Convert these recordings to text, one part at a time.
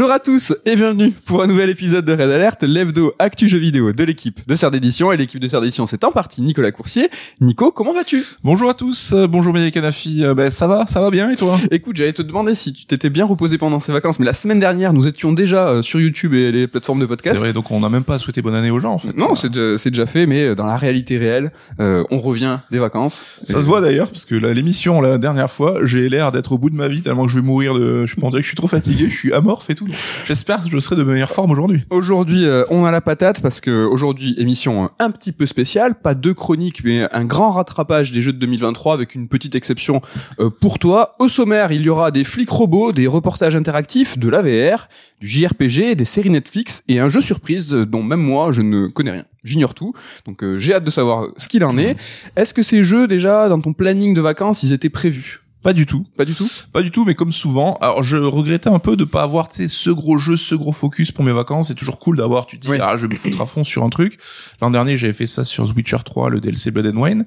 Bonjour à tous et bienvenue pour un nouvel épisode de Red Alert, l'hebdo actu jeux vidéo de l'équipe de Sœur d'édition. Et l'équipe de Sœur d'édition, c'est en partie Nicolas Coursier. Nico, comment vas-tu? Bonjour à tous, euh, bonjour Média Canafi, euh, ben ça va, ça va bien et toi? Écoute, j'allais te demander si tu t'étais bien reposé pendant ces vacances, mais la semaine dernière, nous étions déjà euh, sur YouTube et les plateformes de podcast. C'est vrai, donc on n'a même pas souhaité bonne année aux gens en fait. Non, c'est déjà, c'est déjà fait, mais dans la réalité réelle, euh, on revient des vacances. Ça se voit d'ailleurs parce que la- l'émission la dernière fois, j'ai l'air d'être au bout de ma vie tellement que je vais mourir de, je pense que je suis trop fatigué, je suis amorphe et tout. J'espère que je serai de meilleure forme aujourd'hui. Aujourd'hui, euh, on a la patate parce que aujourd'hui, émission un petit peu spéciale, pas deux chroniques, mais un grand rattrapage des jeux de 2023 avec une petite exception euh, pour toi. Au sommaire, il y aura des flics robots, des reportages interactifs, de l'AVR, du JRPG, des séries Netflix et un jeu surprise dont même moi, je ne connais rien. J'ignore tout, donc euh, j'ai hâte de savoir ce qu'il en est. Est-ce que ces jeux, déjà, dans ton planning de vacances, ils étaient prévus? Pas du tout. Pas du tout Pas du tout, mais comme souvent. Alors, je regrettais un peu de pas avoir, tu sais, ce gros jeu, ce gros focus pour mes vacances. C'est toujours cool d'avoir, tu te dis, Oui. ah, je vais me foutre à fond sur un truc. L'an dernier, j'avais fait ça sur The Witcher 3, le DLC Blood and Wine.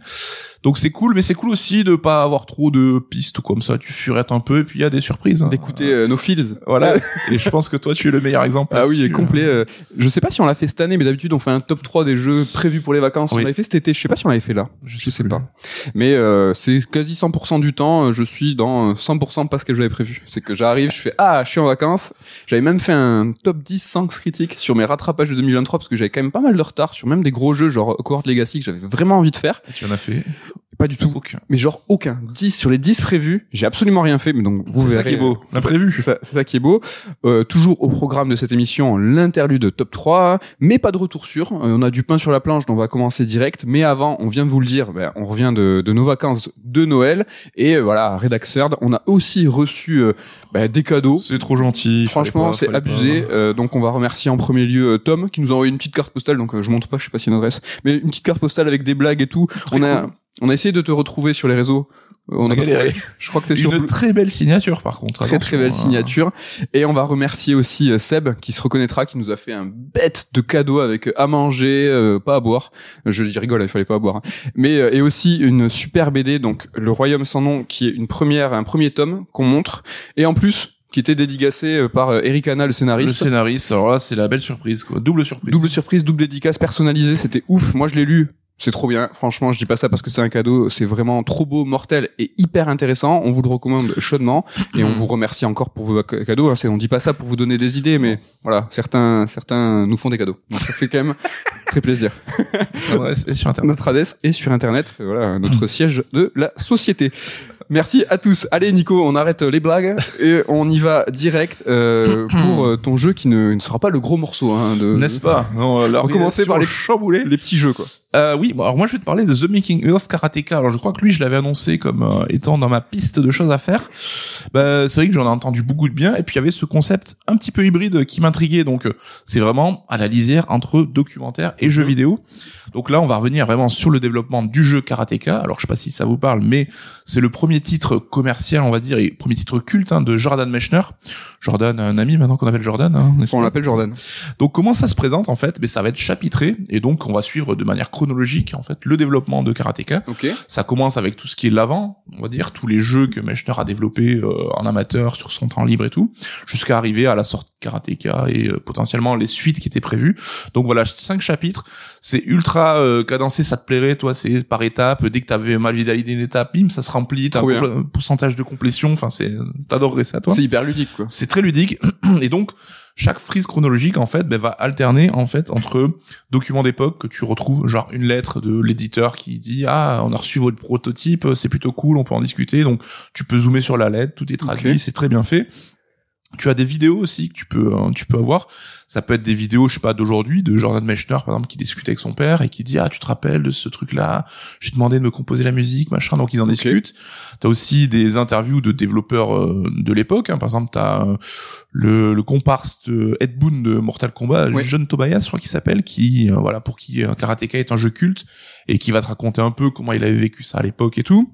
Donc c'est cool, mais c'est cool aussi de pas avoir trop de pistes comme ça. Tu furettes un peu, et puis il y a des surprises. D'écouter euh, nos feels Voilà. et je pense que toi, tu es le meilleur exemple. Ah oui, complet. euh, je sais pas si on l'a fait cette année, mais d'habitude on fait un top 3 des jeux prévus pour les vacances. Oui. On l'avait fait cet été. Je sais pas si on l'avait fait là. Je sais pas. Mais euh, c'est quasi 100% du temps, euh, je suis dans euh, 100% pas ce que j'avais prévu. C'est que j'arrive, je fais ah, je suis en vacances. J'avais même fait un top 10 sans critique sur mes rattrapages de 2023 parce que j'avais quand même pas mal de retard sur même des gros jeux genre Cohort Legacy que j'avais vraiment envie de faire. Tu en as fait Pas du tout. aucun. Mais genre aucun. 10 sur les 10 prévus, j'ai absolument rien fait. Mais donc vous C'est ça verrez. qui est beau. L'imprévu. C'est ça, qui est beau. Euh, toujours au programme de cette émission, l'interlude top 3, mais pas de retour sûr. Euh, on a du pain sur la planche, donc on va commencer direct. Mais avant, on vient de vous le dire, ben, on revient de, de nos vacances de Noël. Et euh, voilà, Redaxerd, on a aussi reçu euh, ben, des cadeaux. C'est trop gentil. Franchement, c'est abusé. Euh, donc, on va remercier en premier lieu euh, Tom qui nous a envoyé une petite carte postale. Donc, euh, je montre pas, je sais pas si une adresse, mais une petite carte postale avec des blagues et tout. Très on a, cool. On a essayé de te retrouver sur les réseaux. Euh, On a galéré. Je crois que t'es sur Une très belle signature, par contre. très très belle hein. signature et on va remercier aussi euh, Seb qui se reconnaîtra qui nous a fait un bête de cadeau avec euh, à manger euh, pas à boire je rigole il fallait pas à boire hein. mais euh, et aussi une super BD donc le royaume sans nom qui est une première un premier tome qu'on montre et en plus qui était dédicacé par Eric Hanna le Le scénariste scénariste, alors là, c'est la belle surprise, quoi. Double surprise. double surprise double dédicace personnalisée c'était ouf moi je l'ai lu c'est trop bien. Franchement, je dis pas ça parce que c'est un cadeau. C'est vraiment trop beau, mortel et hyper intéressant. On vous le recommande chaudement et on vous remercie encore pour vos ca- cadeaux. hein. On dit pas ça pour vous donner des idées, mais voilà, certains, certains nous font des cadeaux. Donc ça fait quand même très plaisir. Adresse est sur Internet. Notre adresse est sur Internet. Voilà, notre siège de la société. Merci à tous. Allez, Nico, on arrête les blagues et on y va direct euh, pour euh, ton jeu qui ne, ne sera pas le gros morceau. Hein, de, N'est-ce pas? Non, On va commencer par les chamboulés. les petits jeux, quoi. Euh, oui, alors moi je vais te parler de The Making of Karateka. Alors je crois que lui je l'avais annoncé comme euh, étant dans ma piste de choses à faire. Bah, c'est vrai que j'en ai entendu beaucoup de bien et puis il y avait ce concept un petit peu hybride qui m'intriguait. Donc euh, c'est vraiment à la lisière entre documentaire et jeux vidéo. Donc là on va revenir vraiment sur le développement du jeu Karateka. Alors je sais pas si ça vous parle, mais c'est le premier titre commercial on va dire et premier titre culte hein, de Jordan Mechner. Jordan, un ami maintenant qu'on appelle Jordan. Hein, On l'appelle Jordan. donc comment ça se présente en fait? Mais ça va être chapitré et donc on va suivre de manière chronologique en fait le développement de Karateka. Ok. Ça commence avec tout ce qui est l'avant, on va dire tous les jeux que Mechner a développés euh, en amateur sur son temps libre et tout, jusqu'à arriver à la sortie de Karateka et euh, potentiellement les suites qui étaient prévues. Donc voilà, cinq chapitres, c'est ultra euh, cadencé, ça te plairait toi, c'est par étapes. Dès que t'avais mal validé une étape, bim, ça se remplit, t'as un pourcentage de complétion. Enfin c'est, t'adorerais ça toi? C'est hyper ludique, quoi. c'est très ludique et donc chaque frise chronologique en fait ben, va alterner en fait entre documents d'époque que tu retrouves genre une lettre de l'éditeur qui dit ah on a reçu votre prototype c'est plutôt cool on peut en discuter donc tu peux zoomer sur la lettre tout est traduit c'est très bien fait tu as des vidéos aussi que tu peux euh, tu peux avoir ça peut être des vidéos je sais pas d'aujourd'hui de Jordan Mechner par exemple qui discute avec son père et qui dit ah tu te rappelles de ce truc là j'ai demandé de me composer la musique machin donc ils en Ok. discutent T'as aussi des interviews de développeurs euh, de l'époque. hein. Par exemple, t'as euh, le, le comparse de Ed Boon de Mortal Kombat, Ouais. John Tobias, je crois qu'il s'appelle, qui euh, voilà pour qui Karateka est un jeu culte et qui va te raconter un peu comment il avait vécu ça à l'époque et tout.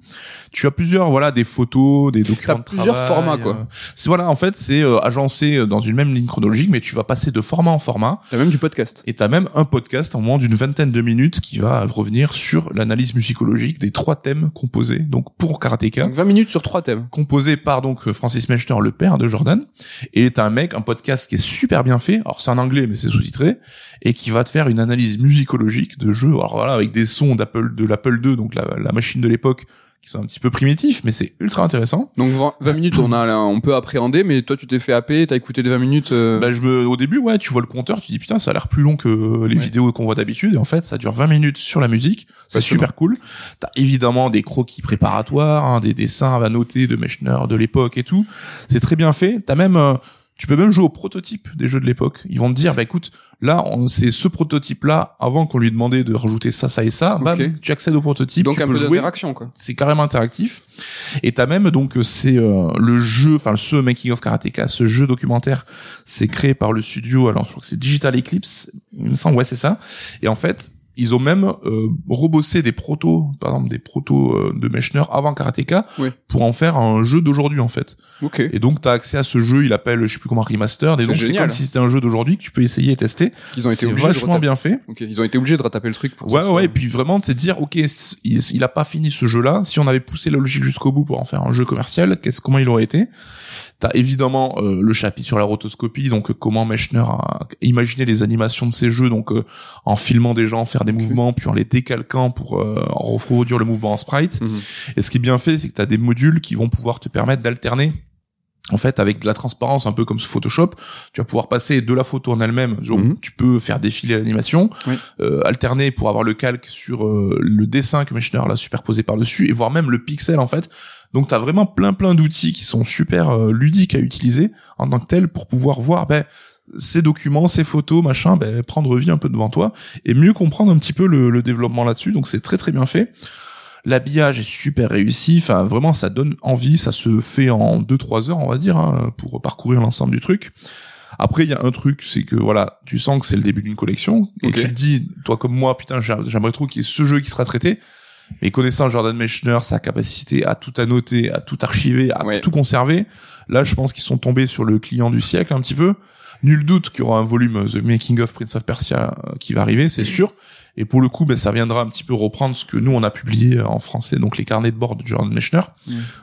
Tu as plusieurs voilà des photos, des documents T'as de plusieurs travail, formats, quoi. C'est voilà en fait c'est agencé dans une même ligne chronologique, mais tu vas passer de format en format. T'as même du podcast. Et t'as même un podcast en moins d'une vingtaine de minutes qui va revenir sur l'analyse musicologique des trois thèmes composés, donc pour Karateka. Donc 20 minutes sur trois thèmes. Composé par donc Francis Mechner, le père de Jordan. Et t'as un mec, un podcast qui est super bien fait. Alors c'est en anglais, mais c'est sous-titré. Et qui va te faire une analyse musicologique de jeu. Alors voilà, avec des sons d'Apple, de l'Apple II, donc la, la machine de l'époque, qui sont un petit peu primitifs, mais c'est ultra intéressant. Donc 20 minutes, on a, on peut appréhender, mais toi, tu t'es fait happer, t'as écouté les 20 minutes. euh, Bah, je me, au début, ouais, tu vois le compteur, tu dis putain, ça a l'air plus long que les Ouais. vidéos qu'on voit d'habitude. Et en fait, ça dure 20 minutes sur la musique. C'est super cool. T'as évidemment des croquis préparatoires, hein, des dessins à noter de Mechner de l'époque et tout. C'est très bien fait. T'as même, euh, tu peux même jouer au prototype des jeux de l'époque. Ils vont te dire, bah écoute, là, on- c'est ce prototype-là, avant qu'on lui demandait de rajouter ça, ça et ça, bam, Ok. tu accèdes au prototype. donc tu un peux peu d'interaction, quoi. c'est carrément interactif et t'as même donc c'est euh, le jeu enfin ce making of karateka ce jeu documentaire c'est créé par le studio alors je crois que c'est Digital Eclipse il me semble ouais c'est ça et en fait ils ont même euh, rebossé des protos par exemple des protos euh, de Mechner avant Karateka Oui. pour en faire un jeu d'aujourd'hui en fait Ok. et donc t'as accès à ce jeu il appelle je sais plus comment remastered et donc c'est comme si c'était un jeu d'aujourd'hui que tu peux essayer et tester qu'ils ont été obligés vachement bien fait Ok. Ils ont été obligés de rattraper le truc. Pour Ouais, ouais, et puis vraiment de se dire, ok, il a pas fini ce jeu-là. Si on avait poussé la logique jusqu'au bout pour en faire un jeu commercial, qu'est-ce, comment il aurait été? T'as évidemment euh, le chapitre sur la rotoscopie, donc euh, comment Mechner a imaginé les animations de ces jeux, donc euh, en filmant des gens faire des mouvements, puis en les décalquant pour euh, reproduire le mouvement en sprite. Mhm. Et ce qui est bien fait, c'est que t'as des modules qui vont pouvoir te permettre d'alterner. En fait, avec de la transparence, un peu comme sous Photoshop, tu vas pouvoir passer de la photo en elle-même, Mhm. tu peux faire défiler l'animation, Oui. euh, alterner pour avoir le calque sur euh, le dessin que Mechner l'a superposé par-dessus, et voir même le pixel en fait. Donc t'as vraiment plein plein d'outils qui sont super euh, ludiques à utiliser en tant que tel pour pouvoir voir ben, ces documents, ces photos, machin, ben, prendre vie un peu devant toi et mieux comprendre un petit peu le, le développement là-dessus. Donc c'est très très bien fait. L'habillage est super réussi, enfin vraiment ça donne envie, ça se fait en 2-3 heures on va dire hein, pour parcourir l'ensemble du truc. Après il y a un truc, c'est que voilà, tu sens que c'est le début d'une collection et tu te dis, toi comme moi, putain j'a- j'aimerais trop qu'il y ait ce jeu qui sera traité. Mais connaissant Jordan Mechner, sa capacité à tout annoter, à tout archiver, à Ouais. tout conserver, là je pense qu'ils sont tombés sur le client du siècle un petit peu. Nul doute qu'il y aura un volume The Making of Prince of Persia euh, qui va arriver, c'est sûr. Et pour le coup, ben, ça viendra un petit peu reprendre ce que nous on a publié euh, en français, donc les carnets de bord de Jordan Mechner,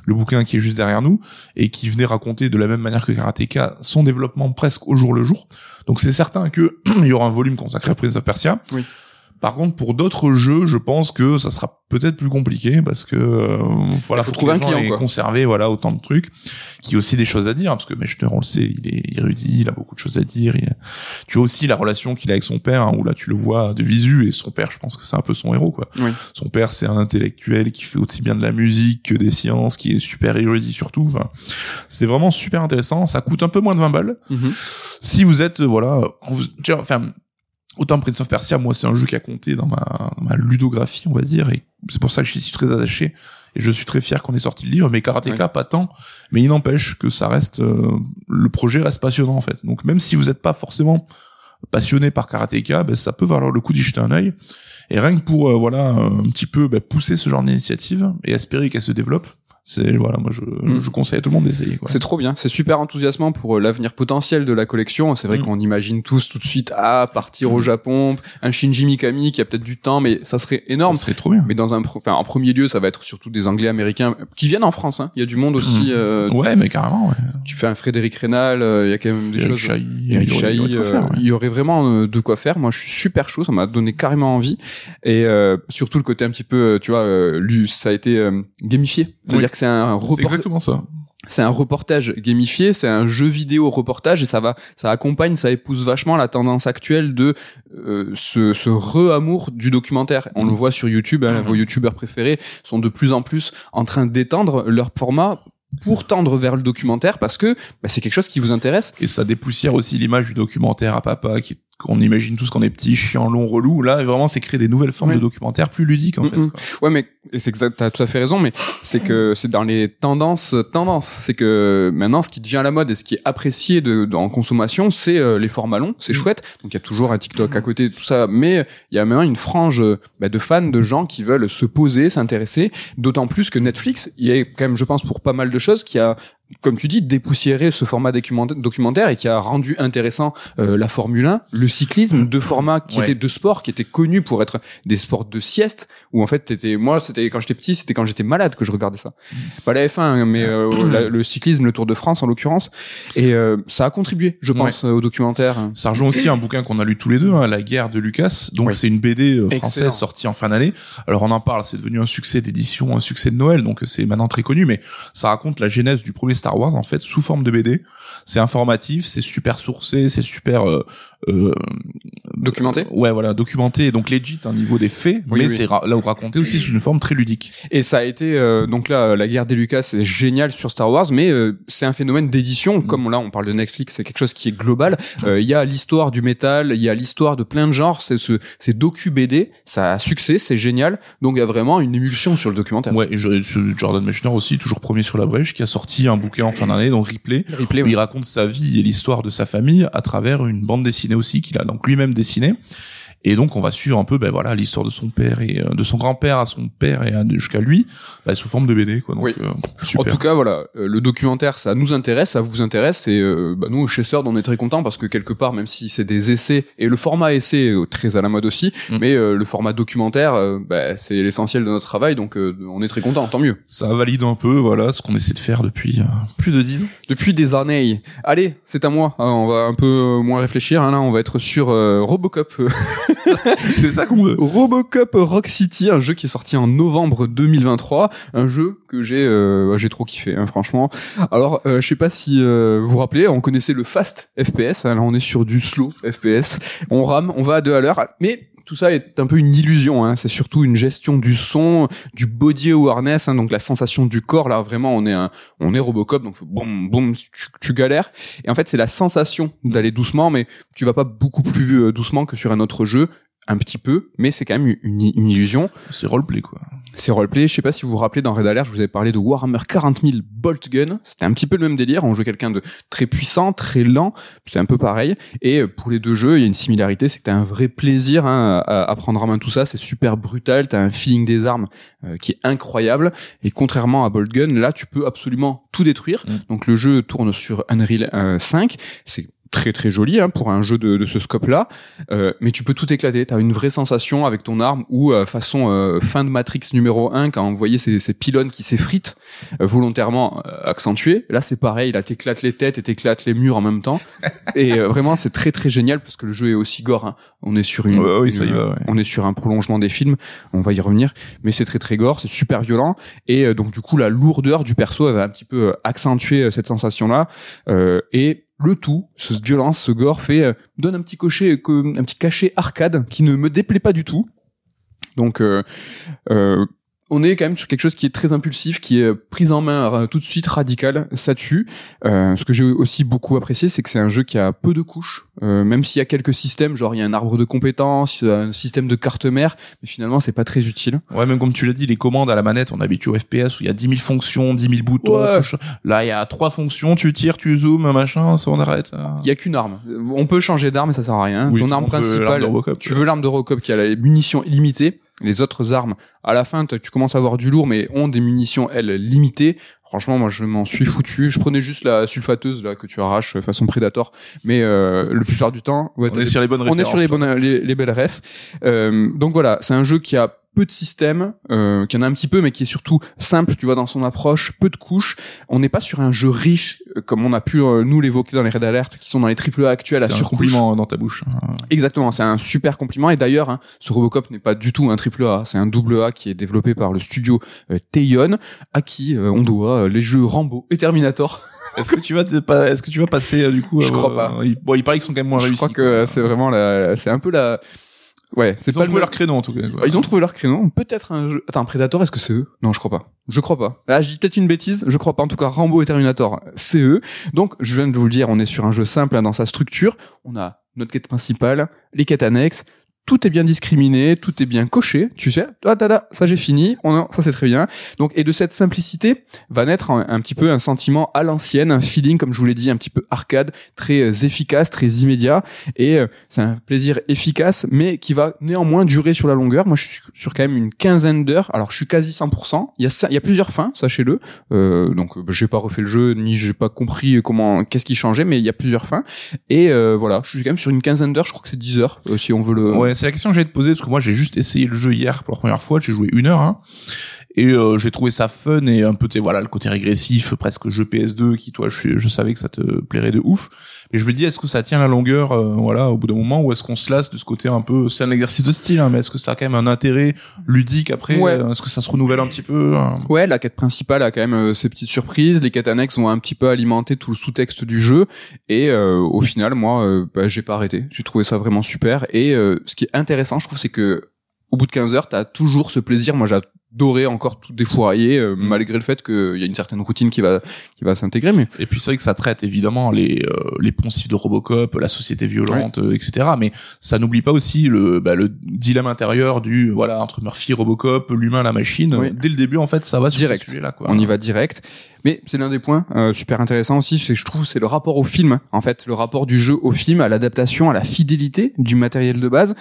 le bouquin qui est juste derrière nous et qui venait raconter de la même manière que Karateka son développement presque au jour le jour. Donc c'est certain que il y aura un volume consacré à Prince of Persia. Oui. Par contre, pour d'autres jeux, je pense que ça sera peut-être plus compliqué parce que euh, voilà, Il faut que trouver les un gens client, quoi. conservé voilà autant de trucs, qui a aussi des choses à dire hein, parce que Mechner, on le sait, il est érudit, il a beaucoup de choses à dire. il- Tu as aussi la relation qu'il a avec son père, hein, où là tu le vois de visu et son père, je pense que c'est un peu son héros quoi. Oui. Son père, c'est un intellectuel qui fait aussi bien de la musique que des sciences, qui est super érudit surtout. Enfin, c'est vraiment super intéressant. Ça coûte un peu moins de 20 balles. Mhm. Si vous êtes, voilà, enfin, autant Prince of Persia, moi, c'est un jeu qui a compté dans ma, dans ma ludographie, on va dire, et c'est pour ça que je suis très attaché. Et je suis très fier qu'on ait sorti le livre, mais Karateka, pas tant. Mais il n'empêche que ça reste, euh, le projet reste passionnant, en fait. Donc, même si vous n'êtes pas forcément passionné par Karateka, ben, ça peut valoir le coup d'y jeter un œil. Et rien que pour, euh, voilà, un petit peu, ben, pousser ce genre d'initiative et espérer qu'elle se développe, c'est, voilà, moi, je, Mm. je conseille à tout le monde d'essayer. C'est trop bien, c'est super enthousiasmant pour euh, l'avenir potentiel de la collection. C'est vrai Mm. qu'on imagine tous tout de suite à partir au Mm. Japon, un Shinji Mikami qui a peut-être du temps, mais ça serait énorme. Ça serait trop bien. Mais dans un, enfin, en premier lieu, ça va être surtout des Anglais américains qui viennent en France. Hein. Il y a du monde aussi. Euh, Ouais, mais carrément, ouais. Tu fais un Frédéric Rénal, euh, il y a quand même des Eric choses. Chahi, Eric il y aurait- il y aurait euh, faire, ouais. il y aurait vraiment de quoi faire. Moi, je suis super chaud, ça m'a donné carrément envie. Et euh, surtout le côté un petit peu, tu vois, euh, lui, ça a été euh, gamifié. C'est-à-dire Oui. C'est un C'est report- exactement ça. c'est un reportage gamifié, c'est un jeu vidéo reportage et ça va, ça accompagne, ça épouse vachement la tendance actuelle de euh, ce, ce re-amour du documentaire. On le voit sur YouTube, hein, vos youtubeurs préférés sont de plus en plus en train d'étendre leur format pour tendre vers le documentaire parce que bah, c'est quelque chose qui vous intéresse. Et ça dépoussière aussi l'image du documentaire à papa qui qu'on imagine tous qu'on est petit, chiant, long, relou. Là, vraiment, c'est créer des nouvelles formes Ouais. de documentaires plus ludiques, en Mm, fait. mm. quoi. Ouais, mais et c'est exact, t'as tout à fait raison, mais c'est que c'est dans les tendances, tendances. C'est que maintenant, ce qui devient à la mode et ce qui est apprécié de, de- en consommation, c'est euh, les formats longs, c'est chouette. Donc il y a toujours un TikTok à côté, tout ça, mais il y a maintenant une frange euh, bah, de fans, de gens qui veulent se poser, s'intéresser. D'autant plus que Netflix, il y a quand même, je pense, pour pas mal de choses, qui a comme tu dis, dépoussiéré ce format document- documentaire et qui a rendu intéressant euh, la Formule 1, le cyclisme, deux formats qui Ouais. étaient deux sports qui étaient connus pour être des sports de sieste où en fait t'étais moi c'était quand j'étais petit c'était quand j'étais malade que je regardais ça pas la F1 hein, mais euh, la- le cyclisme le Tour de France en l'occurrence et euh, ça a contribué je pense au documentaire Ça rejoint aussi un bouquin qu'on a lu tous les deux, hein, La guerre de Lucas. Donc c'est une BD euh, Excellent. française sortie en fin d'année. Alors on en parle, c'est devenu un succès d'édition, un succès de Noël, donc c'est maintenant très connu. Mais ça raconte la genèse du premier Star Wars en fait sous forme de BD. C'est informatif, c'est super sourcé, c'est super euh, euh, documenté ouais voilà documenté, donc legit au niveau des faits. Oui, mais oui. c'est là où raconté aussi sous une forme très ludique. Et ça a été euh, donc là la guerre des Lucas c'est génial sur Star Wars mais euh, c'est un phénomène d'édition comme là on parle de Netflix c'est quelque chose qui est global Euh, il y a l'histoire du métal il y a l'histoire de plein de genres c'est ce c'est docu BD ça a succès c'est génial donc il y a vraiment une émulsion sur le documentaire Ouais, et Jordan Mechner aussi, toujours premier sur la brèche, qui a sorti un bouquin en fin d'année, donc Replay, Replay, où oui. il raconte sa vie et l'histoire de sa famille à travers une bande dessinée aussi qu'il a donc lui-même dessinée. Et donc on va suivre un peu ben voilà l'histoire de son père et euh, de son grand-père à son père et jusqu'à lui bah, sous forme de BD quoi. Donc Oui. euh, En tout cas, voilà, euh, le documentaire, ça nous intéresse, ça vous intéresse, et euh, bah, nous, chez Sord, on est très contents parce que quelque part, même si c'est des essais, et le format essai est très à la mode aussi, Mm. mais euh, le format documentaire, bah, c'est l'essentiel de notre travail, donc euh, on est très contents, tant mieux. ça valide un peu voilà ce qu'on essaie de faire depuis euh, plus de dix ans. Depuis des années. Allez, c'est à moi. Ah, on va un peu moins réfléchir. hein, là, on va être sur euh, Robocop. C'est ça qu'on veut. Robocop Rock City, un jeu qui est sorti en novembre 2023, un jeu que j'ai euh, j'ai trop kiffé, hein, franchement. Alors, euh, je sais pas si euh, vous vous rappelez, on connaissait le fast FPS. hein, on est sur du slow FPS. On rame, on va à deux à l'heure, mais tout ça est un peu une illusion. Hein. C'est surtout une gestion du son, du body awareness, hein, donc la sensation du corps. Là, vraiment, on est un, on est Robocop, donc boum, boum, tu, tu galères. Et en fait, c'est la sensation d'aller doucement, mais tu vas pas beaucoup plus euh, doucement que sur un autre jeu. Un petit peu, mais c'est quand même une, une illusion. C'est roleplay quoi. C'est roleplay. Je sais pas si vous vous rappelez dans Red Alert, je vous avais parlé de Warhammer 40 000 Bolt Gun. C'était un petit peu le même délire. On jouait quelqu'un de très puissant, très lent. C'est un peu pareil. Et euh, pour les deux jeux, il y a une similarité, c'est que t'as un vrai plaisir hein, à, à prendre en main tout ça. C'est super brutal. T'as un feeling des armes euh, qui est incroyable. Et contrairement à Bolt Gun, là, tu peux absolument tout détruire. Mm. Donc le jeu tourne sur Unreal euh, 5. C'est très très joli hein, pour un jeu de, de ce scope là euh, mais tu peux tout éclater. T'as une vraie sensation avec ton arme ou euh, façon euh, fin de Matrix numéro 1 quand on voyait ces, ces pylônes qui s'effritent euh, volontairement euh, accentués. Là c'est pareil. Là t'éclates les têtes et t'éclates les murs en même temps. Et euh, vraiment c'est très très génial parce que le jeu est aussi gore hein. on est sur une, Ouais, oui, ça y une- va, ouais. on est sur un prolongement des films. On va y revenir. Mais c'est très très gore. C'est super violent. Et euh, donc du coup la lourdeur du perso elle va un petit peu accentuer cette sensation là et le tout, cette violence, ce gore fait euh, donne un petit un petit cachet arcade qui ne me déplaît pas du tout. Donc euh, euh, on est quand même sur quelque chose qui est très impulsif, qui est prise en main euh, tout de suite radical, ça tue. Euh, ce que j'ai aussi beaucoup apprécié, c'est que c'est un jeu qui a peu de couches, euh, même s'il y a quelques systèmes, genre il y a un arbre de compétences, un système de carte mère, mais finalement c'est pas très utile. Ouais, même comme tu l'as dit, les commandes à la manette, on habite au FPS où il y a 10 000 fonctions, 10 000 boutons. Ouais. Là, il y a trois fonctions, tu tires, tu zoomes, machin, ça on arrête. Il y a qu'une arme. On peut changer d'arme, mais ça sert à rien. Oui, Ton arme principale, tu veux l'arme de Robocop qui a la munition illimitée. Les autres armes, à la fin, tu commences à avoir du lourd, mais ont des munitions, elles, limitées. Franchement, moi, je m'en suis foutu. Je prenais juste la sulfateuse, là, que tu arraches euh, façon Predator. Mais euh, le plupart du temps... ouais, On est des- sur les bonnes on est sur les bonnes les, les belles refs. Euh, donc voilà, c'est un jeu qui a peu de systèmes, euh, qui en a un petit peu, mais qui est surtout simple, tu vois, dans son approche, peu de couches. On n'est pas sur un jeu riche, euh, comme on a pu euh, nous l'évoquer dans les Red Alert, qui sont dans les triple A actuels à C'est un surcouche. compliment dans ta bouche. Exactement, c'est un super compliment. Et d'ailleurs, hein, ce Robocop n'est pas du tout un triple A, c'est un double A qui est développé par le studio euh, Teion, à qui euh, on doit euh, les jeux Rambo et Terminator. Est-ce que tu vas pas, est-ce que tu vas passer euh, du coup Je crois pas. Bon, il paraît qu'ils sont quand même moins Je réussis. crois que c'est vraiment la, c'est un peu la, ouais, c'est Ils ont pas trouvé le leur créneau en tout cas. quoi. Ils ont trouvé leur créneau. Peut-être un jeu. Attends, Predator, est-ce que c'est eux? Non, je crois pas. Je crois pas. Là, j'ai peut-être une bêtise. Je crois pas. En tout cas, Rambo et Terminator, c'est eux. Donc, je viens de vous le dire, on est sur un jeu simple hein, dans sa structure. On a notre quête principale, les quêtes annexes. Tout est bien discriminé, tout est bien coché, tu sais, ah, da, ça j'ai fini, on, ça c'est très bien. Donc et de cette simplicité va naître un, petit peu un sentiment à l'ancienne, un feeling comme je vous l'ai dit un petit peu arcade, très euh, efficace, très immédiat et euh, c'est un plaisir efficace mais qui va néanmoins durer sur la longueur. Moi je suis sur quand même une quinzaine d'heures. Alors je suis quasi 100%. Il y a a plusieurs fins, sachez-le. Euh, donc bah, j'ai pas refait le jeu ni j'ai pas compris comment qu'est-ce qui changeait mais il y a plusieurs fins et euh, voilà, je suis quand même sur une quinzaine d'heures, je crois que c'est 10 heures si on veut le c'est la question que j'allais te poser parce que moi j'ai juste essayé le jeu hier pour la première fois, j'ai joué une heure. Hein, et euh, j'ai trouvé ça fun et un peu voilà le côté régressif presque jeu PS2 qui toi je, je savais que ça te plairait de ouf mais je me dis est-ce que ça tient la longueur euh, voilà au bout d'un moment ou est-ce qu'on se lasse de ce côté un peu c'est un exercice de style hein, mais est-ce que ça a quand même un intérêt ludique après ouais. est-ce que ça se renouvelle un petit peu hein? Ouais la quête principale a quand même euh, ses petites surprises les quêtes annexes vont un petit peu alimenter tout le sous-texte du jeu et au final moi bah, j'ai pas arrêté j'ai trouvé ça vraiment super et ce qui est intéressant je trouve c'est que au bout de 15 heures, t'as toujours ce plaisir. Moi, j'adorais encore tout défourailler, euh, mm. malgré le fait qu'il y a une certaine routine qui va qui va s'intégrer. Mais et puis c'est vrai que ça traite évidemment les euh, les poncifs de Robocop, la société violente, euh, etc. Mais ça n'oublie pas aussi le bah, le dilemme intérieur du voilà entre Murphy, Robocop, l'humain, la machine. Dès le début, en fait, ça va sur direct. là Quoi. On y va direct. Mais c'est l'un des points euh, super intéressants aussi, c'est je trouve c'est le rapport au film. En fait, le rapport du jeu au film, à l'adaptation, à la fidélité du matériel de base.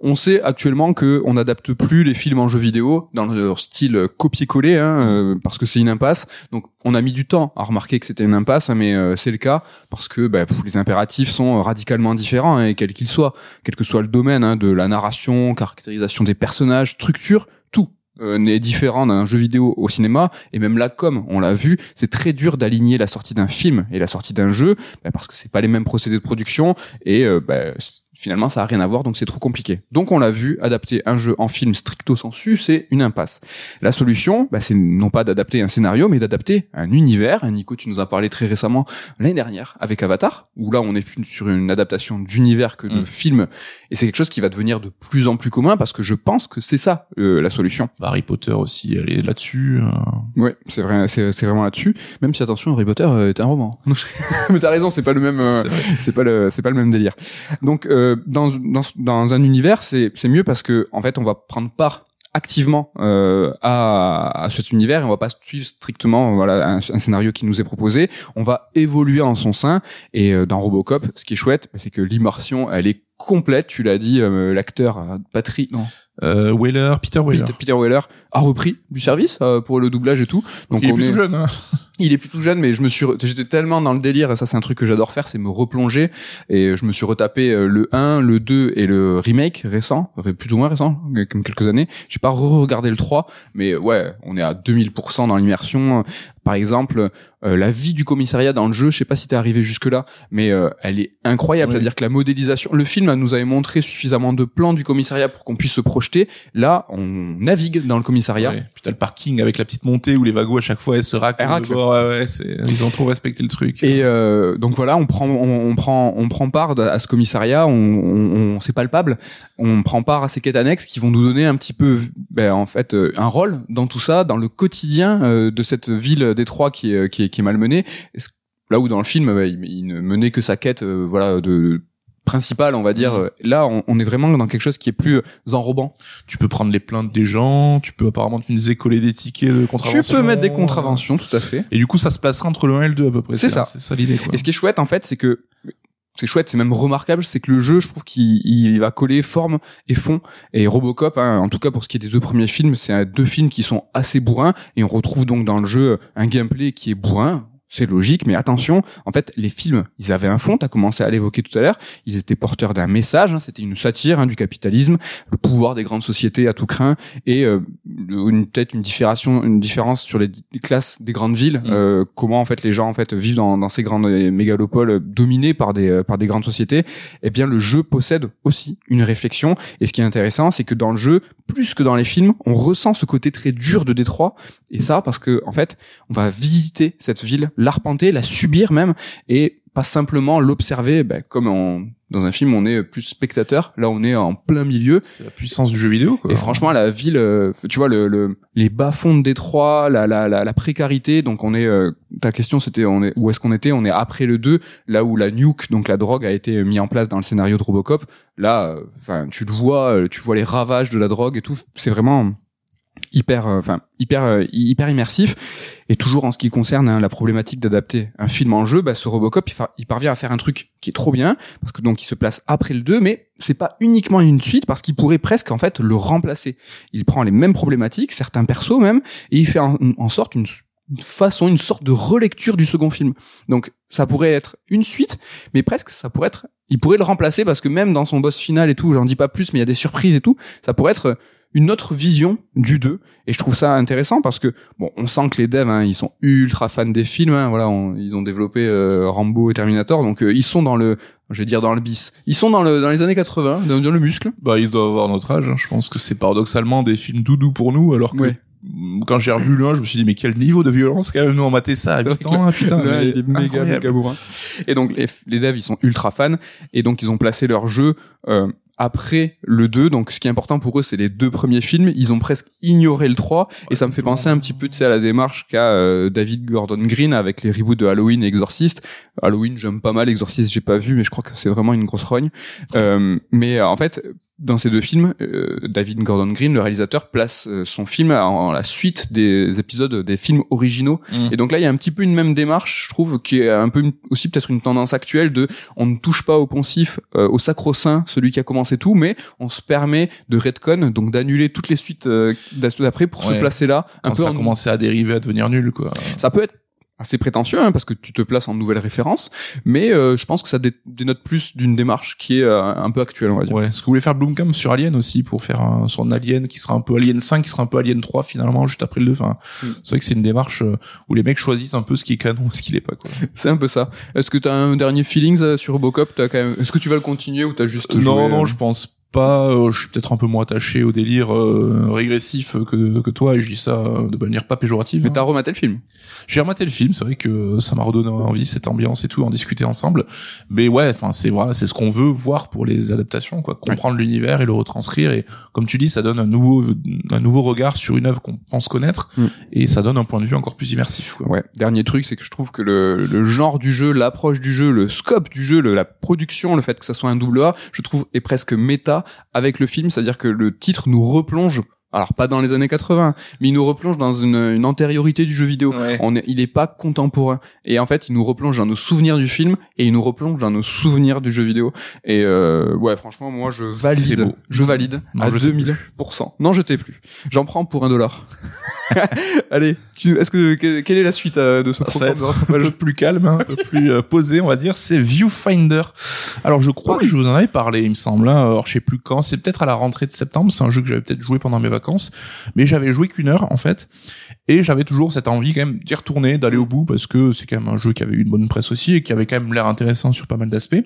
On sait actuellement que on n'adapte plus les films en jeu vidéo dans style copier-coller, hein, euh, parce que c'est une impasse. Donc on a mis du temps à remarquer que c'était une impasse, hein, mais euh, c'est le cas parce que bah, les impératifs sont radicalement différents, hein, et quels qu'ils soient, quel que soit le domaine hein, de la narration, caractérisation des personnages, structure, tout euh, n'est différent d'un jeu vidéo au cinéma. Et même là comme on l'a vu c'est très dur d'aligner la sortie d'un film et la sortie d'un jeu bah, parce que c'est pas les mêmes procédés de production et euh, bah, finalement ça a rien à voir donc c'est trop compliqué. Donc on l'a vu, adapter un jeu en film stricto sensu, c'est une impasse. La solution, bah, c'est non pas d'adapter un scénario, mais d'adapter un univers. Nico, tu nous as parlé très récemment l'année dernière avec Avatar, où là on est plus sur une adaptation d'univers que de mm. film, et c'est quelque chose qui va devenir de plus en plus commun parce que je pense que c'est ça euh, la solution. Bah, Harry Potter aussi, elle est là-dessus. Euh... Ouais, c'est vrai, c'est vraiment là-dessus. Même si attention, Harry Potter euh, est un roman. mais t'as raison, c'est pas le même, euh, c'est pas le, c'est pas le même délire. Donc dans, dans, dans un univers, c'est mieux parce que en fait, on va prendre part activement euh, à, à, cet univers et on va pas suivre strictement voilà un, un, scénario qui nous est proposé. On va évoluer en son sein et euh, dans Robocop ce qui est chouette c'est que l'immersion elle est complète tu l'as dit euh, l'acteur euh, Patrick non euh, Weller, Peter Weller. Peter, Weller a repris du service euh, pour le doublage et tout. Donc, il est plutôt jeune. Hein. Il est plutôt jeune, mais je me suis, j'étais tellement dans le délire et ça c'est un truc que j'adore faire, c'est me replonger et je me suis retapé euh, le 1, le 2 et le remake récent, plus ou moins récent, comme quelques années. J'ai pas re-regardé le 3, mais ouais, on est à 2000% dans l'immersion. Par exemple, euh, la vie du commissariat dans le jeu, je sais pas si t'es arrivé jusque là, mais euh, elle est incroyable. C'est-à-dire que la modélisation, le film nous avait montré suffisamment de plans du commissariat pour qu'on puisse se projeter. Là, on navigue dans le commissariat. Ouais. Puis t'as le parking avec la petite montée où les wagons à chaque fois elles se raclent. Ouais, ils ont trop respecté le truc. Et euh, donc voilà, on prend, on, prend, on prend part à ce commissariat. On, on, c'est palpable. On prend part à ces quêtes annexes qui vont nous donner un petit peu, ben, en fait, un rôle dans tout ça, dans le quotidien de cette ville Détroit qui est, qui est, qui est malmené. Là où dans le film, il, ne menait que sa quête, euh, voilà, de principale, on va dire. Là, on, est vraiment dans quelque chose qui est plus euh, enrobant. Tu peux prendre les plaintes des gens, tu peux apparemment utiliser coller des tickets de contravention. Tu peux mettre des contraventions, tout à fait. Et du coup, ça se passera entre le 1 et le 2 à peu près. C'est ça. C'est ça l'idée. Et ce qui est chouette, en fait, c'est que c'est chouette, c'est même remarquable, c'est que le jeu, je trouve qu'il va coller forme et fond. Et Robocop, hein, en tout cas pour ce qui est des deux premiers films, c'est deux films qui sont assez bourrins, et on retrouve donc dans le jeu un gameplay qui est bourrin, c'est logique, mais attention, en fait, les films, ils avaient un fond, tu as commencé à l'évoquer tout à l'heure, ils étaient porteurs d'un message, hein, c'était une satire hein, du capitalisme, le pouvoir des grandes sociétés à tout craint, et euh, peut-être une différence, une différence sur les, classes des grandes villes, mmh. euh, comment en fait les gens en fait vivent dans, dans ces grandes mégalopoles dominées par des euh, par des grandes sociétés. Eh bien, le jeu possède aussi une réflexion, et ce qui est intéressant, c'est que dans le jeu, plus que dans les films, on ressent ce côté très dur de Détroit, et ça parce que en fait, on va visiter cette ville l'arpenter, la subir même, et pas simplement l'observer, ben, comme dans un film on est plus spectateur, là on est en plein milieu. C'est la puissance du jeu vidéo. Quoi. Et franchement la ville, euh, tu vois le, le les bas fonds de Détroit, la, la, la, la, précarité, donc on est euh, ta question c'était on est où est-ce qu'on était? On est après le 2, là où la nuke, donc la drogue, a été mis en place dans le scénario de Robocop. Là, euh, enfin, tu le vois, tu vois les ravages de la drogue et tout. C'est vraiment hyper euh, enfin hyper euh, hyper immersif. Et toujours en ce qui concerne hein, la problématique d'adapter un film en jeu bah ce Robocop il, parvient à faire un truc qui est trop bien parce que donc il se place après le 2 mais c'est pas uniquement une suite parce qu'il pourrait presque en fait le remplacer. Il prend les mêmes problématiques certains persos même et il fait en, en sorte une façon une sorte de relecture du second film. Donc ça pourrait être une suite mais presque ça pourrait être il pourrait le remplacer parce que même dans son boss final et tout j'en dis pas plus mais il y a des surprises et tout ça pourrait être une autre vision du 2 et je trouve ça intéressant parce que bon on sent que les devs hein, ils sont ultra fans des films hein, voilà ils ont développé euh, Rambo et Terminator. Donc euh, ils sont dans le je vais dire dans le bis. Ils sont dans le dans les années 80 dans, le muscle. Bah ils doivent avoir notre âge hein. je pense que c'est paradoxalement des films doudou pour nous alors que quand j'ai revu le 1, je me suis dit mais quel niveau de violence quand même. Nous on matait ça à 8 ans, putain, il est méga méga bourrin. Et donc les, les devs ils sont ultra fans. Et donc ils ont placé leur jeu euh, après le 2 donc ce qui est important pour eux c'est les deux premiers films. Ils ont presque ignoré le 3 et ça me fait penser un petit peu tu sais à la démarche qu'a euh, David Gordon Green avec les reboots de Halloween et Exorcist. Halloween j'aime pas mal Exorcist j'ai pas vu mais je crois que c'est vraiment une grosse rogne. Euh, mais en fait dans ces deux films, euh, David Gordon Green, le réalisateur, place euh, son film en, la suite des épisodes des films originaux. Mm. Et donc là, il y a un petit peu une même démarche, je trouve, qui est un peu une- aussi peut-être une tendance actuelle de on ne touche pas au poncif, euh, au sacro-saint, celui qui a commencé tout, mais on se permet de redcon, donc d'annuler toutes les suites d'après pour se placer là, un quand peu ça en- commençait à dériver, à devenir nul, quoi. ça peut être assez prétentieux hein, parce que tu te places en nouvelle référence, mais euh, je pense que ça dé- dénote plus d'une démarche qui est euh, un peu actuelle, on va dire. Ouais, ce que voulait faire Blomkamp sur Alien aussi pour faire un, son Alien qui sera un peu Alien 5, qui sera un peu Alien 3 finalement juste après le 2. Enfin, Mm. c'est vrai que c'est une démarche euh, où les mecs choisissent un peu ce qui est canon, ce qui l'est pas quoi. C'est un peu ça. Est-ce que t'as un dernier feelings euh, sur Robocop? T'as quand même... Est-ce que tu vas le continuer ou t'as juste joué, non, non, euh, je pense pas. euh, je suis peut-être un peu moins attaché au délire euh, régressif que, que toi et je dis ça euh, de manière pas péjorative. Mais hein. t'as rematé le film J'ai rematé le film, c'est vrai que ça m'a redonné envie cette ambiance et tout, en discuter ensemble. Mais ouais, enfin c'est voilà, c'est ce qu'on veut voir pour les adaptations, quoi, comprendre l'univers et le retranscrire. Et comme tu dis, ça donne un nouveau un nouveau regard sur une œuvre qu'on pense connaître Mm. et ça donne un point de vue encore plus immersif. Quoi. Ouais. Dernier truc, c'est que je trouve que le, le genre du jeu, l'approche du jeu, le scope du jeu, le- la production, le fait que ça soit un double A, je trouve est presque méta avec le film, c'est-à-dire que le titre nous replonge. Alors pas dans les années 80, mais il nous replonge dans une, une antériorité du jeu vidéo. Ouais. On est, il est pas contemporain. Et en fait, il nous replonge dans nos souvenirs du film et il nous replonge dans nos souvenirs du jeu vidéo. Et euh, ouais, franchement, moi, je valide. beau. Je valide Non, à je sais 2000%. Non, je t'ai plus. J'en prends pour un dollar. Allez, tu, est-ce que que- quelle est la suite euh, de ce programme un peu plus calme, hein, un peu plus euh, posé, on va dire. C'est Viewfinder. Alors je crois Ah que je vous en avais parlé, il me semble. hein. Alors je sais plus quand. C'est peut-être à la rentrée de septembre. C'est un jeu que j'avais peut-être joué pendant mes vacances, mais j'avais joué qu'une heure en fait. Et j'avais toujours cette envie quand même d'y retourner, d'aller au bout, parce que c'est quand même un jeu qui avait eu une bonne presse aussi et qui avait quand même l'air intéressant sur pas mal d'aspects.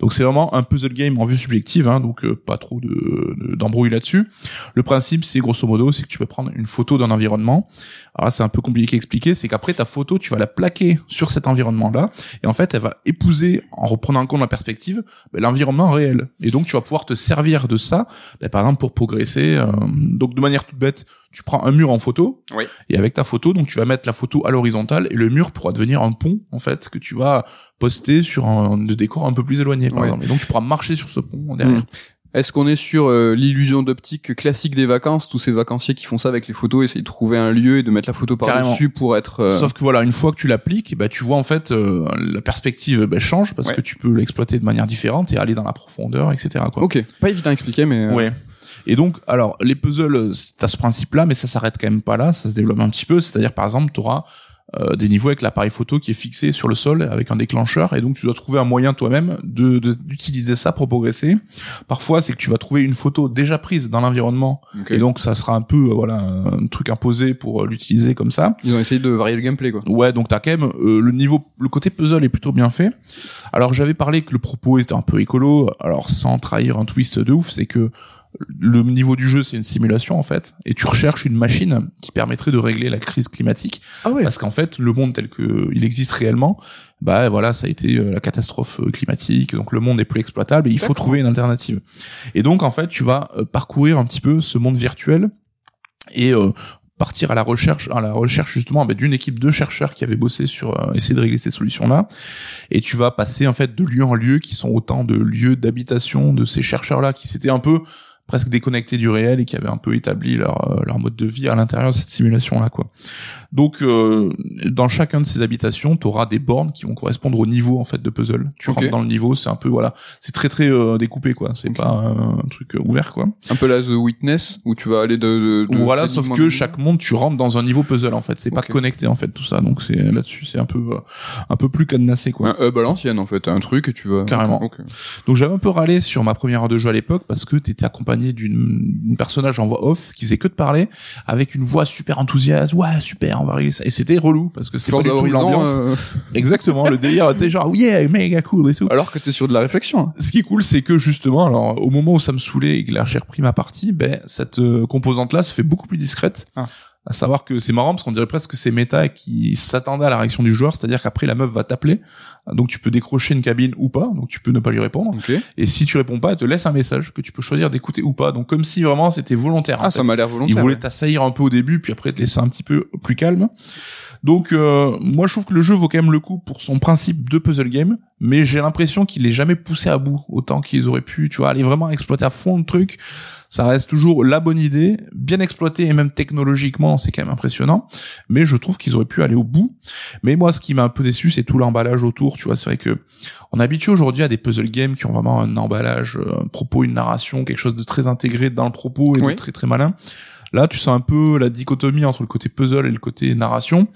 Donc c'est vraiment un puzzle game en vue subjective, hein, donc euh, pas trop de de- d'embrouille là-dessus. Le principe, c'est grosso modo, c'est que tu peux prendre une photo d'un environnement. Alors c'est un peu compliqué à expliquer, c'est qu'après ta photo, tu vas la plaquer sur cet environnement-là, et en fait, elle va épouser, en reprenant en compte la perspective, ben, l'environnement réel. Et donc, tu vas pouvoir te servir de ça, ben, par exemple, pour progresser. euh, donc, de manière toute bête, tu prends un mur en photo, Oui. et avec ta photo, donc tu vas mettre la photo à l'horizontale, et le mur pourra devenir un pont, en fait, que tu vas poster sur un de décor un peu plus éloigné, par exemple. Et donc, tu pourras marcher sur ce pont derrière. Mm. Est-ce qu'on est sur euh, l'illusion d'optique classique des vacances, tous ces vacanciers qui font ça avec les photos, essayer de trouver un lieu et de mettre la photo par-dessus pour être... euh, Sauf que voilà, une fois que tu l'appliques, bah, tu vois en fait euh, la perspective bah, change parce Ouais. que tu peux l'exploiter de manière différente et aller dans la profondeur, etc. Quoi. Ok, pas évident à expliquer, mais... euh, Ouais. Et donc, alors, les puzzles, t'as ce principe-là, mais ça s'arrête quand même pas là, ça se développe un petit peu. C'est-à-dire, par exemple, tu auras des niveaux avec l'appareil photo qui est fixé sur le sol avec un déclencheur, et donc tu dois trouver un moyen toi-même de d'utiliser ça pour progresser. Parfois, c'est que tu vas trouver une photo déjà prise dans l'environnement, ok. et donc ça sera un peu, euh, voilà, un truc imposé pour euh, l'utiliser comme ça. Ils ont essayé de varier le gameplay, quoi. Ouais, donc t'as quand même euh, le niveau, le côté puzzle est plutôt bien fait. Alors j'avais parlé que le propos était un peu écolo. Alors sans trahir un twist de ouf, c'est que le niveau du jeu c'est une simulation en fait, et tu recherches une machine qui permettrait de régler la crise climatique, Ah ouais parce qu'en fait le monde tel que il existe réellement, bah voilà, ça a été euh, la catastrophe euh, climatique, donc le monde est plus exploitable et il faut trouver une alternative. Et donc en fait tu vas euh, parcourir un petit peu ce monde virtuel et euh, partir à la recherche, à la recherche justement bah, d'une équipe de chercheurs qui avaient bossé sur euh, essayer de régler ces solutions-là. Et tu vas passer en fait de lieu en lieu qui sont autant de lieux d'habitation de ces chercheurs-là qui s'étaient un peu presque déconnectés du réel et qui avaient un peu établi leur euh, leur mode de vie à l'intérieur de cette simulation là quoi. Donc euh, dans chacun de ces habitations, tu auras des bornes qui vont correspondre au niveau en fait de puzzle. Tu rentres dans le niveau, c'est un peu voilà, c'est très très euh, découpé quoi, c'est pas un, un truc euh, ouvert quoi. Un peu la The Witness où tu vas aller de, de, de voilà, sauf que chaque monde tu rentres dans un niveau puzzle en fait, c'est pas connecté en fait tout ça. Donc c'est là-dessus, c'est un peu euh, un peu plus cadenassé quoi. un hub à l'ancienne en fait, un truc et tu vas Carrément. Donc j'avais un peu râlé sur ma première heure de jeu à l'époque parce que t'étais accompagné d'une d'une personnage en voix off qui faisait que de parler avec une voix super enthousiaste. Ouais, super, on va régler ça. Et c'était relou parce que c'était pas du tout l'ambiance. euh, Exactement, le délire, tu sais, genre, yeah, méga cool et tout. alors que t'es sur de la réflexion. Ce qui est cool, c'est que justement, alors au moment où ça me saoulait et que là j'ai repris ma partie, ben cette euh, composante-là se fait beaucoup plus discrète. Ah. À savoir que c'est marrant parce qu'on dirait presque que c'est méta qui s'attendait à la réaction du joueur, c'est-à-dire qu'après la meuf va t'appeler, donc tu peux décrocher une cabine ou pas, donc tu peux ne pas lui répondre. Et si tu réponds pas, elle te laisse un message que tu peux choisir d'écouter ou pas. Donc comme si vraiment c'était volontaire. Ah, ça m'a l'air Il volontaire. voulait ouais. t'assaillir un peu au début, puis après te laisser un petit peu plus calme. Donc euh, moi je trouve que le jeu vaut quand même le coup pour son principe de puzzle game, mais j'ai l'impression qu'il est jamais poussé à bout autant qu'ils auraient pu, tu vois, aller vraiment exploiter à fond le truc. Ça reste toujours la bonne idée, bien exploité et même technologiquement, c'est quand même impressionnant. Mais je trouve qu'ils auraient pu aller au bout. Mais moi, ce qui m'a un peu déçu, c'est tout l'emballage autour. Tu vois, c'est vrai que on est habitué aujourd'hui à des puzzle games qui ont vraiment un emballage, euh, un propos, une narration, quelque chose de très intégré dans le propos et Oui. de très très malin. Là, tu sens un peu la dichotomie entre le côté puzzle et le côté narration.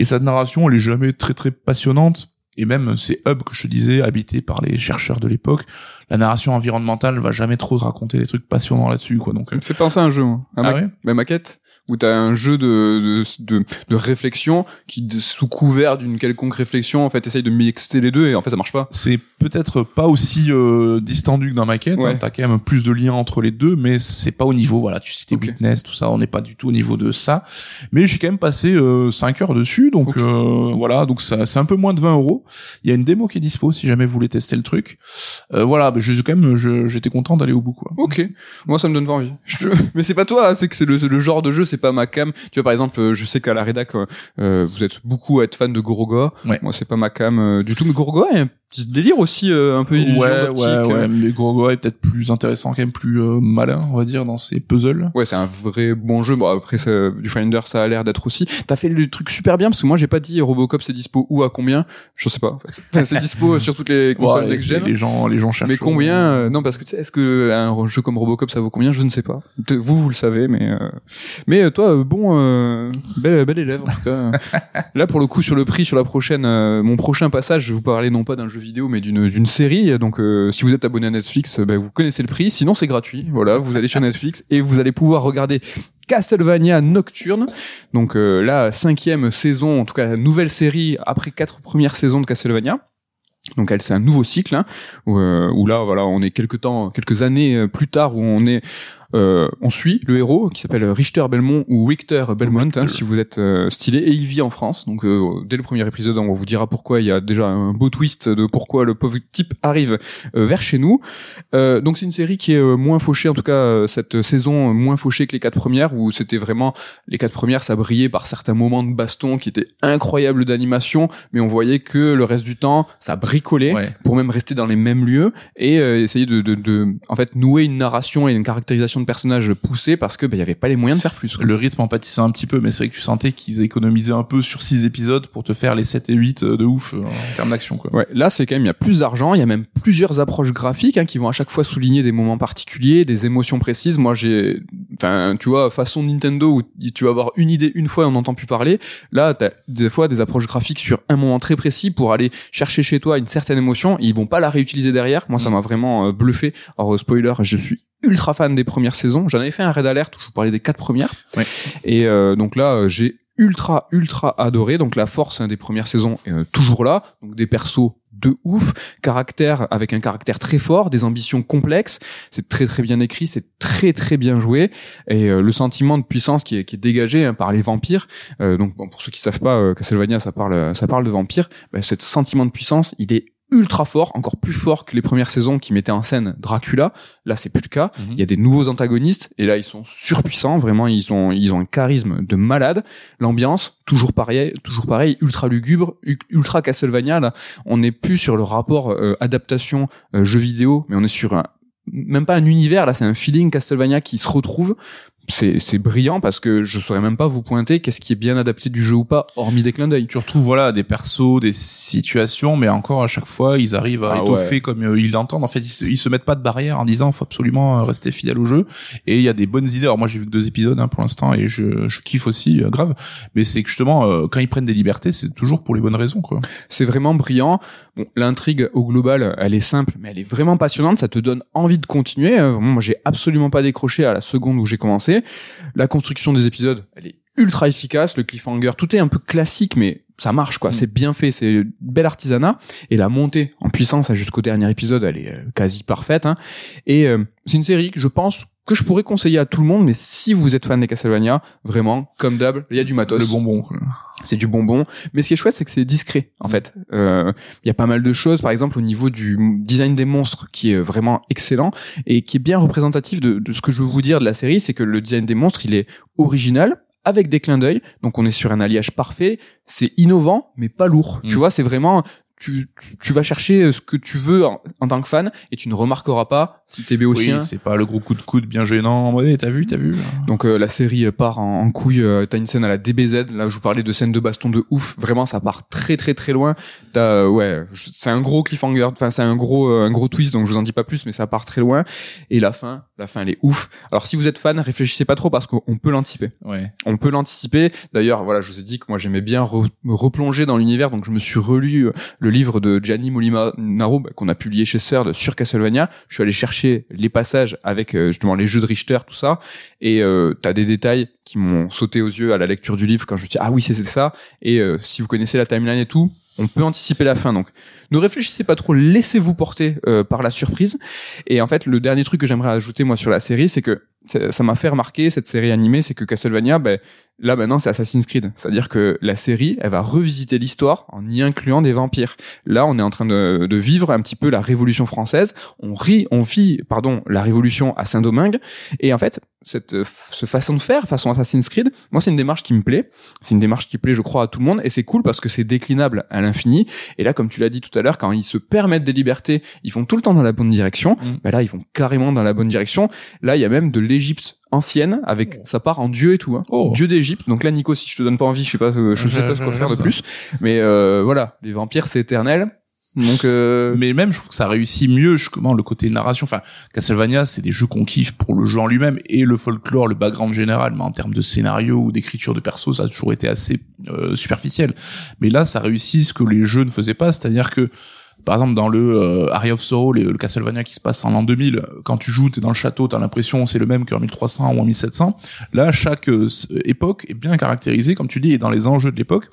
Et cette narration, elle est jamais très très passionnante. Et même ces hubs que je te disais, habités par les chercheurs de l'époque, la narration environnementale va jamais trop te raconter des trucs passionnants là-dessus, quoi. Donc, Ça euh, me fait penser à un jeu, moi. Un ah ma- ouais? Ma maquette où t'as un jeu de, de, de, de réflexion qui, sous couvert d'une quelconque réflexion, en fait, essaye de mixer les deux et en fait, ça marche pas. c'est peut-être pas aussi euh, distendu que dans ma quête. Ouais. Hein, T'as quand même plus de liens entre les deux, mais c'est pas au niveau. Voilà, tu citais Ok. Witness, tout ça, on n'est pas du tout au niveau de ça. Mais j'ai quand même passé euh, 5 heures dessus, donc euh, voilà, donc ça, c'est un peu moins de 20 euros. Il y a une démo qui est dispo si jamais vous voulez tester le truc. Euh, voilà, bah, je quand même, je- j'étais content d'aller au bout, quoi. Ok, moi ça me donne pas envie. Je- Mais c'est pas toi, hein, c'est que c'est le, le genre de jeu, c'est pas ma cam. Tu vois par exemple, euh, je sais qu'à la rédac, euh, euh, vous êtes beaucoup à être fan de Gorogoa. Ouais. Moi c'est pas ma cam euh, du tout, mais Gorogoa un petit délire aussi euh, un peu illusion Ouais, d'optique, ouais, euh. ouais, mais Gorgo est peut-être plus intéressant, quand même plus euh, malin, on va dire, dans ses puzzles. Ouais, c'est un vrai bon jeu. Bon, après, ça, du Finder, ça a l'air d'être aussi. T'as fait le truc super bien, parce que moi, j'ai pas dit Robocop, c'est dispo où, à combien? Je sais pas. en fait. Enfin, c'est dispo sur toutes les consoles Ouais, next c'est- gen. les gens, les gens cherchent. Mais combien euh, Non, parce que tu sais, est-ce que un jeu comme Robocop, ça vaut combien? Je ne sais pas. Vous, vous le savez, mais euh, mais euh, toi, euh, bon, euh, bel, bel élève en tout cas. Là, pour le coup, sur le prix, sur la prochaine, euh, mon prochain passage, je vais vous parler non pas d'un jeu vidéo, mais d'une série. Donc, euh, si vous êtes abonné à Netflix, euh, ben, vous connaissez le prix. Sinon, c'est gratuit. Voilà, vous allez sur Netflix et vous allez pouvoir regarder Castlevania Nocturne. Donc euh, la cinquième saison, en tout cas nouvelle série après quatre premières saisons de Castlevania. Donc elle c'est un nouveau cycle hein, où, euh, où là voilà on est quelques temps, quelques années euh, plus tard où on est euh, on suit le héros qui s'appelle Richter Belmont ou Richter Belmont hein, si vous êtes euh, stylé. Et il vit en France. Donc euh, dès le premier épisode on vous dira pourquoi. Il y a déjà un beau twist de pourquoi le pauvre type arrive euh, vers chez nous. Euh, donc c'est une série qui est moins fauchée. En tout cas cette saison moins fauchée que les quatre premières où c'était vraiment les quatre premières ça brillait par certains moments de baston qui étaient incroyables d'animation. Mais on voyait que le reste du temps ça bricolait Ouais. pour même rester dans les mêmes lieux et essayer de, de, de en fait nouer une narration et une caractérisation de personnages poussée parce que bah, il y avait pas les moyens de faire plus quoi. le rythme en pâtissait un petit peu, mais c'est vrai que tu sentais qu'ils économisaient un peu sur six épisodes pour te faire les 7 et 8 de ouf euh, en termes d'action, quoi. Ouais, là c'est quand même il y a plus d'argent, il y a même plusieurs approches graphiques hein, qui vont à chaque fois souligner des moments particuliers, des émotions précises. Moi j'ai, enfin tu vois façon Nintendo où tu vas avoir une idée une fois et on n'entend plus parler. Là t'as des fois des approches graphiques sur un moment très précis pour aller chercher chez toi une certaine émotion. Et ils vont pas la réutiliser derrière. Moi ça Mm. m'a vraiment euh, bluffé. Alors euh, spoiler, je suis ultra fan des premières saisons. J'en avais fait un raid alert où je vous parlais des quatre premières. Ouais. Et euh, donc là euh, j'ai ultra ultra adoré. Donc la force hein, des premières saisons est euh, toujours là. Donc des persos de ouf, caractère avec un caractère très fort, des ambitions complexes. C'est très très bien écrit, c'est très très bien joué et euh, le sentiment de puissance qui est, qui est dégagé hein, par les vampires. Euh, donc bon, pour ceux qui savent pas, euh, Castlevania ça parle ça parle de vampires. Bah, ce sentiment de puissance, il est ultra fort, encore plus fort que les premières saisons qui mettaient en scène Dracula. Là, c'est plus le cas. Mhm. Il y a des nouveaux antagonistes et là, ils sont surpuissants. Vraiment, ils ont ils ont un charisme de malade. L'ambiance, toujours pareil, toujours pareil, ultra lugubre, ultra Castlevania. Là, on n'est plus sur le rapport euh, adaptation euh, jeu vidéo, mais on est sur un même pas un univers. Là, c'est un feeling Castlevania qui se retrouve. C'est brillant parce que je saurais même pas vous pointer qu'est-ce qui est bien adapté du jeu ou pas, hormis des clins d'œil. Tu retrouves voilà des persos, des situations, mais encore à chaque fois ils arrivent à Ah étoffer comme euh, ils l'entendent. En fait, ils se, ils se mettent pas de barrière en disant faut absolument euh, rester fidèle au jeu. Et il y a des bonnes idées. Alors moi j'ai vu que deux épisodes hein, pour l'instant et je, je kiffe aussi euh, grave. Mais c'est que justement euh, quand ils prennent des libertés, c'est toujours pour les bonnes raisons quoi. C'est vraiment brillant. Bon, l'intrigue au global, elle est simple, mais elle est vraiment passionnante. Ça te donne envie de continuer. Euh, Vraiment, moi, j'ai absolument pas décroché à la seconde où j'ai commencé. La construction des épisodes, elle est ultra efficace. Le cliffhanger, tout est un peu classique, mais ça marche, quoi. Mm. C'est bien fait. C'est bel artisanat. Et la montée en puissance jusqu'au dernier épisode, elle est euh, quasi parfaite. hein. Et euh, c'est une série que je pense que je pourrais conseiller à tout le monde, mais si vous êtes fan des Castlevania, vraiment, comme d'hab, il y a du matos Le bonbon. C'est du bonbon. Mais ce qui est chouette, c'est que c'est discret, en fait. Euh, Il y a pas mal de choses, par exemple au niveau du design des monstres, qui est vraiment excellent et qui est bien représentatif de, de ce que je veux vous dire de la série, c'est que le design des monstres, il est original avec des clins d'œil. Donc on est sur un alliage parfait. C'est innovant, mais pas lourd. Mm. Tu vois, c'est vraiment tu, tu, tu vas chercher ce que tu veux en, en tant que fan et tu ne remarqueras pas si t'es béotien. Oui, c'est pas le gros coup de coude bien gênant en mode t'as vu, t'as vu. Donc euh, la série euh, part en, en couille. euh, T'as une scène à la DBZ. Là, je vous parlais de scène de baston de ouf. Vraiment, ça part très très très loin. T'as euh, ouais, c'est un gros cliffhanger. Enfin, c'est un gros euh, un gros twist. Donc je vous en dis pas plus, mais ça part très loin. Et la fin, la fin, elle est ouf. Alors si vous êtes fan, réfléchissez pas trop parce qu'on peut l'anticiper. Ouais. On peut l'anticiper. D'ailleurs, voilà, je vous ai dit que moi j'aimais bien re- me replonger dans l'univers, donc je me suis relu euh, le livre de Gianni Molinaro bah, qu'on a publié chez Serd sur Castlevania. Je suis allé chercher les passages avec euh, justement les jeux de Richter, tout ça, et euh, t'as des détails qui m'ont sauté aux yeux à la lecture du livre quand je me dis ah oui c'est ça. Et euh, si vous connaissez la timeline et tout, on peut anticiper la fin. Donc ne réfléchissez pas trop, laissez-vous porter euh, par la surprise. Et en fait, le dernier truc que j'aimerais ajouter moi sur la série, c'est que ça m'a fait remarquer cette série animée, c'est que Castlevania, ben là maintenant c'est Assassin's Creed, c'est-à-dire que la série, elle va revisiter l'histoire en y incluant des vampires. Là, on est en train de, de vivre un petit peu la Révolution française. On rit, on vit, pardon, la Révolution à Saint-Domingue. Et en fait, cette, euh, ce façon de faire, façon Assassin's Creed, moi c'est une démarche qui me plaît. C'est une démarche qui plaît, je crois, à tout le monde. Et c'est cool parce que c'est déclinable à l'infini. Et là, comme tu l'as dit tout à l'heure, quand ils se permettent des libertés, ils vont tout le temps dans la bonne direction. Mm. Ben là, ils vont carrément dans la bonne direction. Là, il y a même de l'Égypte ancienne avec ça part en dieu et tout hein. Oh. dieu d'Égypte donc là Nico si je te donne pas envie je sais pas je sais pas ce quoi faire de plus mais euh, voilà les vampires c'est éternel donc euh, Mais même, je trouve que ça réussit mieux, justement, le côté narration. Enfin, Castlevania, c'est des jeux qu'on kiffe pour le jeu en lui-même et le folklore, le background général. Mais en termes de scénario ou d'écriture de perso, ça a toujours été assez euh, superficiel. Mais là, ça réussit ce que les jeux ne faisaient pas, c'est-à-dire que par exemple, dans le euh, Area of Sorrow, le, le Castlevania qui se passe en l'an 2000, quand tu joues, t'es dans le château, t'as l'impression c'est le même qu'en 1300 ou en 1700. Là, chaque euh, époque est bien caractérisée, comme tu dis, et dans les enjeux de l'époque.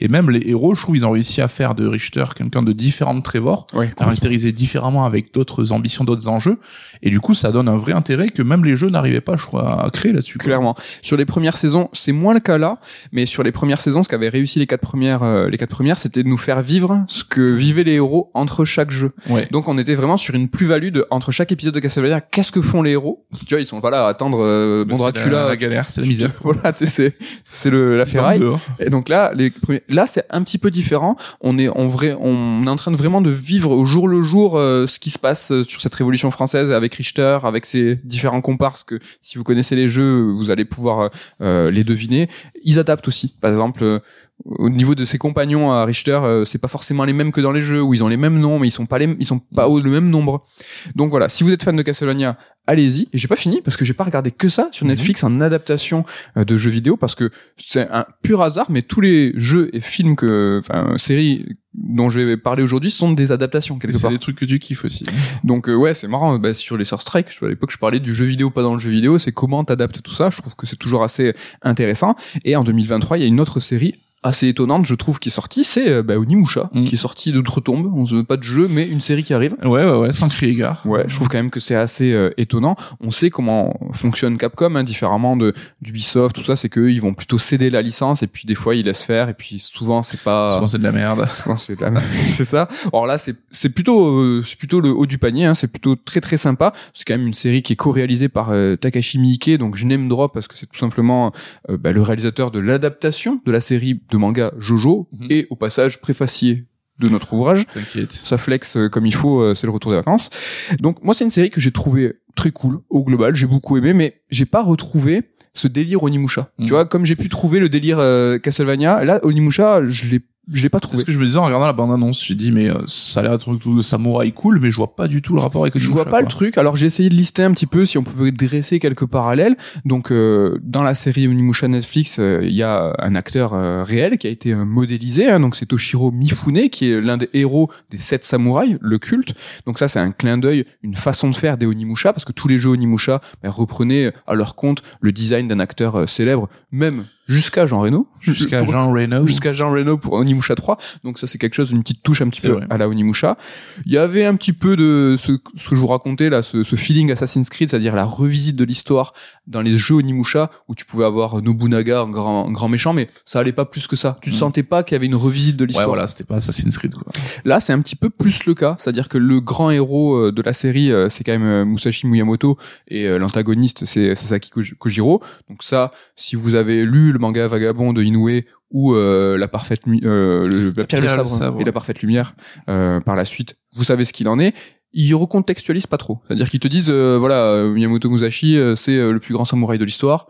Et même les héros, je trouve, ils ont réussi à faire de Richter quelqu'un de différent de Trevor, ouais caractérisé différemment avec d'autres ambitions, d'autres enjeux. Et du coup, ça donne un vrai intérêt que même les jeux n'arrivaient pas, je crois, à créer là-dessus. clairement sur les premières saisons c'est moins le cas là mais sur les premières saisons ce qu'avaient réussi les quatre premières euh, les quatre premières c'était de nous faire vivre ce que vivaient les héros entre chaque jeu Ouais. donc on était vraiment sur une plus-value de entre chaque épisode de Castlevania qu'est-ce que font les héros? Tu vois ils sont pas là à attendre euh, bon C'est la- Dracula la galère, c'est la misère. voilà c'est c'est le la ferraille. Et donc là, les premiers- là c'est un petit peu différent. On est en vrai, on est en train de vraiment de vivre au jour le jour euh, ce qui se passe euh, sur cette Révolution française avec Richter, avec ses différents comparses que si vous connaissez les jeux, vous allez pouvoir euh, euh, les deviner. Ils adaptent aussi. Par exemple, euh, au niveau de ses compagnons à Richter, euh, c'est pas forcément les mêmes que dans les jeux où ils ont les mêmes noms, mais ils sont pas les, ils sont pas au le même nombre. Donc voilà, si vous êtes fan de Castlevania, allez-y. Et j'ai pas fini parce que j'ai pas regardé que ça sur Mhm. Netflix en adaptation euh, de jeux vidéo parce que c'est un pur hasard, mais tous les jeux et films que, enfin, séries dont je vais parler aujourd'hui sont des adaptations quelque C'est part. des trucs que tu kiffes aussi. Donc euh, ouais, c'est marrant. Bah, sur les Star Strike, à l'époque, je parlais du jeu vidéo pas dans le jeu vidéo. C'est comment t'adaptes tout ça. Je trouve que c'est toujours assez intéressant. Et en 2023, il y a une autre série assez étonnante, je trouve, qui est sortie, c'est euh, bah, Onimusha, Mm. qui est sorti d'outre-tombe. On se pas de jeu, mais une série qui arrive. Ouais, ouais, ouais, sans crier gare. Ouais, je trouve quand même que c'est assez euh, étonnant. On sait comment fonctionne Capcom, hein, différemment de d'Ubisoft, tout ça, c'est qu'eux, ils vont plutôt céder la licence et puis des fois ils laissent faire et puis souvent c'est pas Souvent c'est de la merde. souvent, c'est de la merde. c'est ça. Alors là, c'est c'est plutôt euh, c'est plutôt le haut du panier. Hein, c'est plutôt très très sympa. C'est quand même une série qui est co-réalisée par euh, Takashi Miike, donc je name drop parce que c'est tout simplement bah, le réalisateur de l'adaptation de la série de manga Jojo Mhm. et au passage préfacier de notre ouvrage ça flex euh, comme il faut, euh, c'est le retour des vacances. Donc moi c'est une série que j'ai trouvé très cool au global, j'ai beaucoup aimé, mais j'ai pas retrouvé ce délire Onimusha. Tu vois, comme j'ai pu trouver le délire euh, Castlevania, là Onimusha, je l'ai je l'ai pas C'est trouvé. ce que je me disais en regardant la bande-annonce. J'ai dit, mais euh, ça a l'air un truc de samouraï cool, mais je vois pas du tout le rapport avec Je vois pas le truc. Alors j'ai essayé de lister un petit peu si on pouvait dresser quelques parallèles. Donc euh, dans la série Onimusha Netflix, euh, il y a un acteur euh, réel qui a été euh, modélisé. hein. donc c'est Toshiro Mifune qui est l'un des héros des sept samouraïs, le culte. Donc ça c'est un clin d'œil, une façon de faire des Onimusha parce que tous les jeux Onimusha ben, reprenaient à leur compte le design d'un acteur célèbre, même jusqu'à Jean Reno. Jusqu'à Jean Reno. jusqu'à Jean Reno pour Onimusha 3. Donc ça c'est quelque chose, une petite touche un petit peu vrai. à la Onimusha. Il y avait un petit peu de ce, ce que je vous racontais là, ce, ce feeling Assassin's Creed, c'est-à-dire la revisite de l'histoire dans les jeux Onimusha où tu pouvais avoir Nobunaga en grand, en grand méchant, mais ça allait pas plus que ça. Tu Mm. sentais pas qu'il y avait une revisite de Ouais, l'histoire. voilà, c'était pas Assassin's Creed, quoi. Là, c'est un petit peu plus le cas, c'est-à-dire que le grand héros euh, de la série, euh, c'est quand même euh, Musashi Miyamoto et l'antagoniste, c'est Sasaki Koj- Kojiro. Donc ça, si vous avez lu le manga Vagabond de Inoue ou euh, la parfaite euh, le, la pierre et le Pierre et le sabre, sabre, et ouais. la parfaite lumière euh, par la suite, vous savez ce qu'il en est. Ils recontextualisent pas trop, c'est-à-dire qu'ils te disent euh, voilà euh, Miyamoto Musashi, euh, c'est euh, le plus grand samouraï de l'histoire.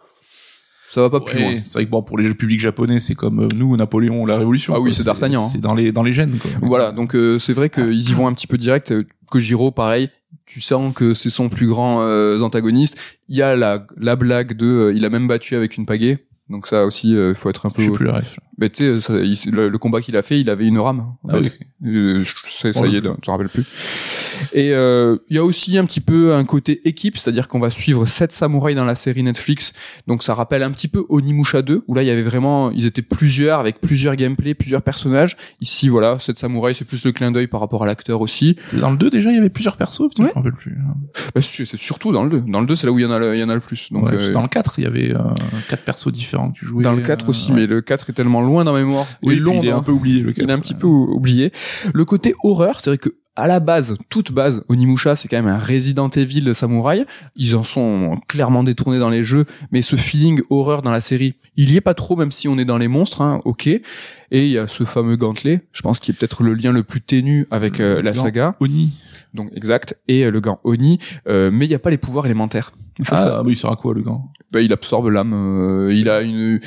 Ça va pas plus loin. C'est vrai que bon, pour les publics japonais, c'est comme euh, nous, Napoléon la Révolution. Ah oui, c'est d'Artagnan, hein. C'est dans les, dans les gènes, quoi. Voilà, donc euh, c'est vrai qu'ils y vont un petit peu direct. Kojiro, pareil, tu sens que c'est son plus grand euh, antagoniste. Il y a la, la blague de, euh, il a même battu avec une pagaie. Donc ça aussi, il faut être un peu. Je sais plus la ref. Mais tu sais, le, le combat qu'il a fait, il avait une rame. En Ah fait. Euh, je sais, ça y est, plus. tu te rappelles plus. Et euh, il y a aussi un petit peu un côté équipe, c'est-à-dire qu'on va suivre sept samouraïs dans la série Netflix. Donc ça rappelle un petit peu Onimusha 2, où là il y avait vraiment, ils étaient plusieurs avec plusieurs gameplays, plusieurs personnages. Ici, voilà, sept samouraïs, c'est plus le clin d'œil par rapport à l'acteur aussi. C'est dans le 2 déjà, il y avait plusieurs persos, Ouais. je me rappelle plus. Bah, c'est surtout dans le 2. Dans le 2, c'est là où il y en a il y en a le plus. Donc, Donc, euh, dans le 4, il y avait euh, quatre persos différents que tu jouais. dans le 4 euh, aussi, ouais. mais le 4 est tellement loin dans ma mémoire. Oui, et long il est un peu oublié, le il 4. est un petit peu ou- oublié. Le côté horreur, c'est vrai que à la base, toute base, Onimusha, c'est quand même un Resident Evil samouraï. Ils en sont clairement détournés dans les jeux, mais ce feeling horreur dans la série, il y est pas trop, même si on est dans les monstres, hein, ok. Et il y a ce fameux gantelet, je pense, qui est peut-être le lien le plus ténu avec euh, la gant. saga. Oni. Donc exact. Et euh, le gant Oni, euh, mais il y a pas les pouvoirs élémentaires. Ça- Ah, mais il sert à quoi, le gant? Bah, il absorbe l'âme. euh, il a une.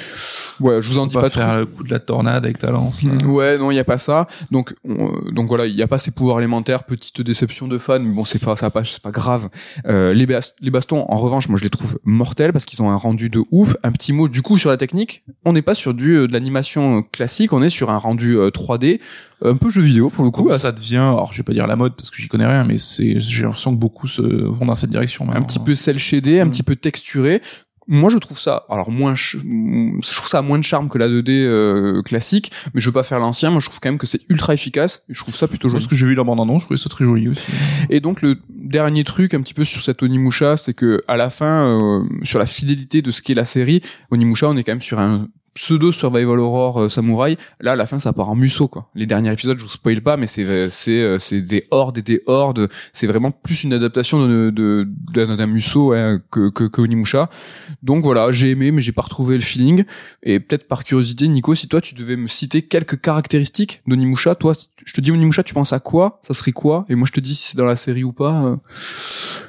Ouais, je vous en dis pas pas faire trop. le coup de la tornade avec ta lance. là. Mm, Ouais, non, il y a pas ça. Donc, on- euh, donc voilà, il y a pas ces pouvoirs élémentaires. Petite déception de fan, mais bon, c'est pas, ça pas, c'est pas grave. Euh, les, bas- les bastons, en revanche, moi, je les trouve mortels parce qu'ils ont un rendu de ouf. Un petit mot, du coup, sur la technique, on n'est pas sur du euh, de l'animation classique, on est sur un rendu euh, 3D, un peu jeu vidéo pour le coup. Ça devient, alors je vais pas dire la mode parce que j'y connais rien, mais c'est, j'ai l'impression que beaucoup se vont dans cette direction un maintenant. petit peu cel un Mm. petit peu texturé. Moi, je trouve ça, alors moins, je trouve ça moins de charme que la 2D euh, classique, mais je veux pas faire l'ancien. Moi, je trouve quand même que c'est ultra efficace. Et je trouve ça plutôt joli. Parce que j'ai vu la bande annonce, je trouvais ça très joli aussi. Et donc le dernier truc un petit peu sur cette Onimusha, c'est que à la fin, euh, sur la fidélité de ce qu'est la série, Onimusha, on est quand même sur un pseudo survival horror euh, samouraï là à la fin ça part en musso quoi. Les derniers épisodes je vous spoil pas mais c'est c'est euh, c'est des hordes et des hordes. C'est vraiment plus une adaptation de de d'un musso ouais, que, que que Onimusha. Donc voilà j'ai aimé mais j'ai pas retrouvé le feeling. Et peut-être par curiosité Nico si toi tu devais me citer quelques caractéristiques d'Onimusha toi si je te dis Onimusha tu penses à quoi? Ça serait quoi? Et moi je te dis si c'est dans la série ou pas euh.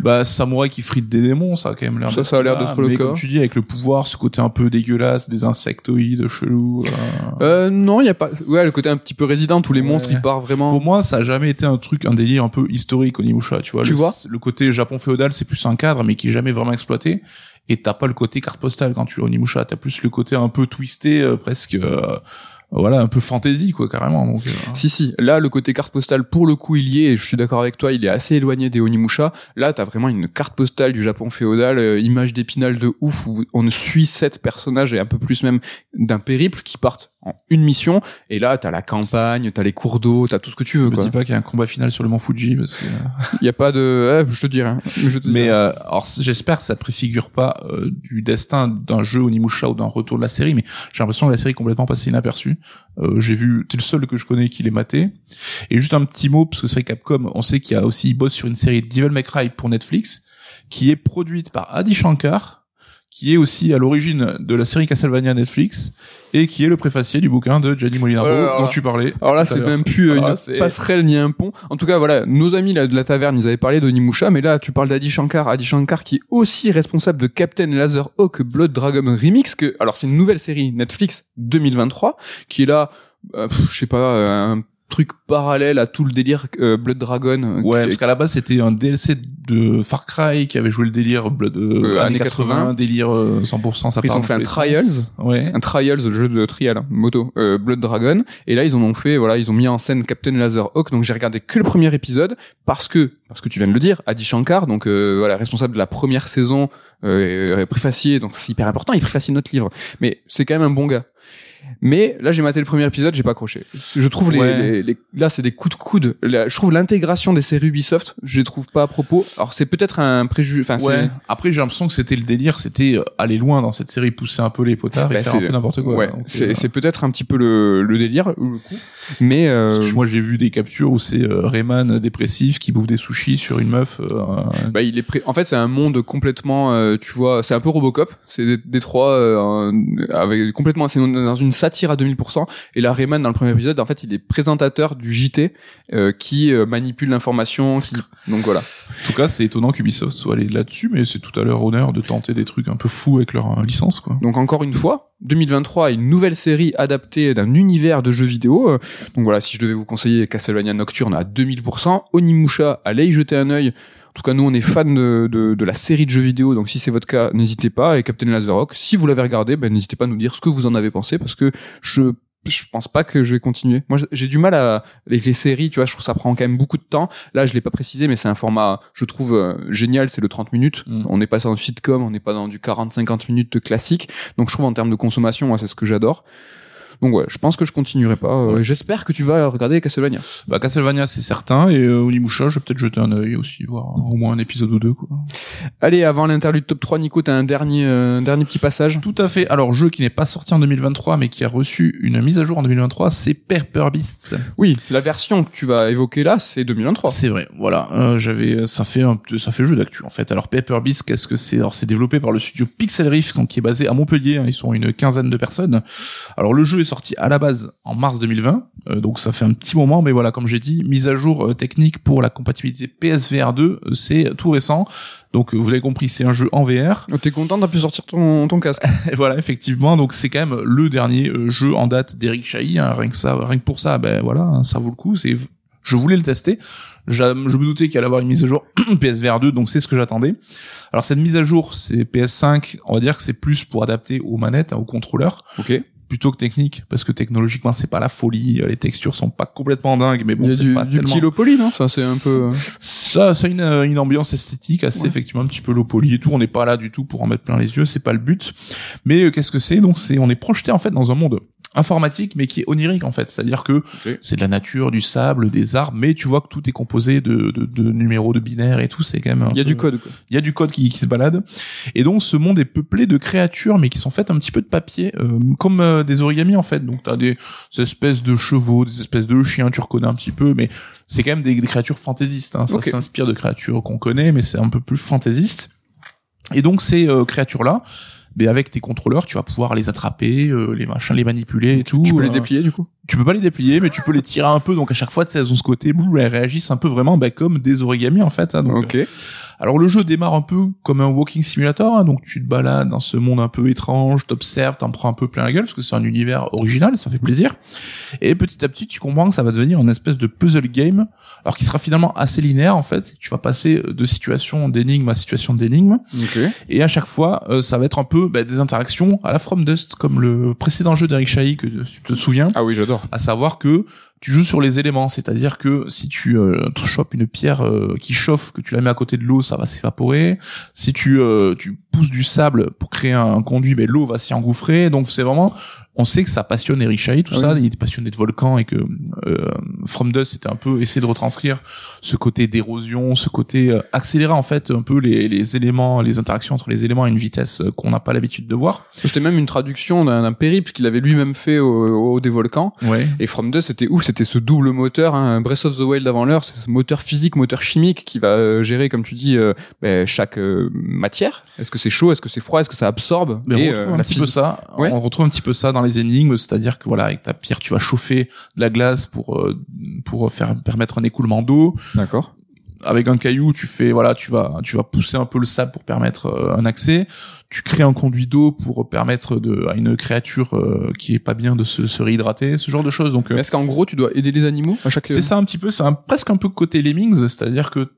Bah, samouraï qui frite des démons, ça a quand même l'air Ça, ça a l'air d'être le Mais cas. comme tu dis, avec le pouvoir, ce côté un peu dégueulasse, des insectoïdes chelous. euh, Euh, non, il y a pas. Ouais, le côté un petit peu résident où les Ouais. monstres ils partent vraiment. Pour moi, ça a jamais été un truc, un délire un peu historique Onimusha, tu vois. Tu le, vois Le côté Japon féodal, c'est plus un cadre, mais qui est jamais vraiment exploité. Et t'as pas le côté carte postale quand tu es Onimusha. T'as plus le côté un peu twisté, euh, presque, euh, voilà un peu fantasy quoi carrément. Euh, Si si, là le côté carte postale pour le coup il y est et je suis d'accord avec toi, il est assez éloigné des Onimusha. Là t'as vraiment une carte postale du Japon féodal, euh, image d'épinal de ouf où on suit sept personnages et un peu plus même d'un périple qui partent en une mission et là t'as la campagne, t'as les cours d'eau, t'as tout ce que tu veux me quoi. dis pas qu'il y a un combat final sur le mont Fuji parce que. Il y a pas de, eh, je te dirai. hein. Je te Mais euh, alors j'espère que ça préfigure pas euh, du destin d'un jeu Onimusha ou d'un retour de la série, mais j'ai l'impression que la série est complètement passée inaperçue. Euh, j'ai vu, t'es le seul que je connais qui l'ait maté. Et juste un petit mot parce que c'est Capcom, on sait qu'il y a aussi il bosse sur une série Devil May Cry pour Netflix, qui est produite par Adi Shankar, qui est aussi à l'origine de la série Castlevania Netflix et qui est le préfacier du bouquin de Gianni Molinaro dont tu parlais. Alors là, c'est même plus euh, une passerelle ni un pont. En tout cas, voilà, nos amis là, de la taverne, ils avaient parlé d'Onimusha, mais là, tu parles d'Adi Shankar. Adi Shankar qui est aussi responsable de Captain Laserhawk Blood Dragon Remix, que, alors c'est une nouvelle série Netflix 2023, qui est là, euh, je sais pas, un truc parallèle à tout le délire euh, Blood Dragon. euh, Ouais, qui- parce qu'à la base c'était un DLC de Far Cry qui avait joué le délire Blood, euh, Euh, années années 80, 80, délire euh, 100% ça Après, ils ont fait un Trials. Ouais. un Trials, le jeu de trial, moto, euh, Blood Dragon. Et là, ils en ont fait, voilà, ils ont mis en scène Captain Laserhawk. Donc j'ai regardé que le premier épisode parce que, parce que tu viens de le dire, Adi Shankar, donc euh, voilà, responsable de la première saison, euh, préfacier, donc c'est hyper important, il préfacie notre livre. Mais c'est quand même un bon gars. Mais là, j'ai maté le premier épisode, j'ai pas accroché. Je trouve les, Ouais. les- les- là, c'est des coups de coude. Là, je trouve l'intégration des séries Ubisoft, je les trouve pas à propos. Alors c'est peut-être un préjugé, enfin Ouais. Après j'ai l'impression que c'était le délire, c'était euh, aller loin dans cette série, pousser un peu les potards Bah, et faire un peu n'importe quoi. Ouais, c'est euh, c'est peut-être un petit peu le, le délire, le coup. mais euh, parce que moi j'ai vu des captures où c'est euh, Rayman dépressif qui bouffe des sushis sur une meuf. Bah, il est prêt. En fait, c'est un monde complètement, tu vois, c'est un peu Robocop. C'est des, des trois euh, avec complètement, c'est dans une satire à 2000%. Et là, Rayman dans le premier épisode, en fait, il est présentateur du JT euh, qui euh, manipule l'information. Qui... Donc voilà. En tout cas c'est étonnant qu'Ubisoft soit allé là-dessus, mais c'est tout à leur honneur de tenter des trucs un peu fous avec leur euh, licence quoi. Donc encore une fois, 2023, une nouvelle série adaptée d'un univers de jeux vidéo. Euh, Donc voilà, si je devais vous conseiller Castlevania Nocturne à 2000%, Onimusha, allez y jeter un œil. En tout cas, nous, on est fans de, la série de jeux vidéo, donc si c'est votre cas, n'hésitez pas. Et Captain Laserhawk, si vous l'avez regardé, ben, n'hésitez pas à nous dire ce que vous en avez pensé, parce que je je pense pas que je vais continuer. Moi, j'ai du mal à avec les séries, tu vois. Je trouve que ça prend quand même beaucoup de temps. Là, je l'ai pas précisé, mais c'est un format, je trouve euh, génial. C'est le 30 minutes. Mm. On n'est pas dans le sitcom, on n'est pas dans du 40-50 minutes classique. Donc, je trouve en termes de consommation, moi, c'est ce que j'adore. Donc ouais, je pense que je continuerai pas. Euh, J'espère que tu vas regarder Castlevania. Bah Castlevania c'est certain et euh, Onimusha je vais peut-être jeter un œil aussi, voir au moins un épisode ou deux quoi. Allez, avant l'interlude top 3, Nico, t'as un dernier, euh, dernier petit passage? Tout à fait. Alors, jeu qui n'est pas sorti en 2023, mais qui a reçu une mise à jour en 2023, c'est Pepper Beast. Oui, la version que tu vas évoquer là, c'est 2023. C'est vrai. Voilà. Euh, j'avais, ça fait un, ça fait jeu d'actu en fait. Alors, Pepper Beast, qu'est-ce que c'est? Alors, c'est développé par le studio Pixel Rift, donc qui est basé à Montpellier. hein. Ils sont une quinzaine de personnes. Alors, le jeu est sorti à la base en mars 2020, euh, donc ça fait un petit moment, mais voilà, comme j'ai dit, mise à jour euh, technique pour la compatibilité PSVR 2, euh, c'est tout récent. Donc, vous avez compris, c'est un jeu en VR. Oh, T'es content, t'as pu sortir ton, ton casque. Voilà, effectivement, donc c'est quand même le dernier jeu en date d'Eric Chahi, hein, rien que ça, rien que pour ça, ben voilà, hein, ça vaut le coup. C'est, je voulais le tester. Je me doutais qu'il allait avoir une mise à jour PSVR 2, donc c'est ce que j'attendais. Alors cette mise à jour, c'est PS5, on va dire que c'est plus pour adapter aux manettes, hein, aux contrôleurs, Ok. Plutôt que technique, parce que technologiquement c'est pas la folie, euh, les textures sont pas complètement dingues, mais bon, c'est pas du tellement. petit low poly, non? Ça, c'est un peu. euh, Ça, a une, euh, une ambiance esthétique assez Ouais. effectivement un petit peu low poly et tout. On n'est pas là du tout pour en mettre plein les yeux, c'est pas le but. Mais euh, qu'est-ce que c'est? Donc c'est, on est projeté en fait dans un monde informatique, mais qui est onirique en fait. C'est-à-dire que c'est de la nature, du sable, des arbres, mais tu vois que tout est composé de, de, de numéros, de binaires et tout. C'est quand même. un Il y a peu- du code, quoi. il y a du code qui, qui se balade. Et donc ce monde est peuplé de créatures, mais qui sont faites un petit peu de papier, euh, comme euh, des origamis en fait. Donc t'as des, espèces de chevaux, des espèces de chiens, tu reconnais un petit peu, mais c'est quand même des, des créatures fantaisistes. Hein. Ça s'inspire de créatures qu'on connaît, mais c'est un peu plus fantaisiste. Et donc ces euh, créatures-là, mais avec tes contrôleurs, tu vas pouvoir les attraper, euh, les machins, les manipuler et tout. Tu peux les déplier, du coup? Tu peux pas les déplier, mais tu peux les tirer un peu. Donc à chaque fois, elles ont ce côté bleu, elles réagissent un peu vraiment bah, comme des origamis en fait. hein. donc, Ok. alors le jeu démarre un peu comme un walking simulator, hein, donc tu te balades dans ce monde un peu étrange, t'observes, t'en prends un peu plein la gueule parce que c'est un univers original, ça fait plaisir. Et petit à petit, tu comprends que ça va devenir une espèce de puzzle game, alors qui sera finalement assez linéaire en fait. Tu vas passer de situation d'énigme à situation d'énigme, Ok. et à chaque fois, euh, ça va être un peu bah, des interactions à la From Dust, comme le précédent jeu d'Eric Chahi que tu te souviens Ah oui, j'adore. À savoir que tu joues sur les éléments, c'est-à-dire que si tu euh, chopes une pierre euh, qui chauffe, que tu la mets à côté de l'eau, ça va s'évaporer. Si tu euh, tu pousses du sable pour créer un conduit, ben l'eau va s'y engouffrer. Donc c'est vraiment on sait que ça passionne Eric Chahi, tout Oui. ça. Il était passionné de volcans et que euh, From Dust c'était un peu essayer de retranscrire ce côté d'érosion, ce côté euh, accélérer en fait un peu les, les éléments, les interactions entre les éléments à une vitesse euh, qu'on n'a pas l'habitude de voir. C'était même une traduction d'un périple qu'il avait lui-même fait au, au des volcans. Ouais. Et From Dust, c'était ouf, c'était ce double moteur, hein, Breath of the Wild avant l'heure, c'est ce moteur physique, moteur chimique qui va euh, gérer, comme tu dis, euh, ben, chaque euh, matière. Est-ce que c'est chaud, est-ce que c'est froid, est-ce que ça absorbe Mais Et, on retrouve un petit peu ça. Ouais. On retrouve un petit peu ça dans les énigmes, c'est-à-dire que voilà, avec ta pierre, tu vas chauffer de la glace pour pour faire permettre un écoulement d'eau. D'accord. Avec un caillou, tu fais voilà, tu vas tu vas pousser un peu le sable pour permettre euh, un accès. Tu crées un conduit d'eau pour permettre de à une créature euh, qui est pas bien de se, se réhydrater, ce genre de choses. Donc euh, Est-ce qu'en gros, tu dois aider les animaux à chaque c'est ça un petit peu, c'est un, presque un peu côté Lemmings, c'est-à-dire que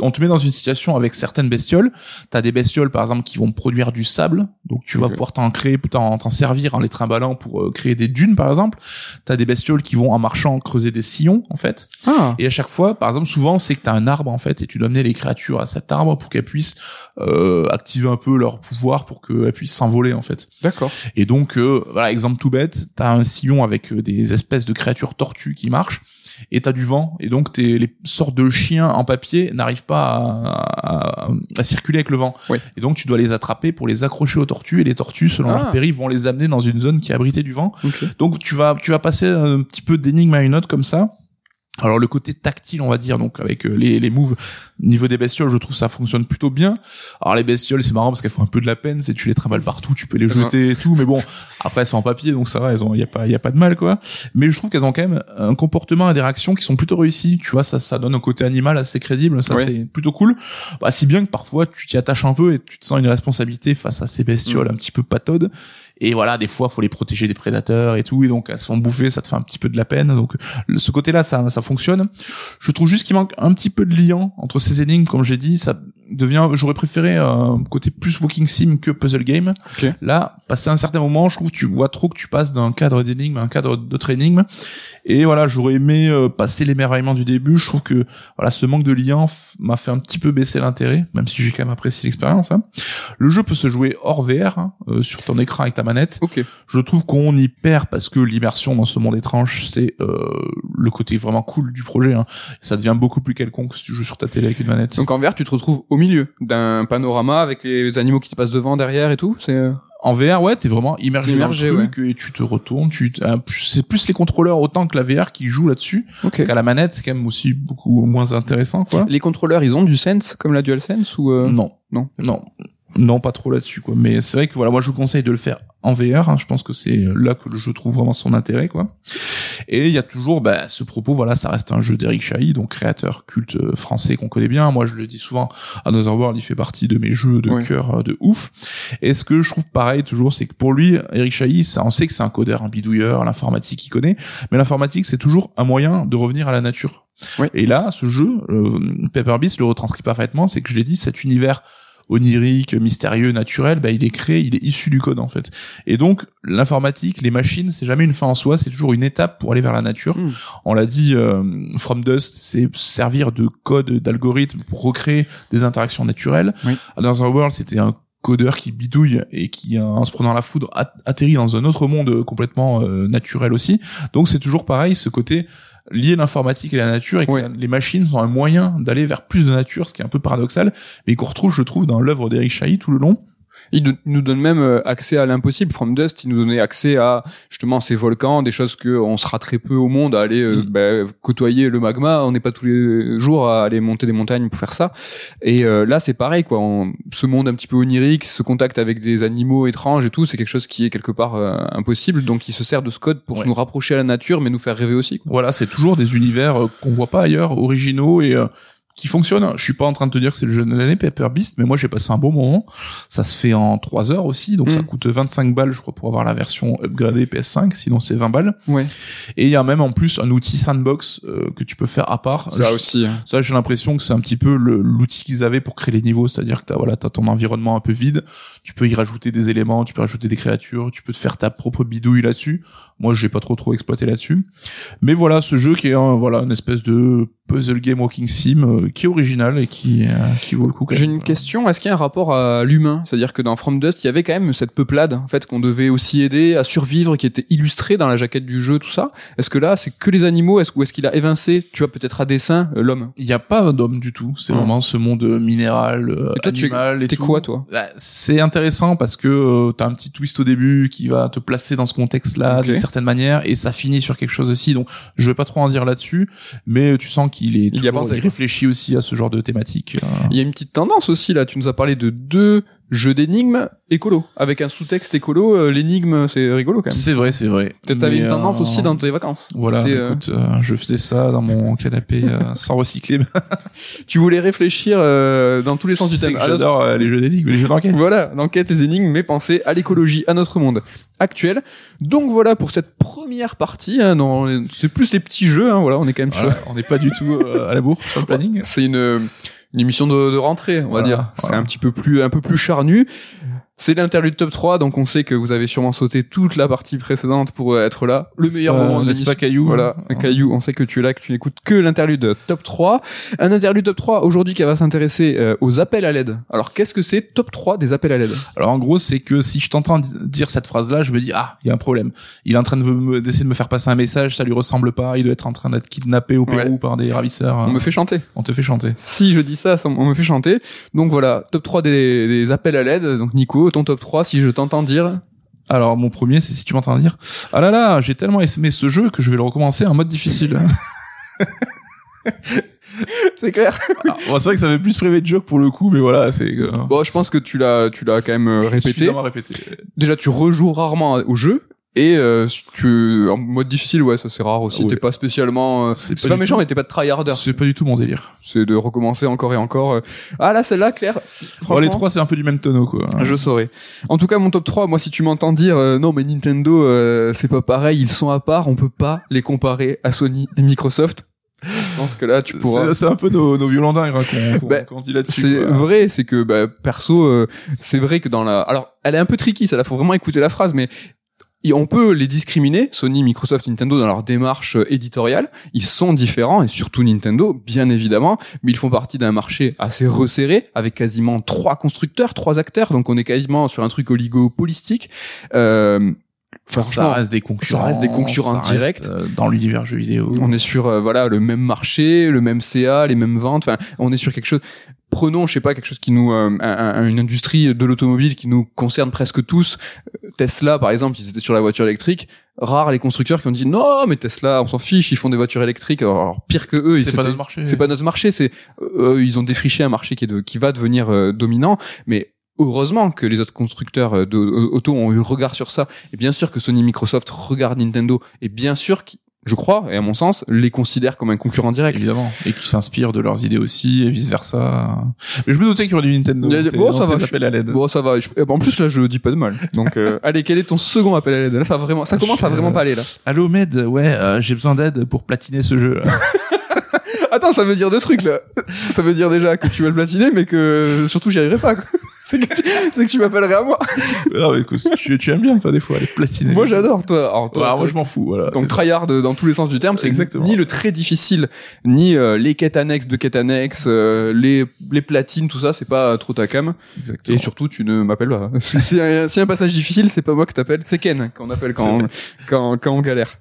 on te met dans une situation avec certaines bestioles. T'as des bestioles, par exemple, qui vont produire du sable. Donc, tu vas pouvoir t'en créer, t'en, t'en servir en les trimballant pour euh, créer des dunes, par exemple. T'as des bestioles qui vont, en marchant, creuser des sillons, en fait. Ah. Et à chaque fois, par exemple, souvent, c'est que t'as un arbre, en fait, et tu dois amener les créatures à cet arbre pour qu'elles puissent euh, activer un peu leur pouvoir pour qu'elles puissent s'envoler, en fait. D'accord. Et donc, euh, voilà, exemple tout bête, t'as un sillon avec euh, des espèces de créatures tortues qui marchent, et t'as du vent, et donc t'es, les sortes de chiens en papier n'arrivent pas à, à- à circuler avec le vent. Oui. Et donc tu dois les attraper pour les accrocher aux tortues, et les tortues, selon Ah. leur périph', vont les amener dans une zone qui est abritée du vent. Donc tu vas, tu vas passer un petit peu d'énigme à une autre comme ça. Alors le côté tactile, on va dire, donc avec euh, les, les moves niveau des bestioles, je trouve ça fonctionne plutôt bien. Alors les bestioles, c'est marrant parce qu'elles font un peu de la peine, c'est tu les trimbales partout, tu peux les jeter et tout, mais bon, après elles sont en papier, donc ça va, elles ont, y a pas, y a pas de mal quoi. Mais je trouve qu'elles ont quand même un comportement et des réactions qui sont plutôt réussis. Tu vois, ça, ça donne un côté animal assez crédible, ça c'est plutôt cool. Bah, si bien que parfois tu t'y attaches un peu et tu te sens une responsabilité face à ces bestioles Mm. un petit peu pataudes. Et voilà, des fois, faut les protéger des prédateurs et tout, et donc elles se font bouffer, ça te fait un petit peu de la peine. Donc ce côté-là, ça, ça fonctionne. Je trouve juste qu'il manque un petit peu de lien entre ces énigmes, comme j'ai dit, ça devient. J'aurais préféré un côté plus walking sim que puzzle game. Ok. Là, passé un certain moment, je trouve que tu vois trop que tu passes d'un cadre d'énigme à un cadre d'autre énigme. Et voilà, j'aurais aimé euh, passer l'émerveillement du début. Je trouve que voilà, ce manque de lien m'a fait un petit peu baisser l'intérêt, même si j'ai quand même apprécié l'expérience. hein. Le jeu peut se jouer hors VR, hein, euh, sur ton écran avec ta manette. Ok. Je trouve qu'on y perd parce que l'immersion dans ce monde étrange, c'est euh, le côté vraiment cool du projet. Hein. Ça devient beaucoup plus quelconque si tu joues sur ta télé avec une manette. Donc en VR, tu te retrouves au milieu d'un panorama avec les animaux qui te passent devant, derrière et tout. C'est euh, En VR, ouais, t'es vraiment immergé, Immergé, dans le truc et tu te retournes. Tu, euh, c'est plus les contrôleurs autant que la VR qui joue là-dessus. ok. Parce qu'à la manette, c'est quand même aussi beaucoup moins intéressant, quoi. Les contrôleurs, ils ont du sense comme la DualSense ou euh, Non, non non, non, pas trop là-dessus, quoi. Mais c'est vrai que voilà, moi je vous conseille de le faire en VR. hein. Je pense que c'est là que le jeu trouve vraiment son intérêt, quoi. Et il y a toujours bah, ce propos, voilà, ça reste un jeu d'Eric Chahi, donc créateur culte euh, français qu'on connaît bien. Moi, je le dis souvent, Another World, il fait partie de mes jeux de Oui. cœur euh, de ouf. Et ce que je trouve pareil toujours, c'est que pour lui, Eric Chahi, ça, on sait que c'est un codeur, un bidouilleur, l'informatique, il connaît. Mais l'informatique, c'est toujours un moyen de revenir à la nature. Oui. Et là, ce jeu, euh, Paper Beast le retranscrit parfaitement, c'est que je l'ai dit, cet univers onirique, mystérieux, naturel, bah, il est créé, il est issu du code en fait. Et donc l'informatique, les machines, c'est jamais une fin en soi, c'est toujours une étape pour aller vers la nature. Mm. On l'a dit, euh, From Dust, c'est servir de code, d'algorithme pour recréer des interactions naturelles. Oui. Another World, c'était un codeur qui bidouille et qui, euh, en se prenant la foudre, at- atterrit dans un autre monde euh, complètement euh, naturel aussi. Donc c'est toujours pareil, ce côté lié l'informatique et la nature et que Oui. les machines sont un moyen d'aller vers plus de nature, ce qui est un peu paradoxal, mais qu'on retrouve, je trouve, dans l'œuvre d'Eric Chahi tout le long. Il nous donne même euh, accès à l'impossible. From Dust, il nous donnait accès à justement ces volcans, des choses que on sera très peu au monde à aller euh, Mm. bah, côtoyer le magma. On n'est pas tous les jours à aller monter des montagnes pour faire ça. Et euh, là, c'est pareil, quoi. On- ce monde un petit peu onirique, ce contact avec des animaux étranges et tout, c'est quelque chose qui est quelque part euh, impossible. Donc, il se sert de ce code pour Ouais. nous rapprocher à la nature, mais nous faire rêver aussi. Quoi. Voilà, c'est toujours des univers qu'on voit pas ailleurs, originaux et euh, qui fonctionnent. Je suis pas en train de te dire que c'est le jeu de l'année, Paper Beast, mais moi j'ai passé un beau moment. Ça se fait en 3 heures aussi, donc ça Mm. coûte 25 balles, je crois, pour avoir la version upgradée PS5, sinon c'est 20 balles. Ouais. Et il y a même en plus un outil sandbox euh, que tu peux faire à part. Ça Je- aussi. hein. Ça, j'ai l'impression que c'est un petit peu l'outil qu'ils avaient pour créer les niveaux, c'est-à-dire que t'as voilà, t'as ton environnement un peu vide, tu peux y rajouter des éléments, tu peux rajouter des créatures, tu peux te faire ta propre bidouille là-dessus. Moi, j'ai pas trop trop exploité là-dessus, mais voilà, ce jeu qui est un, voilà une espèce de puzzle game walking sim euh, qui est original et qui euh, qui vaut le coup. quand J'ai une question. Est-ce qu'il y a un rapport à l'humain? C'est-à-dire que dans From Dust, il y avait quand même cette peuplade, en fait, qu'on devait aussi aider à survivre, qui était illustrée dans la jaquette du jeu, tout ça. Est-ce que là, c'est que les animaux? Est-ce ou est-ce qu'il a évincé, tu vois, peut-être à dessin, euh, l'homme? Il y a pas d'homme du tout. C'est Hum. vraiment ce monde minéral, euh, Et toi, tu es- animal et T'es tout. quoi, toi? Bah, c'est intéressant parce que euh, t'as un petit twist au début qui va te placer dans ce contexte-là. Certaine manière et ça finit sur quelque chose aussi. Donc je vais pas trop en dire là-dessus, mais tu sens qu'il est Il y a pensé, il réfléchit aussi à ce genre de thématique. euh. Il y a une petite tendance aussi, là. Tu nous as parlé de deux jeux d'énigmes écolo, avec un sous-texte écolo. euh, L'énigme, c'est rigolo, quand même. C'est vrai, c'est vrai. Peut-être t'avais une tendance euh, aussi dans tes vacances. Voilà, C'était, euh, écoute, euh, je faisais ça dans mon canapé sans recycler. tu voulais réfléchir dans tous les sens du thème. J'adore les jeux d'énigmes, les jeux d'enquête. Voilà, l'enquête des énigmes, mais penser à l'écologie, à notre monde actuel. Donc voilà pour cette première partie. Hein, c'est plus les petits jeux. Hein, voilà, on est quand même Voilà, on n'est pas du tout à la bourre sur le planning. C'est une, une émission de, de rentrée, on Voilà, va dire. C'est voilà. un petit peu plus un peu plus charnu. C'est l'interlude top 3, donc on sait que vous avez sûrement sauté toute la partie précédente pour euh, être là. Le meilleur pas- moment de n'est-ce pas, Caillou Voilà, Hein. caillou, on sait que tu es là, que tu n'écoutes que l'interlude top 3. Un interlude top 3 aujourd'hui qui va s'intéresser euh, aux appels à l'aide. Alors qu'est-ce que c'est top 3 des appels à l'aide? Alors en gros, c'est que si je t'entends dire cette phrase-là, je me dis ah, il y a un problème. Il est en train de me- d'essayer de me faire passer un message, ça lui ressemble pas. Il doit être en train d'être kidnappé au Pérou Ouais. par des ravisseurs. On me fait chanter. On te fait chanter. Si je dis ça, ça- on me fait chanter. Donc voilà, top 3 des, des appels à l'aide. Donc Nico, ton top 3, si je t'entends dire... Alors mon premier, c'est si tu m'entends dire ah là là, j'ai tellement aimé ce jeu que je vais le recommencer en mode difficile. C'est clair. Alors, bon, c'est vrai que ça fait plus privé de joke pour le coup, mais voilà, c'est euh, Bon, je pense que tu l'as, tu l'as quand même euh, répété. Déjà, tu rejoues rarement au jeu. Et euh, tu en mode difficile, ouais, ça c'est rare aussi. Ouais. T'es pas spécialement, euh, C'est pas pas, méchant, mais t'es pas de tryharder. C'est pas du tout mon délire. C'est de recommencer encore et encore. Ah là, celle-là, Claire. Bon, les trois, c'est un peu du même tonneau, quoi. Je saurais. En tout cas, mon top 3, moi, si tu m'entends dire euh, non, mais Nintendo, euh, c'est pas pareil, ils sont à part, on peut pas les comparer à Sony et Microsoft. Je pense que là, tu pourras. C'est un peu nos, nos violons dingues hein, qu'on Bah, qu'on dit là-dessus. C'est vrai, c'est que bah, perso, euh, c'est vrai que dans la. Alors, elle est un peu tricky, ça. Là, faut vraiment écouter la phrase, mais on peut les discriminer, Sony, Microsoft, Nintendo, dans leur démarche euh, éditoriale. Ils sont différents, et surtout Nintendo, bien évidemment, mais ils font partie d'un marché assez resserré, avec quasiment trois constructeurs, trois acteurs, donc on est quasiment sur un truc oligopolistique. Euh, ça reste des concurrents. reste des concurrents ça directs. euh, dans l'univers jeu vidéo. on est sur euh, voilà le même marché, le même CA, les mêmes ventes. Enfin, on est sur quelque chose. Prenons, je sais pas, quelque chose qui nous, euh, un- un- une industrie de l'automobile qui nous concerne presque tous. Tesla, par exemple, ils étaient sur la voiture électrique. Rares les constructeurs qui ont dit non, mais Tesla, on s'en fiche, ils font des voitures électriques. Alors, alors, pire que eux, ils c'est pas notre marché. c'est pas notre marché, c'est eux, ils ont défriché un marché qui est de, qui va devenir euh, dominant, mais heureusement que les autres constructeurs euh, de euh, auto ont eu regard sur ça. Et bien sûr que Sony, Microsoft regardent Nintendo, et bien sûr qu'ils- je crois, et à mon sens, les considèrent comme un concurrent direct. Évidemment. Et qui s'inspirent de leurs idées aussi, et vice versa. Mais je me doutais qu'il y aurait du Nintendo. Bon, dans ça va, je- à l'aide. Bon, ça va. je- eh ben, En plus, là, je dis pas de mal. Donc, euh, allez, quel est ton second appel à l'aide? Là, ça vraiment, ça commence à vraiment pas aller là. Allô, Med, ouais, euh, j'ai besoin d'aide pour platiner ce jeu. Attends, ça veut dire deux trucs là. Ça veut dire déjà que tu vas le platiner, mais que surtout j'y arriverai pas. quoi. C'est que, que tu m'appellerais à moi. non, mais écoute, tu, tu aimes bien, toi, des fois, les platiner. Moi, j'adore. Toi, alors, Ouais, toi, alors, moi, c'est- je m'en fous, voilà. Donc tryhard dans tous les sens du terme, c'est Exactement. ni le très difficile, ni euh, les quêtes annexes de quêtes annexes, euh, les les platines, tout ça, c'est pas trop ta cam. Exactement. Et surtout, tu ne m'appelles pas. si un, si un passage difficile, c'est pas moi que t'appelles, c'est Ken qu'on appelle quand on, quand quand on galère.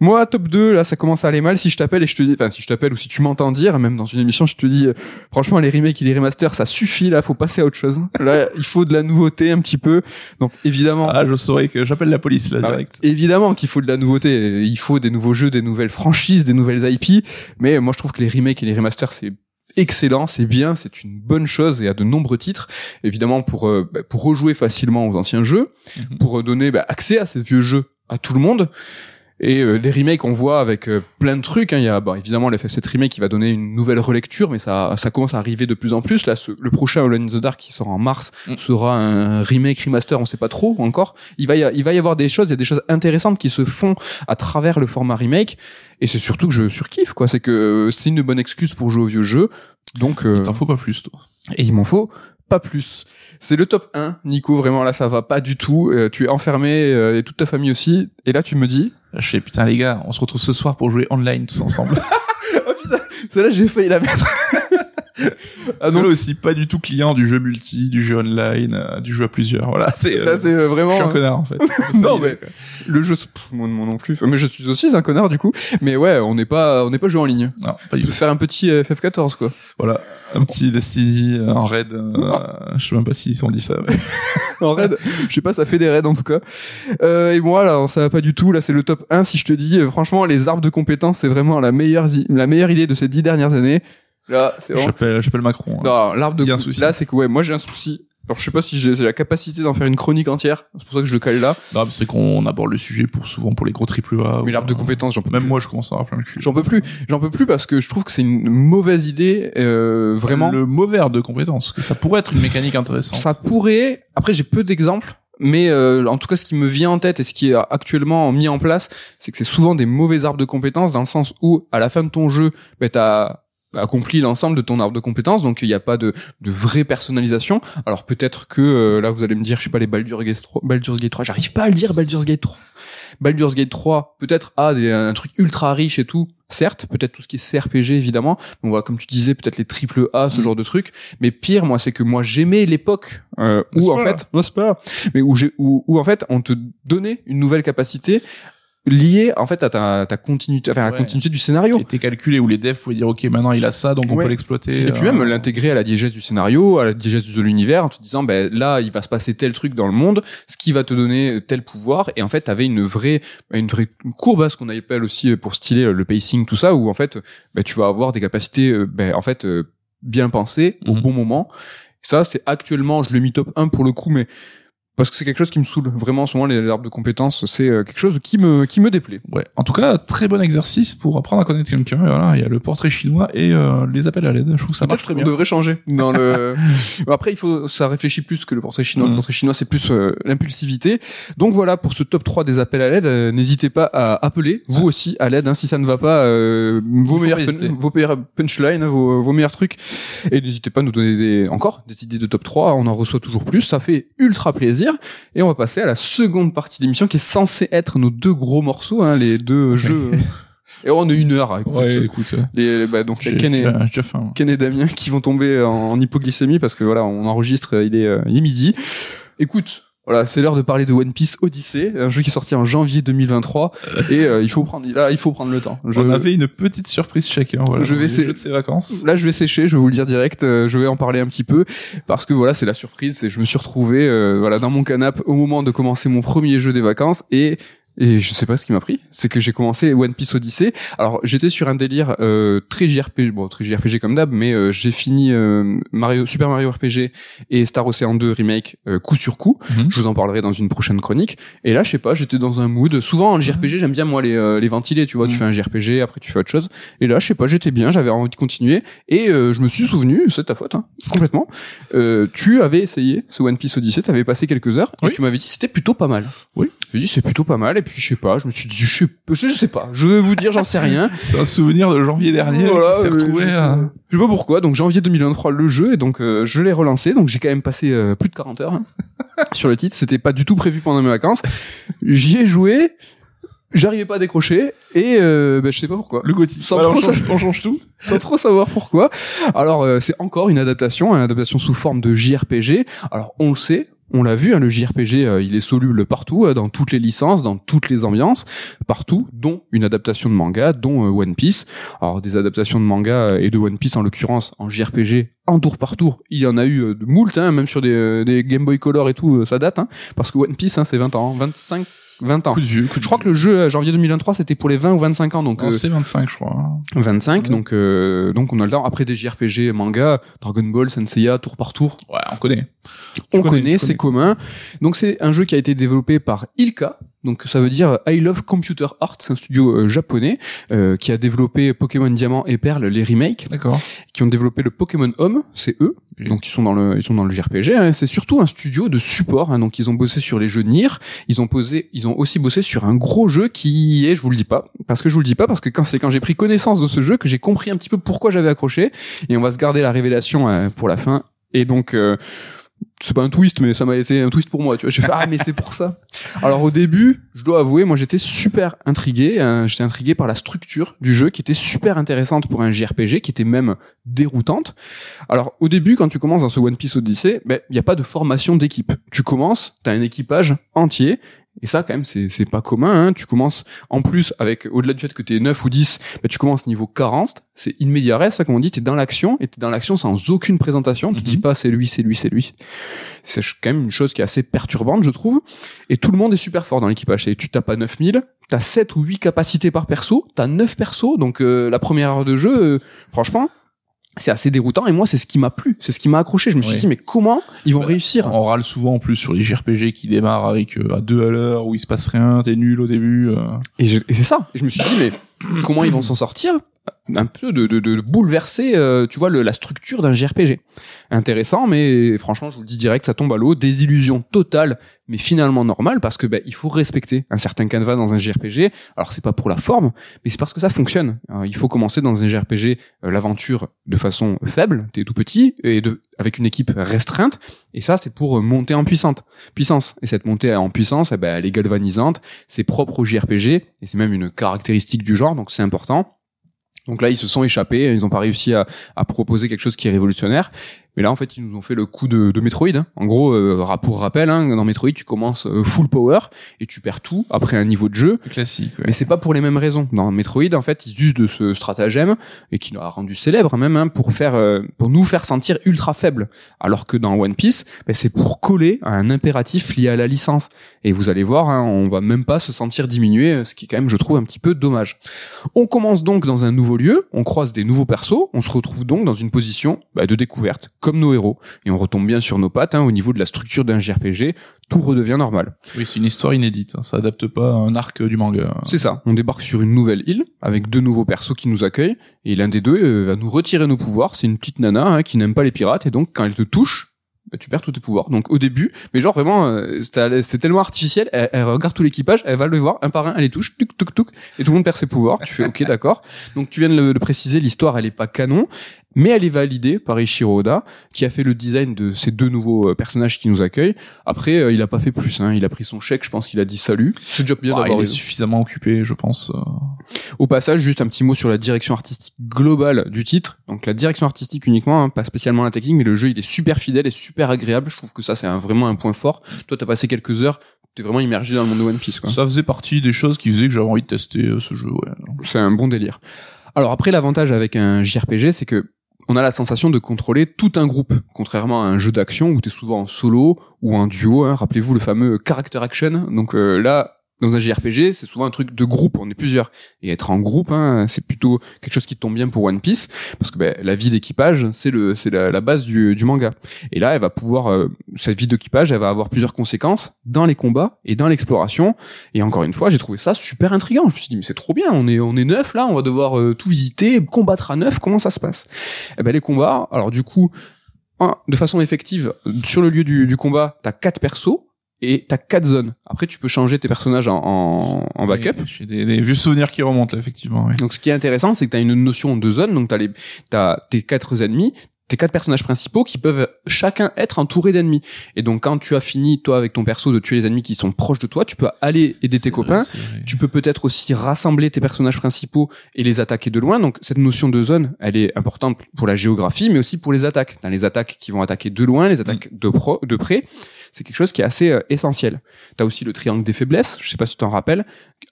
Moi, top 2, là, ça commence à aller mal. Si je t'appelle et je te dis, enfin, si je t'appelle ou si tu m'entends dire, même dans une émission, je te dis, euh, franchement, les remakes et les remasters, ça suffit, là, faut passer à autre chose. Là, il faut de la nouveauté un petit peu. Donc évidemment, Ah, je saurais que j'appelle la police là ah, direct. évidemment qu'il faut de la nouveauté. Il faut des nouveaux jeux, des nouvelles franchises, des nouvelles IP. Mais moi, je trouve que les remakes et les remasters, c'est excellent, c'est bien, c'est une bonne chose et à de nombreux titres. Évidemment, pour euh, bah, pour rejouer facilement aux anciens jeux, Mhm. pour euh, donner bah, accès à ces vieux jeux à tout le monde. Et euh, des remakes, on voit avec euh, plein de trucs. hein. Il y a bon, évidemment l'FF7 remake qui va donner une nouvelle relecture, mais ça, ça commence à arriver de plus en plus. Là, ce- le prochain Alone in the Dark qui sort en mars Mm. sera un remake, remaster, on sait pas trop encore. Il va, y il va y avoir des choses, il y a des choses intéressantes qui se font à travers le format remake. Et c'est surtout que je surkiffe, quoi. C'est que euh, c'est une bonne excuse pour jouer aux vieux jeux. Donc, euh, Il t'en faut pas plus, toi. et il m'en faut pas plus. C'est le top 1, Nico, vraiment là ça va pas du tout. Euh, tu es enfermé euh, et toute ta famille aussi. Et là tu me dis, je fais, putain, les gars, on se retrouve ce soir pour jouer online tous ensemble. oh putain, celle-là j'ai failli la mettre. ah non, aussi, pas du tout client du jeu multi, du jeu online, euh, du jeu à plusieurs. Voilà, c'est, euh, Là c'est euh, je vraiment suis un connard, en fait. Ça, Non, mais- quoi. le jeu. pff, moi, moi non plus. Mais je suis aussi un connard du coup. Mais ouais, on n'est pas, on n'est pas joué en ligne. Non, pas du tout. faire un petit euh, FF14 quoi. Voilà. Un petit Destiny, euh, en raid, euh, je sais même pas si on dit ça. mais- en raid. Je sais pas, ça fait des raids en tout cas. Euh, et moi, là, ça va pas du tout. Là, c'est le top 1. Si je te dis, euh, franchement, les arbres de compétences, c'est vraiment la meilleure, zi- la meilleure idée de ces dix dernières années. Là, c'est vraiment. J'appelle, j'appelle Macron. hein. Non, l'arbre de Il y a un com- souci. Là, c'est que ouais, moi j'ai un souci. Alors, je sais pas si j'ai la capacité d'en faire une chronique entière. C'est pour ça que je le cale là. Non, mais c'est qu'on aborde le sujet pour souvent pour les gros triple A. Mais ou- l'arbre de compétences, j'en peux Même plus. moi, je commence à avoir plein le cul. J'en peux plus. J'en peux plus parce que je trouve que c'est une mauvaise idée. Euh, vraiment. Le mauvais arbre de compétences. Que ça pourrait être une mécanique intéressante. Ça pourrait. Après, j'ai peu d'exemples. Mais euh, en tout cas, ce qui me vient en tête et ce qui est actuellement mis en place, c'est que c'est souvent des mauvais arbres de compétences dans le sens où, à la fin de ton jeu, bah, t'as accompli l'ensemble de ton arbre de compétences, donc il n'y a pas de, de vraie personnalisation. Alors peut-être que euh, là, vous allez me dire, je sais pas, les Baldur's Gate 3, Baldur's Gate 3 j'arrive pas à le dire, Baldur's Gate 3. Baldur's Gate 3 peut-être a des, un truc ultra riche et tout, certes, peut-être tout ce qui est CRPG évidemment, on voit comme tu disais peut-être les triple A, ce Mm. genre de trucs, mais pire moi c'est que moi j'aimais l'époque euh, où en pas fait, n'est-ce pas, mais où où, où en fait on te donnait une nouvelle capacité liée en fait à ta, ta continuité, enfin à la Ouais. continuité du scénario. qui était calculé où les devs pouvaient dire ok maintenant il a ça donc on Ouais. peut l'exploiter. Et puis euh, même l'intégrer à la diégèse du scénario, à la diégèse de l'univers, en te disant ben là il va se passer tel truc dans le monde, ce qui va te donner tel pouvoir. Et en fait t'avais une vraie une vraie courbe, hein, ce qu'on appelle aussi pour styler le pacing tout ça, où en fait ben, tu vas avoir des capacités euh, ben, en fait euh, bien pensées au Mhm. bon moment. Ça c'est actuellement je l'ai mis top 1 pour le coup, mais parce que c'est quelque chose qui me saoule vraiment en ce moment les arbres de compétences c'est euh, quelque chose qui me qui me déplaît Ouais. En tout cas, très bon exercice pour apprendre à connaître quelqu'un. Voilà, il y a le portrait chinois et euh, les appels à l'aide. Je trouve que ça marche très bien. devrait changer dans le. Après, il faut, ça réfléchit plus que le portrait chinois. Le portrait chinois, c'est plus euh, l'impulsivité. Donc voilà pour ce top 3 des appels à l'aide. euh, N'hésitez pas à appeler vous aussi à l'aide. Hein, si ça ne va pas, euh, vos meilleurs, vos meilleurs punchlines, vos, vos meilleurs trucs. Et n'hésitez pas à nous donner des, encore des idées de top 3. On en reçoit toujours plus. Ça fait ultra plaisir. Et on va passer à la seconde partie d'émission qui est censée être nos deux gros morceaux, hein, les deux jeux. Et on a une heure. Écoute, Ouais, écoute, les, bah, donc Ken et- faim. Ken Damien qui vont tomber en, en hypoglycémie parce que voilà, on enregistre, il est, euh, il est midi. Écoute, voilà, c'est l'heure de parler de One Piece Odyssey, un jeu qui est sorti en janvier 2023 et euh, il faut prendre là, il faut prendre le temps. Je- On avait une petite surprise chacun. Voilà, Je vais jeu de ses vacances. Là, je vais sécher, je vais vous le dire direct, euh, je vais en parler un petit peu parce que voilà, c'est la surprise, c'est je me suis retrouvé euh, voilà dans mon canapé au moment de commencer mon premier jeu des vacances et et je sais pas ce qui m'a pris, c'est que j'ai commencé One Piece Odyssey. Alors j'étais sur un délire euh, très JRPG, bon très JRPG comme d'hab, mais euh, j'ai fini euh, Mario Super Mario RPG et Star Ocean 2 remake euh, coup sur coup. Mhm. Je vous en parlerai dans une prochaine chronique. Et là, je sais pas, j'étais dans un mood. Souvent en JRPG, j'aime bien moi les euh, les ventiler, tu vois. Tu Mhm. fais un JRPG, après tu fais autre chose. Et là, je sais pas, j'étais bien, j'avais envie de continuer. Et euh, je me suis souvenu, c'est ta faute, hein, complètement. Euh, tu avais essayé ce One Piece Odyssey, t'avais passé quelques heures, et Oui. tu m'avais dit c'était plutôt pas mal. Oui. J'ai dit c'est plutôt pas mal, et puis je sais pas, je me suis dit je sais, je sais pas, je vais vous dire j'en sais rien. C'est un souvenir de janvier dernier Voilà, qui s'est retrouvé. je- à- Je sais pas pourquoi, donc janvier 2023 le jeu, et donc euh, je l'ai relancé, donc j'ai quand même passé euh, plus de 40 heures hein, sur le titre, c'était pas du tout prévu pendant mes vacances. J'y ai joué, j'arrivais pas à décrocher, et euh, bah, je sais pas pourquoi. Le Gauthier. Sans on, trop change, on change tout. sans trop savoir pourquoi. Alors euh, c'est encore une adaptation, une adaptation sous forme de JRPG. Alors on le sait, On l'a vu, hein, le JRPG, euh, il est soluble partout, euh, dans toutes les licences, dans toutes les ambiances, partout, dont une adaptation de manga, dont euh, One Piece. Alors des adaptations de manga et de One Piece en l'occurrence en JRPG, en tour par tour, il y en a eu de moult, hein, même sur des, Game Boy Color et tout, ça date, hein, parce que One Piece, hein, c'est 20 ans, 25 20 ans. Coup de vieux, Je crois que le jeu janvier 2023 c'était pour les 20 ou 25 ans donc Non, euh, c'est 25, je crois. 25 donc euh, donc on a le temps après des JRPG manga Dragon Ball Senseiya tour par tour Ouais, on connaît. on connaît, tu c'est commun. Donc c'est un jeu qui a été développé par Ilka. Donc ça veut dire I Love Computer Art, c'est un studio euh, japonais euh, qui a développé Pokémon Diamant et Perle les remakes, D'accord. qui ont développé le Pokémon Home, c'est eux. Donc ils sont dans le ils sont dans le JRPG. hein. C'est surtout un studio de support. hein. Donc ils ont bossé sur les jeux Nier. Ils ont posé ils ont aussi bossé sur un gros jeu qui est je vous le dis pas parce que je vous le dis pas parce que quand c'est quand j'ai pris connaissance de ce jeu que j'ai compris un petit peu pourquoi j'avais accroché et on va se garder la révélation euh, pour la fin. Et donc euh, c'est pas un twist, mais ça m'a été un twist pour moi. Tu vois, j'ai fait ah mais c'est pour ça. Alors au début, je dois avouer, moi j'étais super intrigué. hein, j'étais intrigué par la structure du jeu qui était super intéressante pour un JRPG, qui était même déroutante. Alors au début, quand tu commences dans ce One Piece Odyssey, ben il y a pas de formation d'équipe. Tu commences, t'as un équipage entier. Et ça, quand même, c'est, c'est pas commun. Hein. Tu commences, en plus, avec au-delà du fait que t'es 9 ou 10, ben, tu commences niveau 40. C'est in media res, ça, comme on dit. T'es dans l'action, et t'es dans l'action sans aucune présentation. Tu Mhm. dis pas c'est lui, c'est lui, c'est lui. C'est quand même une chose qui est assez perturbante, je trouve. Et tout le monde est super fort dans l'équipage. Et tu tapes à 9000, t'as 7 ou 8 capacités par perso, t'as 9 persos, donc euh, la première heure de jeu, euh, franchement, c'est assez déroutant. Et moi, c'est ce qui m'a plu, c'est ce qui m'a accroché. Je me suis Oui. dit, mais comment ils vont Bah, réussir? On râle souvent en plus sur les JRPG qui démarrent avec euh, à deux à l'heure où il se passe rien, t'es nul au début. euh. Et, et c'est ça. Et je me suis dit, mais comment ils vont s'en sortir? Un peu de, de, de bouleverser, euh, tu vois, le- la structure d'un JRPG. Intéressant, mais franchement, je vous le dis direct, ça tombe à l'eau. Désillusion totale, mais finalement normale, parce que ben, il faut respecter un certain canevas dans un JRPG. Alors c'est pas pour la forme, mais c'est parce que ça fonctionne. Alors, il faut commencer dans un JRPG euh, l'aventure de façon faible, t'es tout petit, et de, avec une équipe restreinte. Et ça, c'est pour euh, monter en puissance. Et cette montée en puissance, eh ben, elle est galvanisante, c'est propre au JRPG, et c'est même une caractéristique du genre, donc c'est important. Donc là, ils se sont échappés, ils n'ont pas réussi à, à proposer quelque chose qui est révolutionnaire. Mais là, en fait, ils nous ont fait le coup de, de Metroid. hein. En gros, euh, pour rappel, hein, dans Metroid, tu commences euh, full power et tu perds tout après un niveau de jeu. Classique. Ouais. Mais c'est pas pour les mêmes raisons. Dans Metroid, en fait, ils usent de ce stratagème et qui l'a rendu célèbre même hein, pour faire, euh, pour nous faire sentir ultra faibles. Alors que dans One Piece, ben, c'est pour coller à un impératif lié à la licence. Et vous allez voir, hein, on va même pas se sentir diminué, ce qui est quand même, je trouve, un petit peu dommage. On commence donc dans un nouveau lieu, on croise des nouveaux persos, on se retrouve donc dans une position bah, de découverte, comme nos héros, et on retombe bien sur nos pattes hein, au niveau de la structure d'un JRPG, tout redevient normal. Oui, c'est une histoire inédite. hein. Ça adapte pas à un arc du manga. C'est ça, on débarque sur une nouvelle île avec deux nouveaux persos qui nous accueillent, et l'un des deux euh, va nous retirer nos pouvoirs, c'est une petite nana hein, qui n'aime pas les pirates, et donc quand elle te touche, bah, tu perds tous tes pouvoirs. Donc au début, mais genre vraiment, euh, c'est c'est tellement artificiel, elle, elle regarde tout l'équipage, elle va le voir un par un, elle les touche, tuc tuc tuc, et tout le monde perd ses pouvoirs. Tu fais ok d'accord. Donc tu viens de le, de préciser, l'histoire elle est pas canon, mais elle est validée par Ishiro Oda, qui a fait le design de ces deux nouveaux euh, personnages qui nous accueillent. Après, euh, il a pas fait plus, hein. il a pris son chèque, je pense qu'il a dit salut. C'est déjà bien Ah, d'avoir il est suffisamment occupé, je pense. euh. Au passage, juste un petit mot sur la direction artistique globale du titre. Donc la direction artistique uniquement, hein, pas spécialement la technique, mais le jeu il est super fidèle et super agréable. Je trouve que ça c'est un- vraiment un point fort. Toi t'as passé quelques heures, t'es vraiment immergé dans le monde de One Piece. Quoi. Ça faisait partie des choses qui faisaient que j'avais envie de tester euh, ce jeu. Ouais. C'est un bon délire. Alors après l'avantage avec un JRPG, c'est que on a la sensation de contrôler tout un groupe, contrairement à un jeu d'action où t'es souvent en solo ou en duo. Hein. Rappelez-vous le fameux character action. Donc euh, là, dans un JRPG, c'est souvent un truc de groupe, on est plusieurs. Et être en groupe, hein, c'est plutôt quelque chose qui tombe bien pour One Piece, parce que ben, la vie d'équipage, c'est la, base du, du manga. Et là, elle va pouvoir, euh, cette vie d'équipage, elle va avoir plusieurs conséquences dans les combats et dans l'exploration. Et encore une fois, j'ai trouvé ça super intriguant. Je me suis dit, mais c'est trop bien, on est, on est neuf là, on va devoir euh, tout visiter, combattre à neuf, comment ça se passe? Eh ben les combats, alors du coup, de façon effective, sur le lieu du, du combat, t'as quatre persos et t'as quatre zones. Après, tu peux changer tes personnages en, en, en backup. J'ai des, des vieux souvenirs qui remontent là, effectivement. Oui. Donc, ce qui est intéressant, c'est que t'as une notion de zone. Donc, t'as les, t'as tes quatre ennemis, tes quatre personnages principaux qui peuvent chacun être entourés d'ennemis. Et donc quand tu as fini toi avec ton perso de tuer les ennemis qui sont proches de toi, tu peux aller aider tes copains. Tu peux peut-être aussi rassembler tes personnages principaux et les attaquer de loin. Donc cette notion de zone, elle est importante pour la géographie, mais aussi pour les attaques. Dans les attaques qui vont attaquer de loin, les attaques de pro, de près, c'est quelque chose qui est assez euh, essentiel. T'as aussi le triangle des faiblesses. Je sais pas si tu t'en rappelles,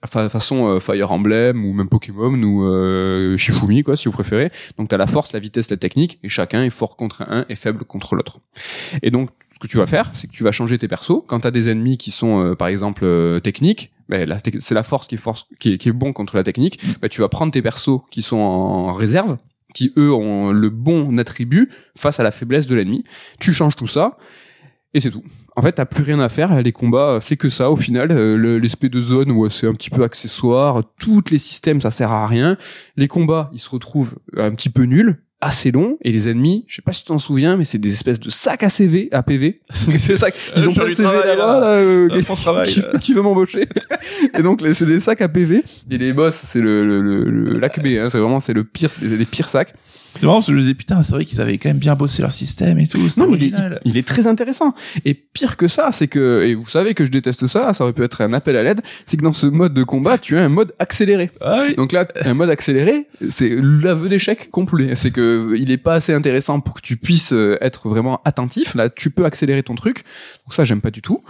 fa façon euh, Fire Emblem ou même Pokémon ou euh, Shifumi quoi, si vous préférez. Donc t'as la force, la vitesse, la technique, et chacun fort contre un et faible contre l'autre. Et donc ce que tu vas faire, c'est que tu vas changer tes persos. Quand t'as des ennemis qui sont euh, par exemple euh, techniques, ben, c'est la force qui est force qui est, qui est bon contre la technique. Ben, tu vas prendre tes persos qui sont en réserve qui eux ont le bon attribut face à la faiblesse de l'ennemi. Tu changes tout ça et c'est tout. En fait, t'as plus rien à faire. Les combats, c'est que ça au final. Euh, le- L'espèce de zone où c'est un petit peu accessoire. Tous les systèmes, ça sert à rien. Les combats, ils se retrouvent un petit peu nuls, assez longs. Et les ennemis, je sais pas si tu t'en souviens, mais c'est des espèces de sacs à CV, à PV. c'est ça. Ils Euh, ont j'ai pas de CV là-bas. là. là, euh, Euh, qui, qui veut m'embaucher Et donc, les- c'est des sacs à PV. Et les boss, c'est le, le, le, le l'ACB, hein. C'est vraiment, c'est le pire, c'est les pires sacs. C'est marrant parce que je me disais, putain, c'est vrai qu'ils avaient quand même bien bossé leur système et tout. Non, mais il est, il est très intéressant. Et pire que ça, c'est que, et vous savez que je déteste ça, ça aurait pu être un appel à l'aide, c'est que dans ce mode de combat, tu as un mode accéléré. Ah oui. Donc là, un mode accéléré, c'est l'aveu d'échec complet. C'est que il est pas assez intéressant pour que tu puisses euh, être vraiment attentif. Là, tu peux accélérer ton truc. Donc ça, j'aime pas du tout.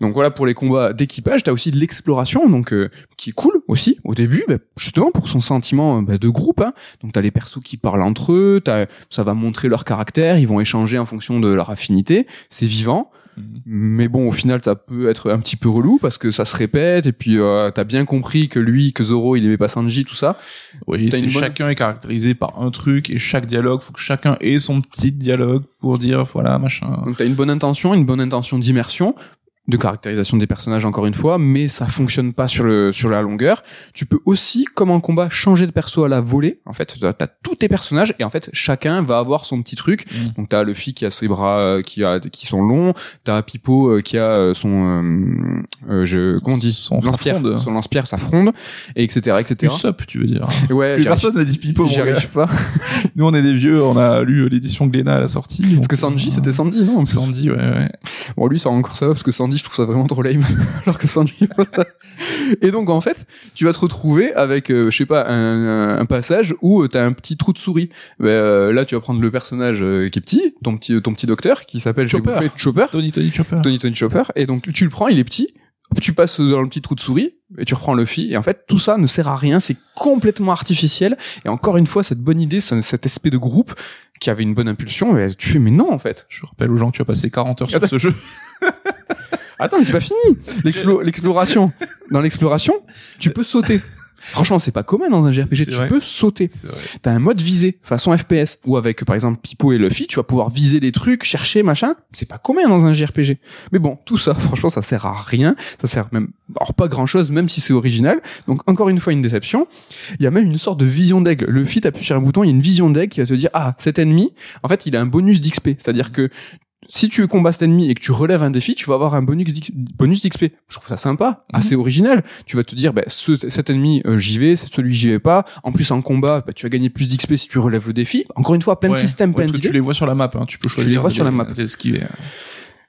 Donc voilà pour les combats d'équipage. T'as aussi de l'exploration, donc euh, qui est cool aussi au début, bah, justement pour son sentiment bah, de groupe. Hein. Donc t'as les persos qui parlent entre eux. Ça va montrer leur caractère. Ils vont échanger en fonction de leur affinité. C'est vivant. Mhm. Mais bon, au final, ça peut être un petit peu relou parce que ça se répète et puis euh, t'as bien compris que lui, que Zoro, il aimait pas Sanji, tout ça. Oui, c'est bonne- chacun est caractérisé par un truc et chaque dialogue, faut que chacun ait son petit dialogue pour dire voilà machin. Donc t'as une bonne intention, une bonne intention d'immersion, de caractérisation des personnages encore une fois, mais ça fonctionne pas sur le sur la longueur. Tu peux aussi, comme en combat, changer de perso à la volée. En fait, t'as t'as tous tes personnages et en fait chacun va avoir son petit truc. Mm. Donc t'as Luffy qui a ses bras euh, qui a qui sont longs, t'as Pipo euh, qui a euh, son euh, je comment on dit? Son lance-pierre, son lance-pierre, sa fronde, et etc etc. Usopp, tu veux dire. Ouais, Plus personne n'a dit pipo. j'y arrive pas. Nous, on est des vieux, on a lu l'édition Glénat à la sortie. Parce que Sanji, c'était Sandy, non Sandy, ouais, ouais. Bon, lui, ça encore ça va parce que Sandy, je trouve ça vraiment trop lame. Alors que Sanji, et donc en fait, tu vas te retrouver avec, euh, je sais pas, un, un passage où euh, t'as un petit trou de souris. Ben, euh, là, tu vas prendre le personnage euh, qui est petit, ton petit, ton petit docteur qui s'appelle Chopper. bouffé, Chopper, Tony Tony Chopper. Tony Tony Chopper, et donc tu le prends, il est petit. Tu passes dans le petit trou de souris et tu reprends Luffy et en fait tout ça ne sert à rien, c'est complètement artificiel et encore une fois cette bonne idée, ce- cet aspect de groupe qui avait une bonne impulsion, tu fais mais non en fait. Je rappelle aux gens que tu as passé 40 heures sur ce jeu. Attends, mais c'est pas fini. L'explo- L'exploration. Dans l'exploration, tu peux sauter. Franchement, c'est pas commun dans un JRPG. Tu vrai. peux sauter. T'as un mode visée, façon FPS, ou avec, par exemple, Pipo et Luffy, tu vas pouvoir viser les trucs, chercher, machin. C'est pas commun dans un JRPG. Mais bon, tout ça, franchement, ça sert à rien. Ça sert même, alors pas grand chose, même si c'est original. Donc, encore une fois, une déception. Il y a même une sorte de vision d'aigle. Luffy, t'appuies sur un bouton, il y a une vision d'aigle qui va te dire, ah, cet ennemi, en fait, il a un bonus d'XP. C'est-à-dire que, si tu combats cet ennemi et que tu relèves un défi, tu vas avoir un bonus d'X- bonus d'XP. Je trouve ça sympa, assez original. Tu vas te dire, bah, ce, cet ennemi, euh, j'y vais, c'est celui j'y vais pas. En plus, en combat, bah, tu vas gagner plus d'XP si tu relèves le défi. Encore une fois, plein de systèmes, Ouais, plein parce que d'idées. tu les vois sur la map, hein. Tu peux choisir. les vois de sur la map. esquiver.